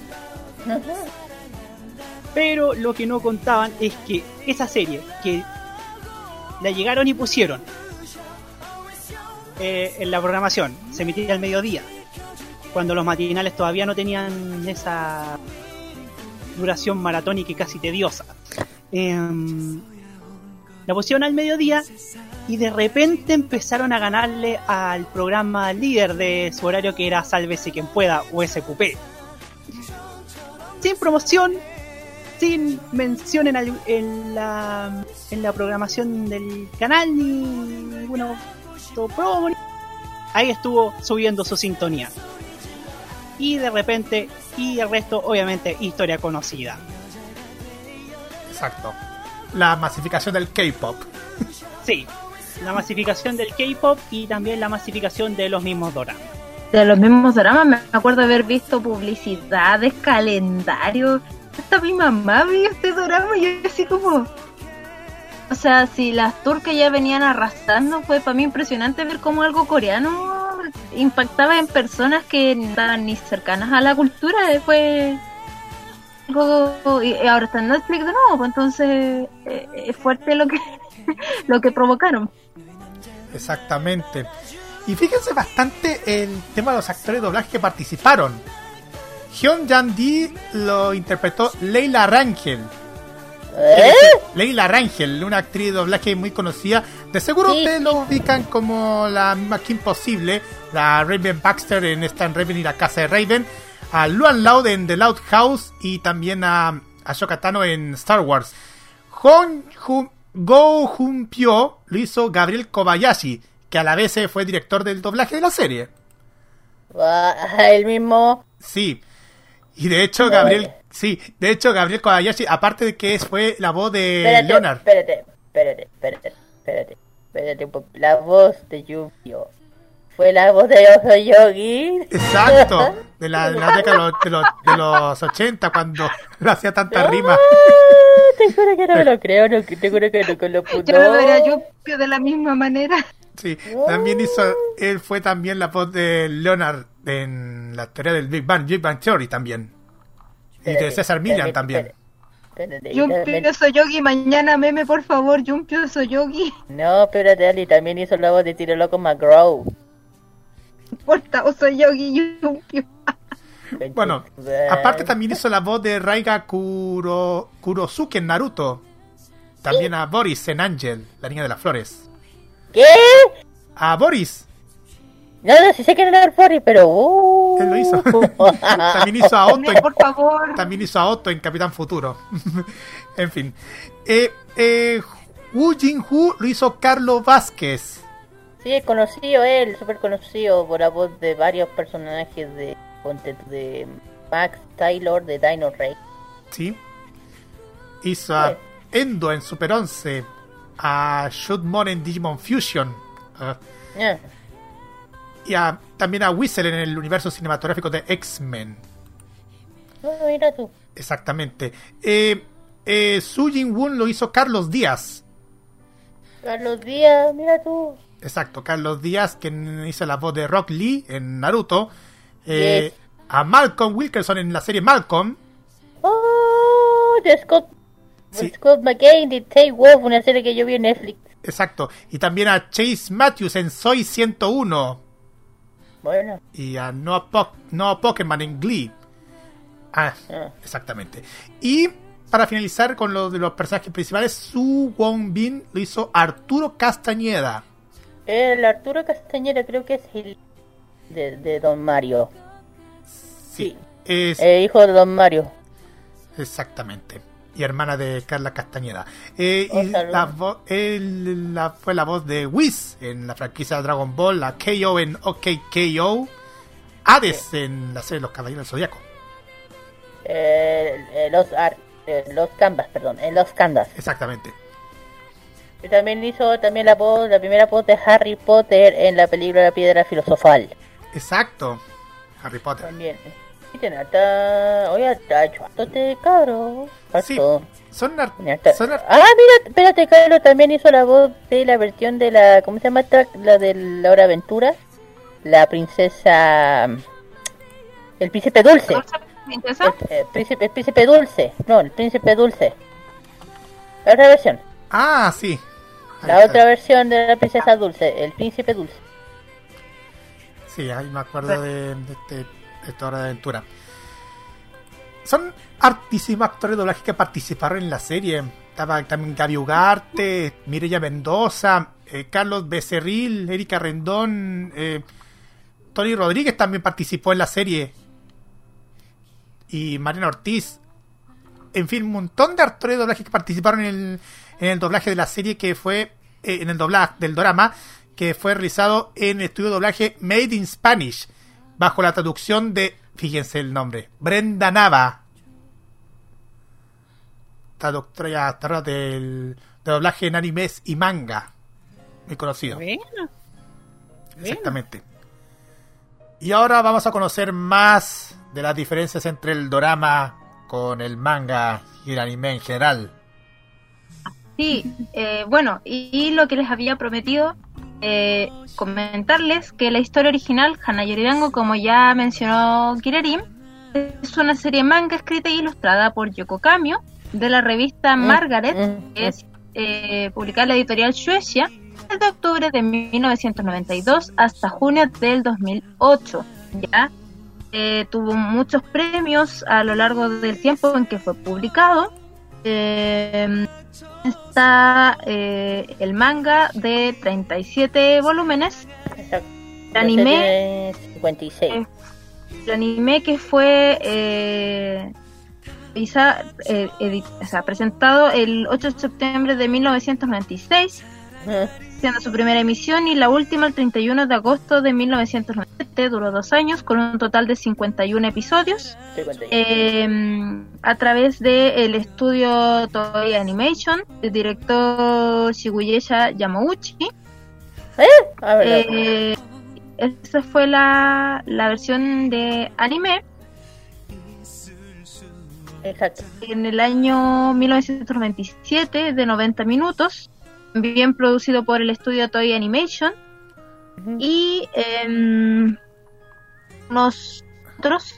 Pero lo que no contaban es que esa serie, que la llegaron y pusieron, eh, en la programación. Se emitía al mediodía, cuando los matinales todavía no tenían esa duración maratónica y casi tediosa. Em, la pusieron al mediodía y de repente empezaron a ganarle al programa líder de su horario que era Sálvese quien pueda o SQP. Sin promoción, sin mención en, al- en la, en la programación del canal ni ninguna promo, Ahí estuvo subiendo su sintonía. Y de repente, y el resto, obviamente, historia conocida. Exacto. La masificación del K-pop. Sí, la masificación del K-pop y también la masificación de los mismos doramas. De los mismos dramas, me acuerdo haber visto publicidades, calendarios. Hasta mi mamá vio este drama y yo así como... O sea, si las turcas ya venían arrastrando, fue para mí impresionante ver cómo algo coreano impactaba en personas que no estaban ni cercanas a la cultura. Fue algo... Y ahora está en Netflix de nuevo, pues entonces eh, es fuerte lo que, lo que provocaron. Exactamente. Y fíjense bastante el tema de los actores de doblaje que participaron. Hyun Jan Di lo interpretó Leila Rangel. ¿Eh? Leila Rangel, una actriz de doblaje muy conocida. De seguro Sí, ustedes sí. lo ubican como la misma que imposible, la Raven Baxter en Stan Raven y la Casa de Raven, a Luan Loud en The Loud House y también a Ashoka Tano en Star Wars. Hong Go Jun Pyo lo hizo Gabriel Kobayashi, que a la vez fue director del doblaje de la serie. Ah, El mismo. Sí. Y de hecho, Gabriel, sí, de hecho, Gabriel Kobayashi, aparte de que fue la voz de Espérate, Leonard. espérate, espérate, espérate, espérate, espérate. La voz de Yu-Gi-Oh! Fue la voz de Oso Yogi. Exacto, de la, de la década de los, de, los, de los 80, cuando lo hacía tanta rima. Ah, Te juro que no me lo creo, no, te juro que no, con lo puto. Yo no vería Yuppie de la misma manera. Sí, también hizo, él fue también la voz de Leonard en la teoría del Big Bang, Big Bang Theory también. Y de César Millan también. Yumpio Soyogi, mañana meme, por favor, Yumpio Soyogi. No, espérate, Ali, también hizo la voz de Tiro Loco McGraw. O. Bueno, aparte también hizo la voz de Raiga Kuro, Kurosuke en Naruto. También a Boris en Angel, la niña de las flores. ¿Qué? A Boris, No, no, sí sé que no era el Furry, pero... Uh, él lo hizo. también hizo a Otto en por favor. También hizo a Otto en Capitán Futuro. en fin. Eh, eh, Wu Jin-Hu lo hizo Carlos Vázquez. Sí, es conocido él, súper conocido por la voz de varios personajes de, de Max Taylor de Dino Rey. ¿Sí? Hizo a Endo en Super 11. A Shootmon en Digimon Fusion. ah, Ah, y a- también a Whistle en el universo cinematográfico de X-Men. no, mira tú. Exactamente. Eh, eh, Su Jin-Won lo hizo Carlos Díaz. Carlos Díaz, mira tú. Exacto, Carlos Díaz, que hizo la voz de Rock Lee en Naruto. Eh, Yes. A Malcolm Wilkerson en la serie Malcolm. Oh, de Scott, Sí. Scott McCain de Tay Wolf, una serie que yo vi en Netflix. Exacto. Y también a Chase Matthews en Soy 101. Bueno, Y a Noah, Po- Noah Pokémon en Glee. Ah, Ah. exactamente. Y para finalizar con lo de los personajes principales, Su Won Bin lo hizo Arturo Castañeda. El Arturo Castañeda creo que es el de, de Don Mario. Sí. Es, El hijo de Don Mario. Exactamente. Y hermana de Carla Castañeda. Eh, Oh, y la, vo- él- la- fue la voz de Whis en la franquicia Dragon Ball, la KO en OK KO, Hades en la serie Los Caballeros del Zodíaco. Eh, eh, los Ar- eh, los Canvas, perdón, en los Canvas. Exactamente. Y también hizo también la voz, la primera voz de Harry Potter en la película La Piedra Filosofal. Exacto. Harry Potter. También. Y tiene harta... Oye, harta chuato este cabro. Sí. Son, ar- son ar- Ah, mira, espérate, Carlos también hizo la voz de la versión de la... ¿Cómo se llama esta? La de la hora aventura. La princesa... El príncipe dulce. ¿Dulce princesa? El, el príncipe, el príncipe dulce. No, el príncipe dulce. La otra versión. Ah, sí. La está. otra versión de la princesa dulce. El príncipe dulce. Sí, ahí me acuerdo de, de este, de esta hora de aventura. Son artísimos actores de doblaje que participaron en la serie. Estaba también Gaby Ugarte, Mireya Mendoza, eh, Carlos Becerril, Erika Rendón, eh, Tony Rodríguez también participó en la serie. Y Mariana Ortiz. En fin, un montón de actores de doblaje que participaron en el, en el doblaje de la serie que fue, eh, en el doblaje del drama, que fue realizado en el estudio de doblaje Made in Spanish, bajo la traducción de, fíjense el nombre, Brenda Nava, traductora del, de doblaje en animes y manga, muy conocido. Bueno. Exactamente. Y ahora vamos a conocer más de las diferencias entre el dorama con el manga y el anime en general. Sí, eh, bueno, y, y lo que les había prometido, eh, comentarles que la historia original, Hanayoridango, como ya mencionó Kirerim, es una serie manga escrita e ilustrada por Yoko Kamio de la revista Margaret, mm, que es eh, publicada en la editorial Shueisha, desde octubre de 1992 hasta junio del 2008. Ya Eh, tuvo muchos premios a lo largo del tiempo en que fue publicado. Eh, está eh, el manga de 37 volúmenes. Exacto. El anime, 56. eh, el anime que fue eh, eh, edit- o sea, presentado el 8 de septiembre de 1996 Ujú. Siendo su primera emisión y la última el 31 de agosto de 1997. Duró dos años con un total de 51 episodios 56. eh, a través del estudio Toei Animation, del director Shiguyesha Yamauchi. A ver, Eh, esa fue la, la versión de anime exacto. en el año 1997 de 90 minutos, bien producido por el estudio Toei Animation. Y em, nosotros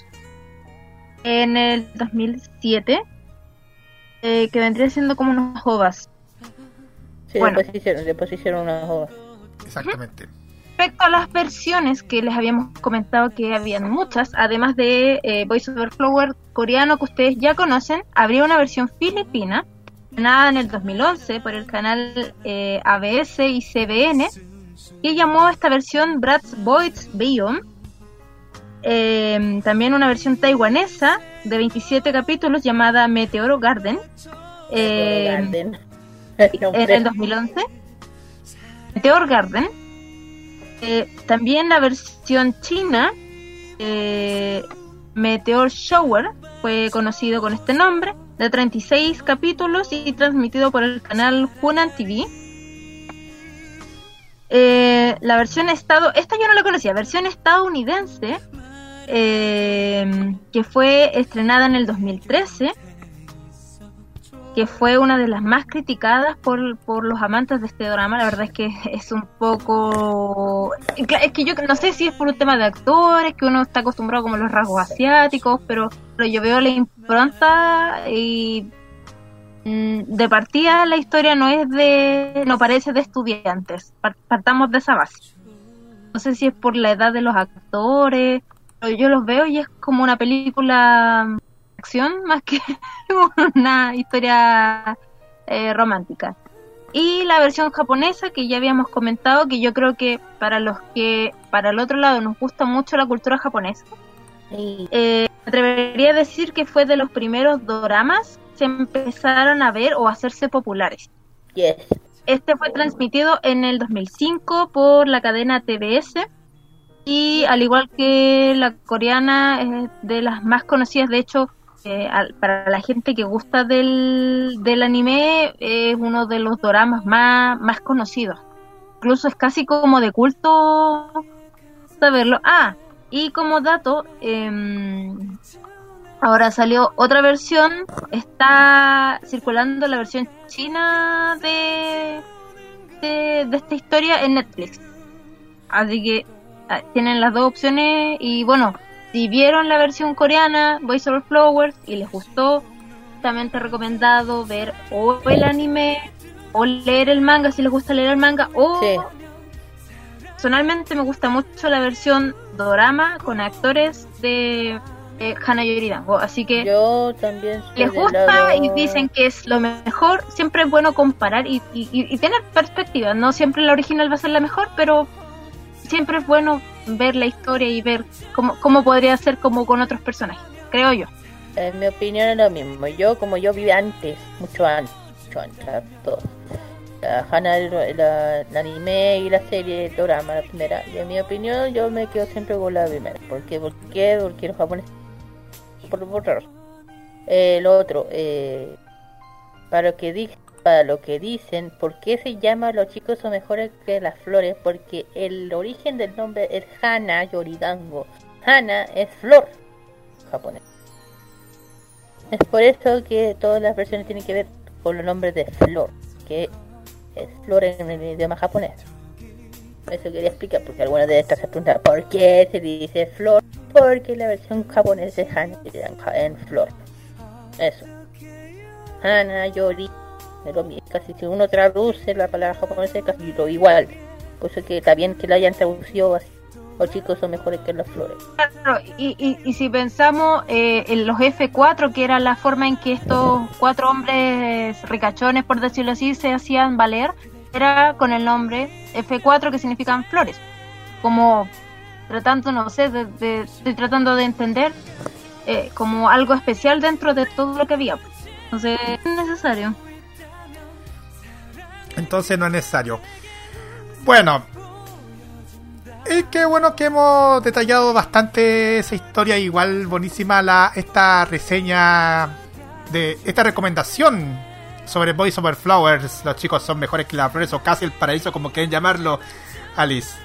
en el 2007, eh, que vendría siendo como unos ovas. Sí, bueno. después hicieron, después hicieron una joda. Exactamente. Respecto a las versiones que les habíamos comentado que habían muchas, además de eh, Voice Over Flower coreano que ustedes ya conocen, habría una versión filipina, estrenada en el 2011 por el canal eh, ABS y CBN, que llamó esta versión Bratz Boys Beyond. Eh, también una versión taiwanesa de 27 capítulos llamada Meteoro Garden. eh, Garden. en el 2011. Meteor Garden. Eh, también la versión china, Meteor Shower, fue conocido con este nombre, de 36 capítulos y transmitido por el canal Hunan TV. Eh, la versión estado, esta yo no la conocía, versión estadounidense, eh, que fue estrenada en el 2013 que fue una de las más criticadas por, por los amantes de este drama. La verdad es que es un poco... Es que yo no sé si es por un tema de actores, que uno está acostumbrado como los rasgos asiáticos, pero, pero yo veo la impronta y mm, de partida la historia no es de... no parece de estudiantes. Par- Partamos de esa base. No sé si es por la edad de los actores, pero yo los veo y es como una película acción más que una historia eh, romántica. Y la versión japonesa que ya habíamos comentado, que yo creo que para los que para el otro lado nos gusta mucho la cultura japonesa, Y- eh, me atrevería a decir que fue de los primeros doramas que se empezaron a ver o a hacerse populares. Yes. Este fue transmitido en el 2005 por la cadena TBS y al igual que la coreana es de las más conocidas, de hecho eh, al- para la gente que gusta del, del anime es uno de los doramas más, más conocidos. Incluso es casi como de culto saberlo. Ah, y como dato, em, ahora salió otra versión, está circulando la versión china de, de, de esta historia en Netflix. Así que ah, tienen las dos opciones y bueno, si vieron la versión coreana, Voice Over Flowers, y les gustó, también te he recomendado ver o el anime o leer el manga si les gusta leer el manga o Sí. personalmente me gusta mucho la versión dorama con actores de eh, Hana Yoridango, así que Yo también les gusta lado- y dicen que es lo mejor. Siempre es bueno comparar y- y- y tener perspectiva. No siempre la original va a ser la mejor, pero siempre es bueno ver la historia y ver cómo, cómo podría ser como con otros personajes, creo yo. En mi opinión es lo mismo. Yo, como yo viví antes, mucho antes, mucho antes, todo. La Hana, la, la anime y la serie drama, la primera. Y en mi opinión, yo me quedo siempre con la primera. ¿Por qué? ¿Por qué? Porque los japoneses. Por, raros. Eh, lo otro, eh, para, que di- para lo que dicen, ¿por qué se llama Los chicos son mejores que las flores? Porque el origen del nombre es Hana Yoridango. Hana es flor japonés. Es por eso que todas las versiones tienen que ver con los nombres de flor, que es flor en el idioma japonés. Eso quería explicar, porque algunas de estas se preguntan por qué se dice flor, porque la versión japonesa es Hana en flor. Eso. Hana, Yori, es lo mismo. Casi si uno traduce la palabra japonesa es casi lo igual. Por eso que está bien que la hayan traducido. Los chicos son mejores que las flores. Claro, y, y, si pensamos eh, en los F4, que era la forma en que estos cuatro hombres ricachones, por decirlo así, se hacían valer, era con el nombre F4 que significan flores. Como tratando, no sé, de, de- estoy tratando de entender eh, como algo especial dentro de todo lo que había. Entonces, es necesario. Entonces no es necesario. Bueno. Es que bueno que hemos detallado bastante esa historia. Igual buenísima la esta reseña de esta recomendación sobre Boys Over Flowers. Los chicos son mejores que las flores o casi el paraíso, como quieren llamarlo, Alice.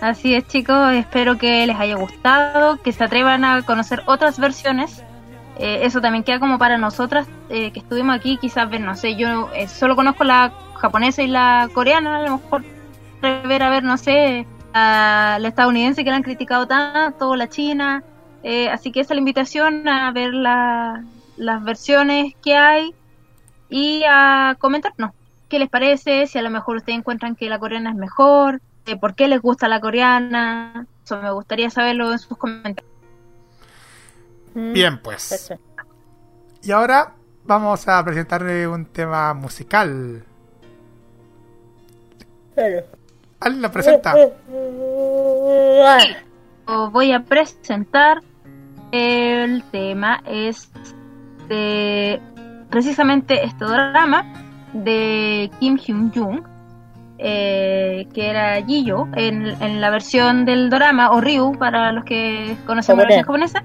Así es, chicos. Espero que les haya gustado, que se atrevan a conocer otras versiones. Eh, eso también queda como para nosotras eh, que estuvimos aquí. Quizás ver, no sé, yo eh, solo conozco la japonesa y la coreana. A lo mejor ver a ver, no sé, a la estadounidense que la han criticado tanto, la china. Eh, así que esa es la invitación a ver la- las versiones que hay y a comentarnos qué les parece, si a lo mejor ustedes encuentran que la coreana es mejor, eh, por qué les gusta la coreana. Eso me gustaría saberlo en sus comentarios. Bien, pues. Y ahora vamos a presentarle un tema musical. ¿Alguien lo presenta? Os voy a presentar el tema es de precisamente este drama de Kim Hyun Jung eh, que era Jiyo en, en la versión del drama o Ryu para los que conocemos la versión japonesa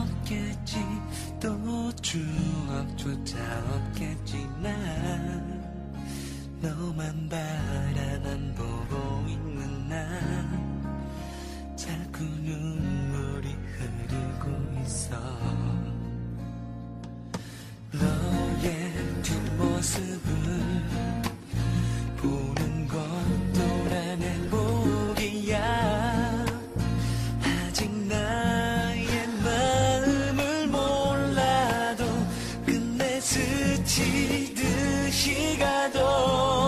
추억조차 없겠지만 너만 바라만 보고 있는 나 자꾸 눈물이 흐르고 있어 너의 뒷모습을 보는 것도 난 행복이야 太多。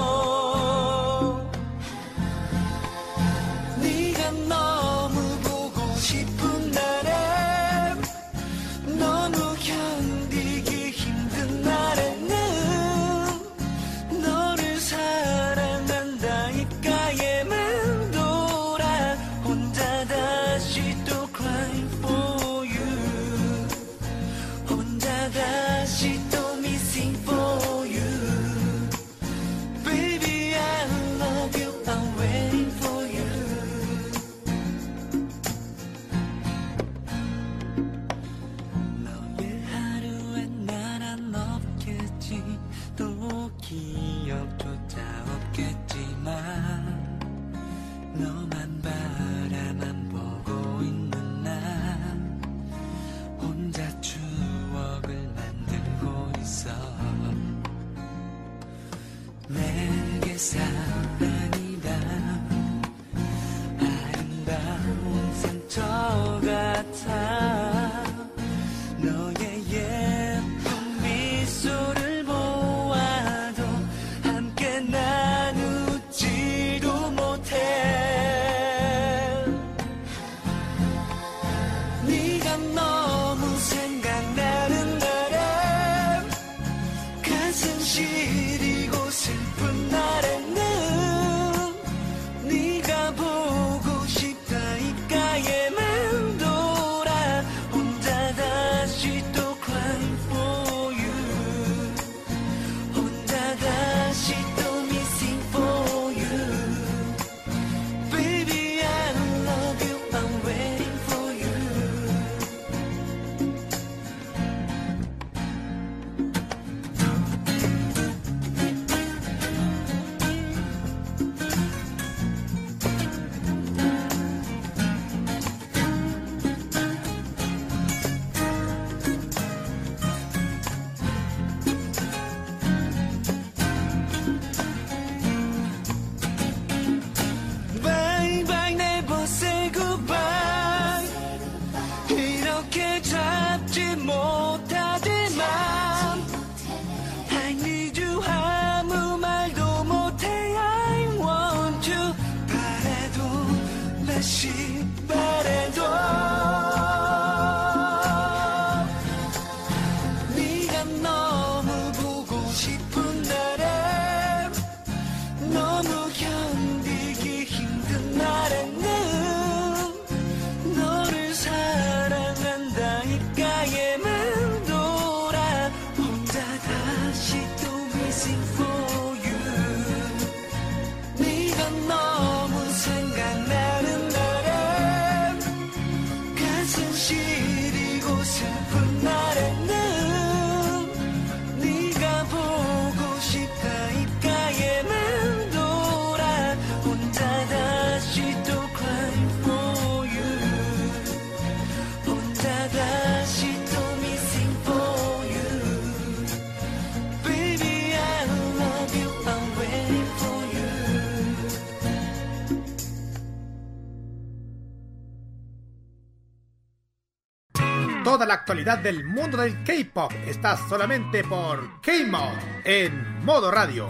Actualidad del mundo del K-pop está solamente por K-Mod en modo radio.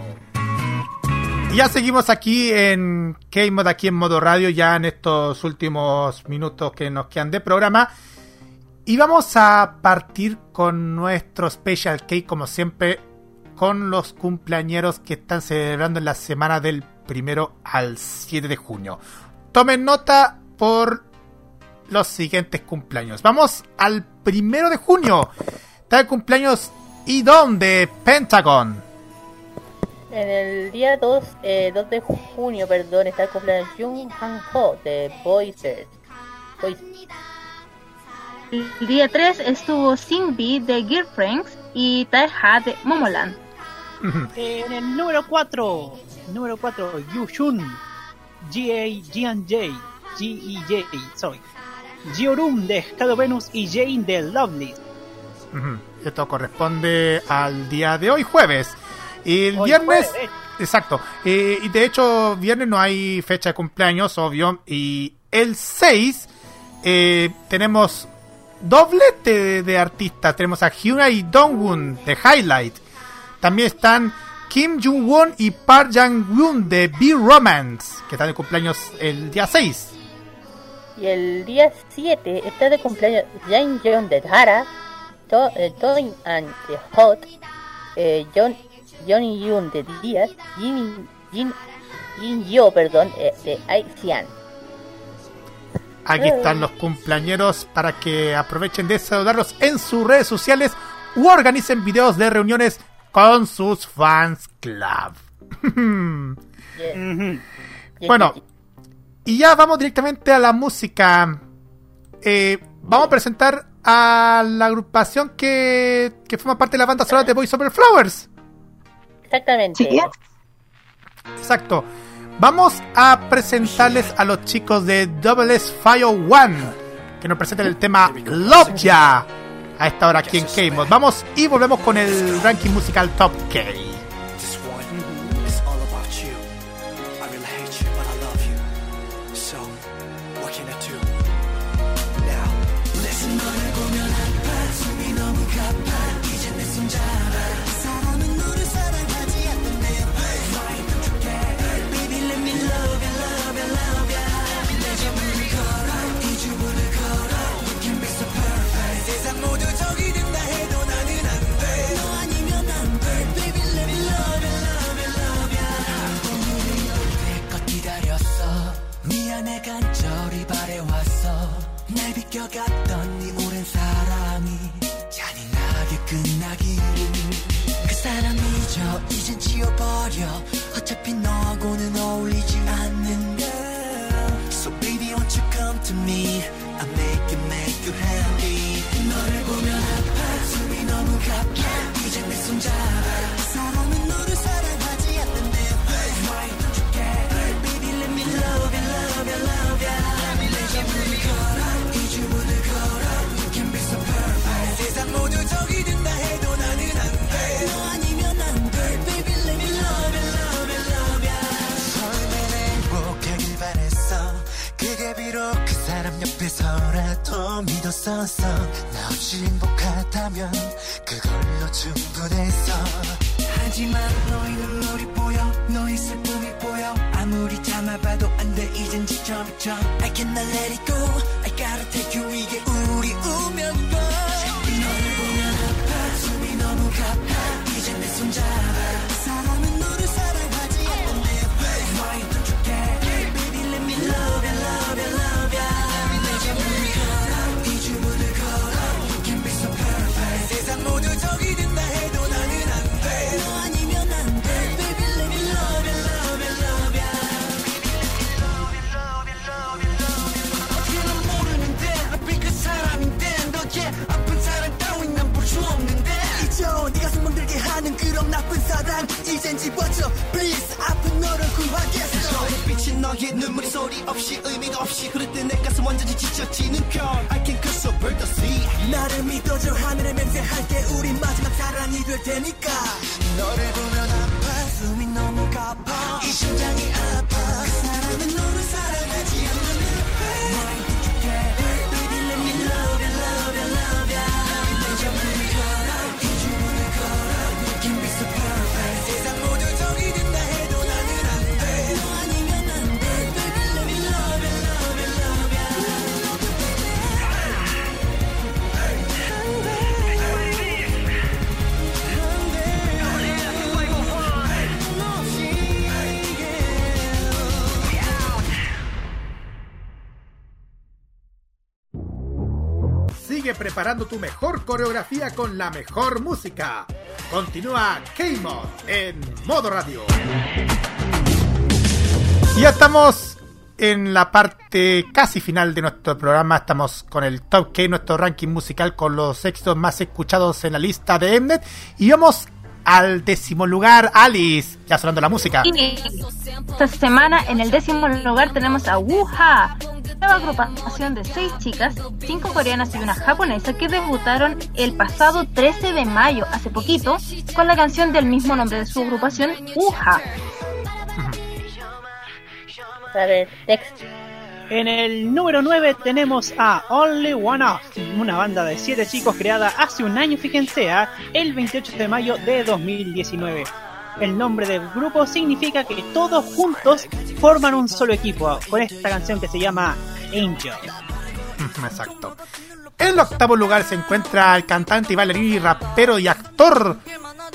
Y ya seguimos aquí en K-Mod, aquí en modo radio, ya en estos últimos minutos que nos quedan de programa. Y vamos a partir con nuestro Special K, como siempre, con los cumpleañeros que están celebrando en la semana del primero al 7 de junio. Tomen nota por los siguientes cumpleaños. Vamos al primero de junio. Está el cumpleaños Idon de Pentagon. En el día 2, eh, 2 de junio, perdón, está el cumpleaños Jung Han Ho de Voices. Voices. El día 3 estuvo Singbi de Girlfriends y Taeha de Momoland. En el número 4, número 4, Yushun, G.A. G&J, G.E.J, sorry. Giorum de Shadow Venus y Jane de Lovely. Esto corresponde al día de hoy, jueves. Y el Hoy viernes. jueves. Exacto. Eh, y de hecho, viernes no hay fecha de cumpleaños, obvio. Y el 6 eh, tenemos doblete de, de artistas. Tenemos a Hyuna y Dongwon de Highlight. También están Kim Jung-won y Park Jang-woon de B-Romance, que están de cumpleaños el día 6. Y el día 7 está de cumpleaños Jane John de Tara, to, eh, Toy and the Hot, eh, John, Johnny Yoon de Díaz, Jin, Jin, Jin Yo, perdón, eh, de Aixian. Aquí están los cumpleañeros para que aprovechen de saludarlos en sus redes sociales u organicen videos de reuniones con sus fans club. Ujú. bueno, y ya vamos directamente a la música. Eh, vamos a presentar a la agrupación que, que forma parte de la banda sonora de Boys Over Flowers. Exactamente. Sí. Exacto. Vamos a presentarles a los chicos de Double S Fire One que nos presenten el tema Love Ya a esta hora aquí en K-Mod. Vamos y volvemos con el ranking musical Top K. 간절히 바래왔어. 날 비껴갔던 네 오랜 사랑이 잔인하게 끝나기를. 그 사람 잊어 이젠 지워버려. 어차피 너하고는 어울리지 않는데 So baby won't you come to me? I'll make you make you happy. 너를 보면 아파. 숨이 너무 가빠 이제 내 손잡아. 저기 된다 해도 나는 비록 그 믿었었어. 나 없이 행복하다면 그걸로 충분했어. 하지만 너의 눈물이 보여. 너의 슬픔이 보여. 아무리 참아봐도 안 돼. 이젠 지쳐 미쳐. I cannot let it go. I gotta take you. 이게 우리 운명 이제 내 손잡아. 사랑 이젠 집어줘 Please. 아픈 너를 구하겠어. 빛이 너의 눈물이 소리 없이 의미가 없이 흐를 때내 가슴 완전히 지쳐지는 별. I can cross over the sea. 나를 믿어줘 하늘에 맹세할게 우리 마지막 사랑이 될 테니까. 너를 보면 아파. 숨이 너무 가파. 이 심장이 아파. 그 사람은 너를 Preparando tu mejor coreografía con la mejor música. Continúa K-Mod en modo radio. Ya estamos en la parte casi final de nuestro programa. Estamos con el Top K, nuestro ranking musical con los éxitos más escuchados en la lista de Mnet. Y vamos al décimo lugar, Alice. Ya sonando la música. Y esta semana en el décimo lugar tenemos a Wuha, nueva agrupación de seis chicas, cinco coreanas y una japonesa que debutaron el pasado 13 de mayo, hace poquito, con la canción del mismo nombre de su agrupación, Wuha. A ver. En el número 9 tenemos a Only One Off, una banda de 7 chicos creada hace un año, fíjense, ¿ah? el 28 de mayo de 2019. El nombre del grupo significa que todos juntos forman un solo equipo, con esta canción que se llama Angel. Exacto. En el octavo lugar se encuentra el cantante y bailarín y rapero y actor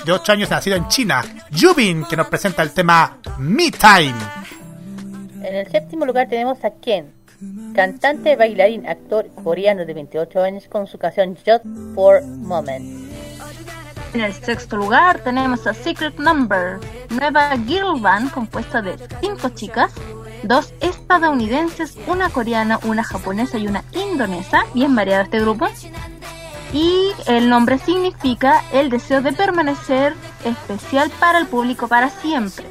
de 8 años nacido en China, Yubin, que nos presenta el tema Me Time. En el séptimo lugar tenemos a Ken, cantante, bailarín, actor coreano de 28 años con su canción Just for Moment. En el sexto lugar tenemos a Secret Number, nueva girl band compuesta de cinco chicas, dos estadounidenses, una coreana, una japonesa y una indonesa, bien variado este grupo. Y el nombre significa el deseo de permanecer especial para el público para siempre.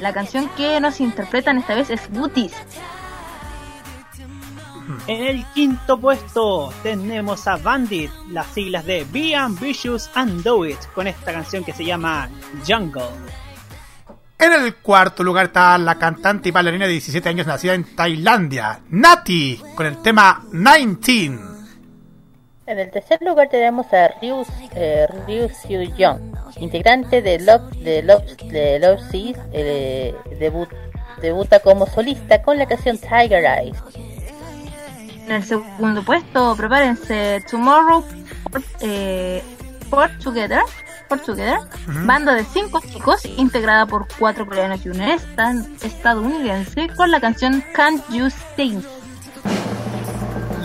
La canción que nos interpretan esta vez es Booties. En el quinto puesto tenemos a Bandit, las siglas de Be Ambitious and Do It, con esta canción que se llama Jungle. En el cuarto lugar está la cantante y bailarina de 17 años nacida en Tailandia, Nati, con el tema 19. En el tercer lugar tenemos a Ryu, eh, Ryu Young, integrante de Love, de Love, de Love Seas, eh, debut, debuta como solista con la canción Tiger Eyes. En el segundo puesto, prepárense Tomorrow for, eh, for Together, for Together banda de cinco chicos integrada por cuatro coreanos y un estadounidense con la canción Can't You Sing.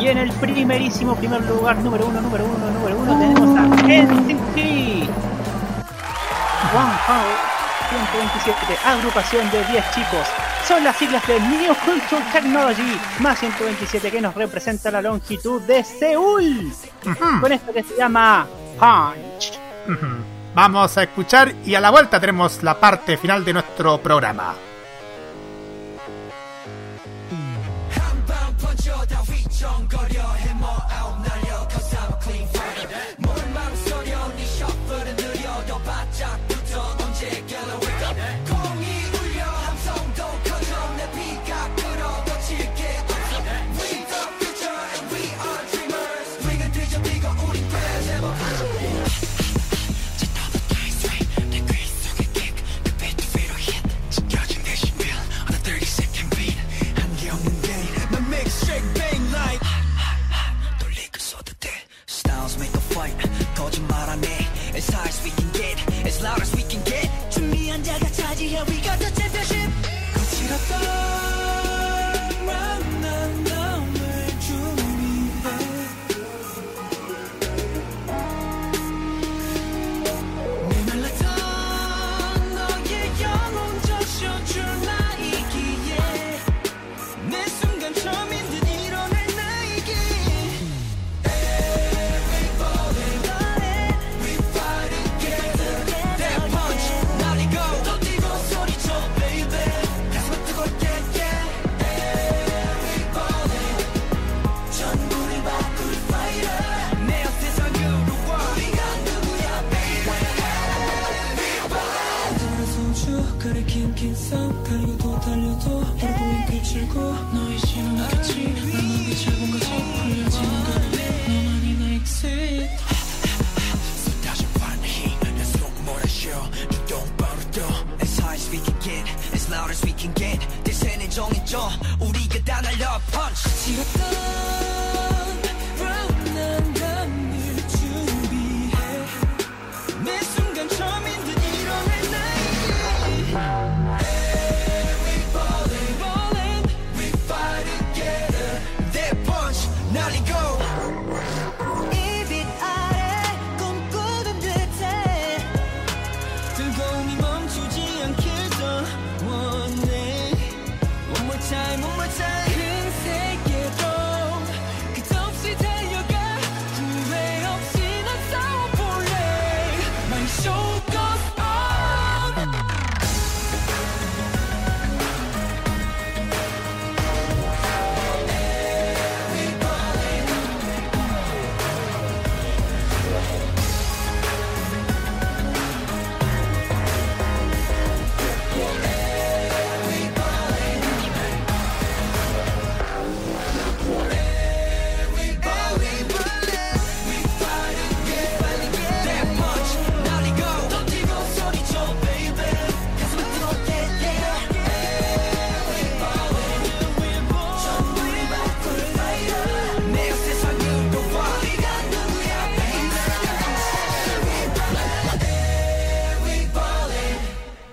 Y en el primerísimo primer lugar, número uno, número uno, número uno, tenemos a NCT. One Power 127, agrupación de 10 chicos. Son las siglas de New Culture Technology más 127 que nos representa la longitud de Seúl. Con esto que se llama Punch. Vamos a escuchar y a la vuelta tenemos la parte final de nuestro programa. 걱정거려 거짓말 안해 As high as we can get As loud as we 달려도 얼굴은 그칠고 너의 신은 나겠지 나만의 짧은 거지 풀려지는 거리에 너만이 내 exit 쏟아져 파는 힘내 속 몰아쉬어. 주동 빠르도 As high as we can get As loud as we can get. 대세는 정해져. 우리가 다 날려 punch. 지렸던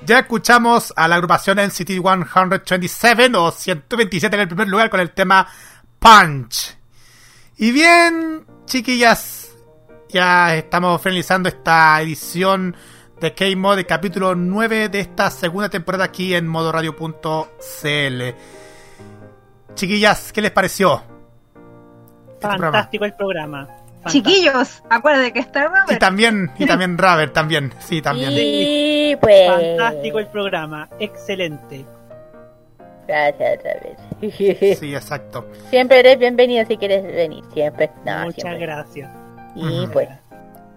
Ya escuchamos a la agrupación NCT 127 o 127 en el primer lugar con el tema Punch. Y bien, chiquillas, ya estamos finalizando esta edición de K-Mod, capítulo 9 de esta segunda temporada aquí en modoradio.cl. Chiquillas, ¿qué les pareció? Este. Fantástico el programa. Fantástico. Chiquillos, acuérdense que está Y Robert. también, y también Raver, también, sí, también. Y pues. Fantástico el programa. Excelente. Gracias otra vez. Sí, exacto. Siempre eres bienvenido si quieres venir. Siempre. No, Muchas siempre. gracias. Y pues.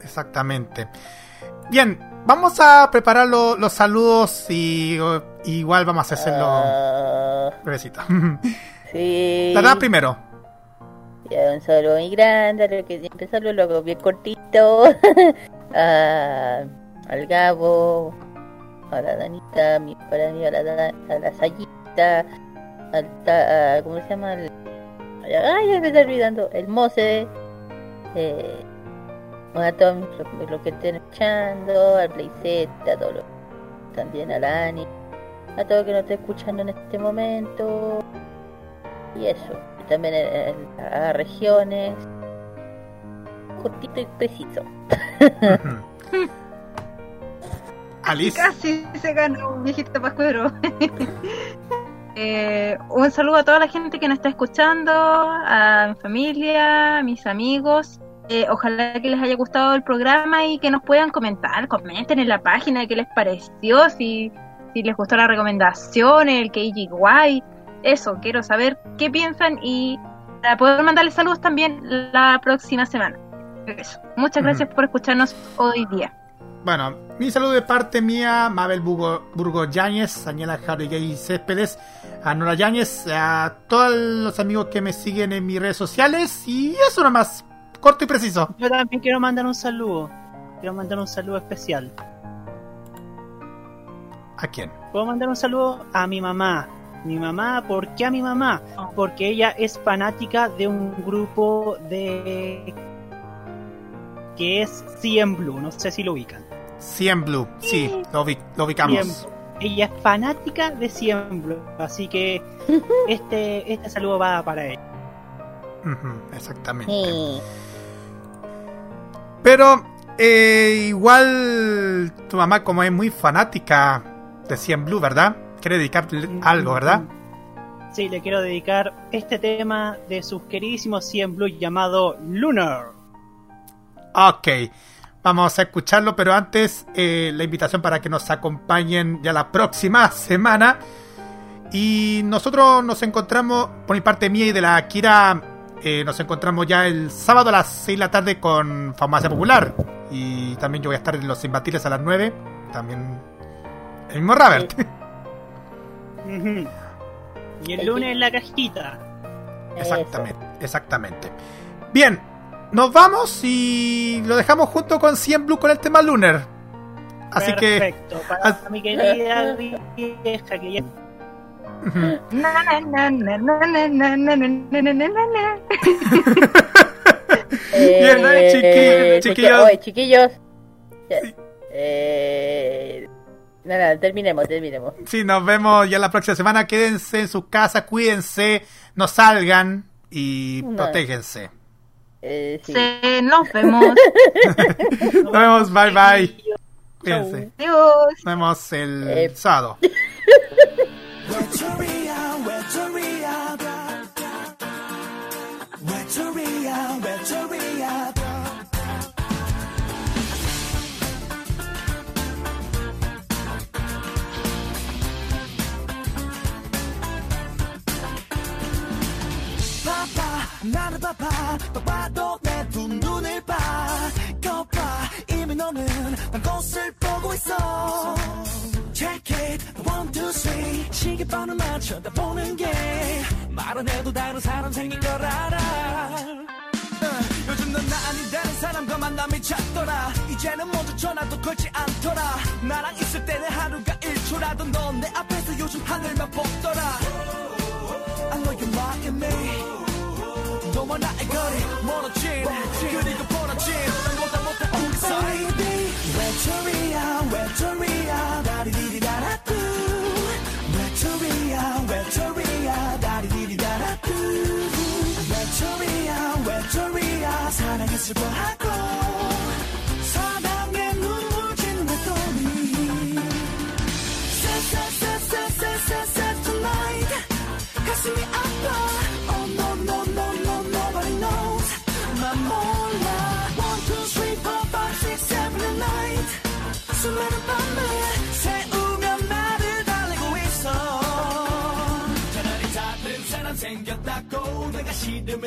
Exactamente. Bien, vamos a preparar lo- los saludos y o- igual vamos a hacerlo brevecito. sí. La primero. Ya, un saludo muy grande, lo que siempre saludo, luego bien cortito. a, al Gabo, a la Danita, mi para mí, a la, a la Sayita, al, a- ¿cómo se llama? El, ay, ya me está olvidando, el Mose, eh, a todos los, que estén escuchando, al Playset, a todos los- también a la Ani, a todo que nos esté escuchando en este momento, y eso, también en- en- a regiones, cortito y preciso. Alice. Casi se ganó un viejito pascuero. Eh, un saludo a toda la gente que nos está escuchando, a mi familia, a mis amigos. Eh, ojalá que les haya gustado el programa y que nos puedan comentar, comenten en la página qué les pareció, si, si les gustó la recomendación, el KGY. Eso, quiero saber qué piensan y para poder mandarles saludos también la próxima semana. Eso. Muchas gracias por escucharnos hoy día. Bueno, mi saludo de parte mía, Mabel Burgo, Burgo Yáñez, Daniela Jarigay Céspedes, a Nora Yáñez, a todos los amigos que me siguen en mis redes sociales y eso nomás, corto y preciso. Yo también quiero mandar un saludo. Quiero mandar un saludo especial. ¿A quién? Puedo mandar un saludo a mi mamá. Mi mamá, ¿por qué a mi mamá? Porque ella es fanática de un grupo de que es CM Blue, no sé si lo ubican. 100 Blue, sí, lo, lo ubicamos. Ella es fanática de CM Blue, así que este este saludo va para ella. Exactamente. Sí. Pero eh, igual tu mamá como es muy fanática de 100 Blue, ¿verdad? Quiere dedicarle algo, ¿verdad? Sí, le quiero dedicar este tema de sus queridísimos CM Blue llamado Lunar. Ok, vamos a escucharlo, pero antes eh, la invitación para que nos acompañen ya la próxima semana. Y nosotros nos encontramos, por mi parte mía y de la Kira, eh, nos encontramos ya el sábado a las 6 de la tarde con Farmacia Popular. Y también yo voy a estar en Los Imbatibles a las 9. También el mismo Robert. Y el lunes en la cajita. Exactamente, exactamente. Bien, nos vamos y lo dejamos junto con 100 Blue con el tema Lunar. Así Perfecto. Para mi querida vieja que ya. Chiquillos nada, terminemos, terminemos. Sí, nos vemos ya la próxima semana. Quédense en sus casas, cuídense, no salgan y No. protégense. Eh, sí. Se- nos vemos. Nos vemos, bye bye. Cuídense. Adiós. Nos vemos el Eh. sábado. 외 나는 바빠. 바빠도 내 두 눈을 봐. 거봐. 이미 너는 난 곳을 보고 있어. Check it. One two three. 시계번호 맞춰 다 보는 게 말 안 해도 다른 사람 생긴 걸 알아. 어, 요즘 넌 나 아닌 다른 사람과 만남이 잦더라. 이제는 먼저 전화도 걸지 않더라. 나랑 있을 때는 하루가 1초라도 넌 내 앞에서 요즘 하늘만 보더라. I know you're mocking me 너와 나의 거리 멀어진 그리고 벌어진 넌보다 못한 우리 사이 외톨이야 외톨이야 다리디리다라뚜 외톨이야 외톨이야 다리디리다라뚜 외톨이야 외톨이야 사랑에 슬퍼하고 사랑에 눈물 짓는 외톨이 세세세세세세세 tonight 가슴이 아파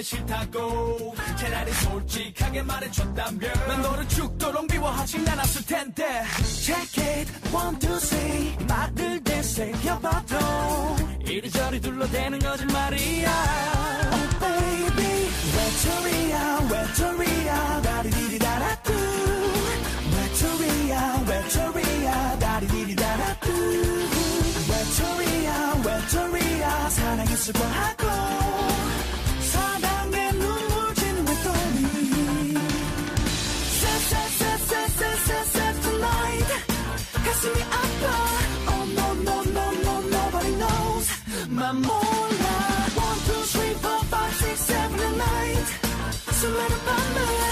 싫다고. 차라리 솔직하게 말해줬다면 난 너를 죽도록 미워하진 않았을 텐데. Check it. One two three. 말을 되새겨봐도 이리저리 둘러대는 거짓말이야. Oh baby. 외톨이야? 외톨이야? 다리디리다라뚜 외톨이야 외톨이야 다리디리다라뚜 외톨이야 외톨이야 사랑에 슬퍼하고 사랑에 눈물 짓는 외톨이 세세세세세세세 tonight 가슴이 아파 Oh no no no no nobody knows 만 몰라 One two three four five six seven and nine 수많은 밤을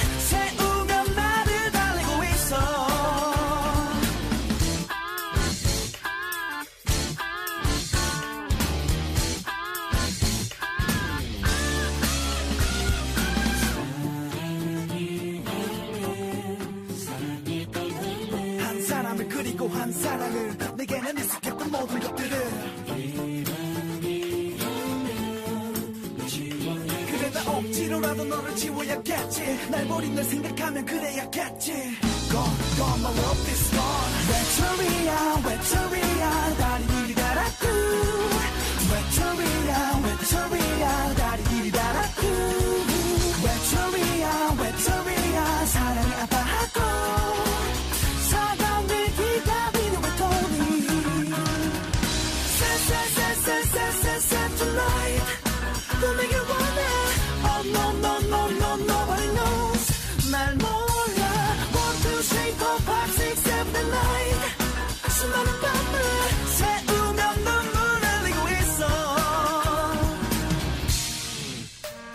억지로라도 너를 지워야겠지. 날 버린 널 생각하면 그래야겠지. Gone, gone, my love is gone. 외톨이야 외톨이야 다리 길이 달았고. 외톨이야 외톨이야 다리 길이 달았고. 외톨이야 외톨이야 사랑이 아파하고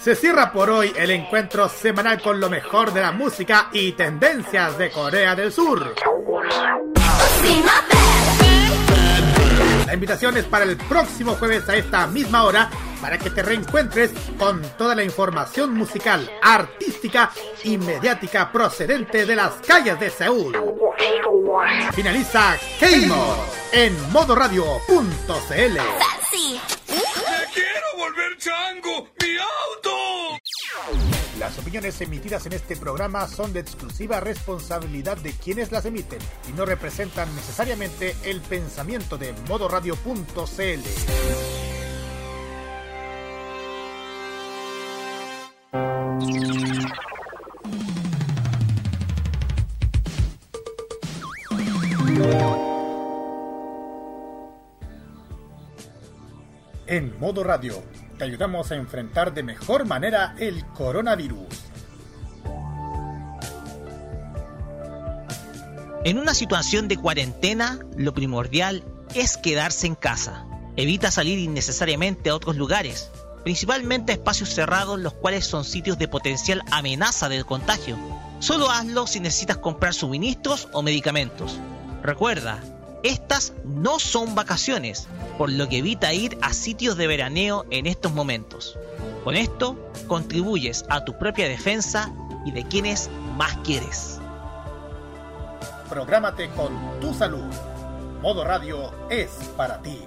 Se cierra por hoy el encuentro semanal con lo mejor de la música y tendencias de Corea del Sur. La invitación es para el próximo jueves a esta misma hora para que te reencuentres con toda la información musical, artística y mediática procedente de las calles de Seúl. Finaliza K-Mod en modoradio.cl. ¡Quiero volver chango! ¡Mi auto! Las opiniones emitidas en este programa son de exclusiva responsabilidad de quienes las emiten y no representan necesariamente el pensamiento de modoradio.cl. En modo radio, te ayudamos a enfrentar de mejor manera el coronavirus. En una situación de cuarentena, lo primordial es quedarse en casa. Evita salir innecesariamente a otros lugares, principalmente espacios cerrados los cuales son sitios de potencial amenaza de contagio. Solo hazlo si necesitas comprar suministros o medicamentos. Recuerda, estas no son vacaciones, por lo que evita ir a sitios de veraneo en estos momentos. Con esto, contribuyes a tu propia defensa y de quienes más quieres. Prográmate con tu salud. Modo Radio es para ti.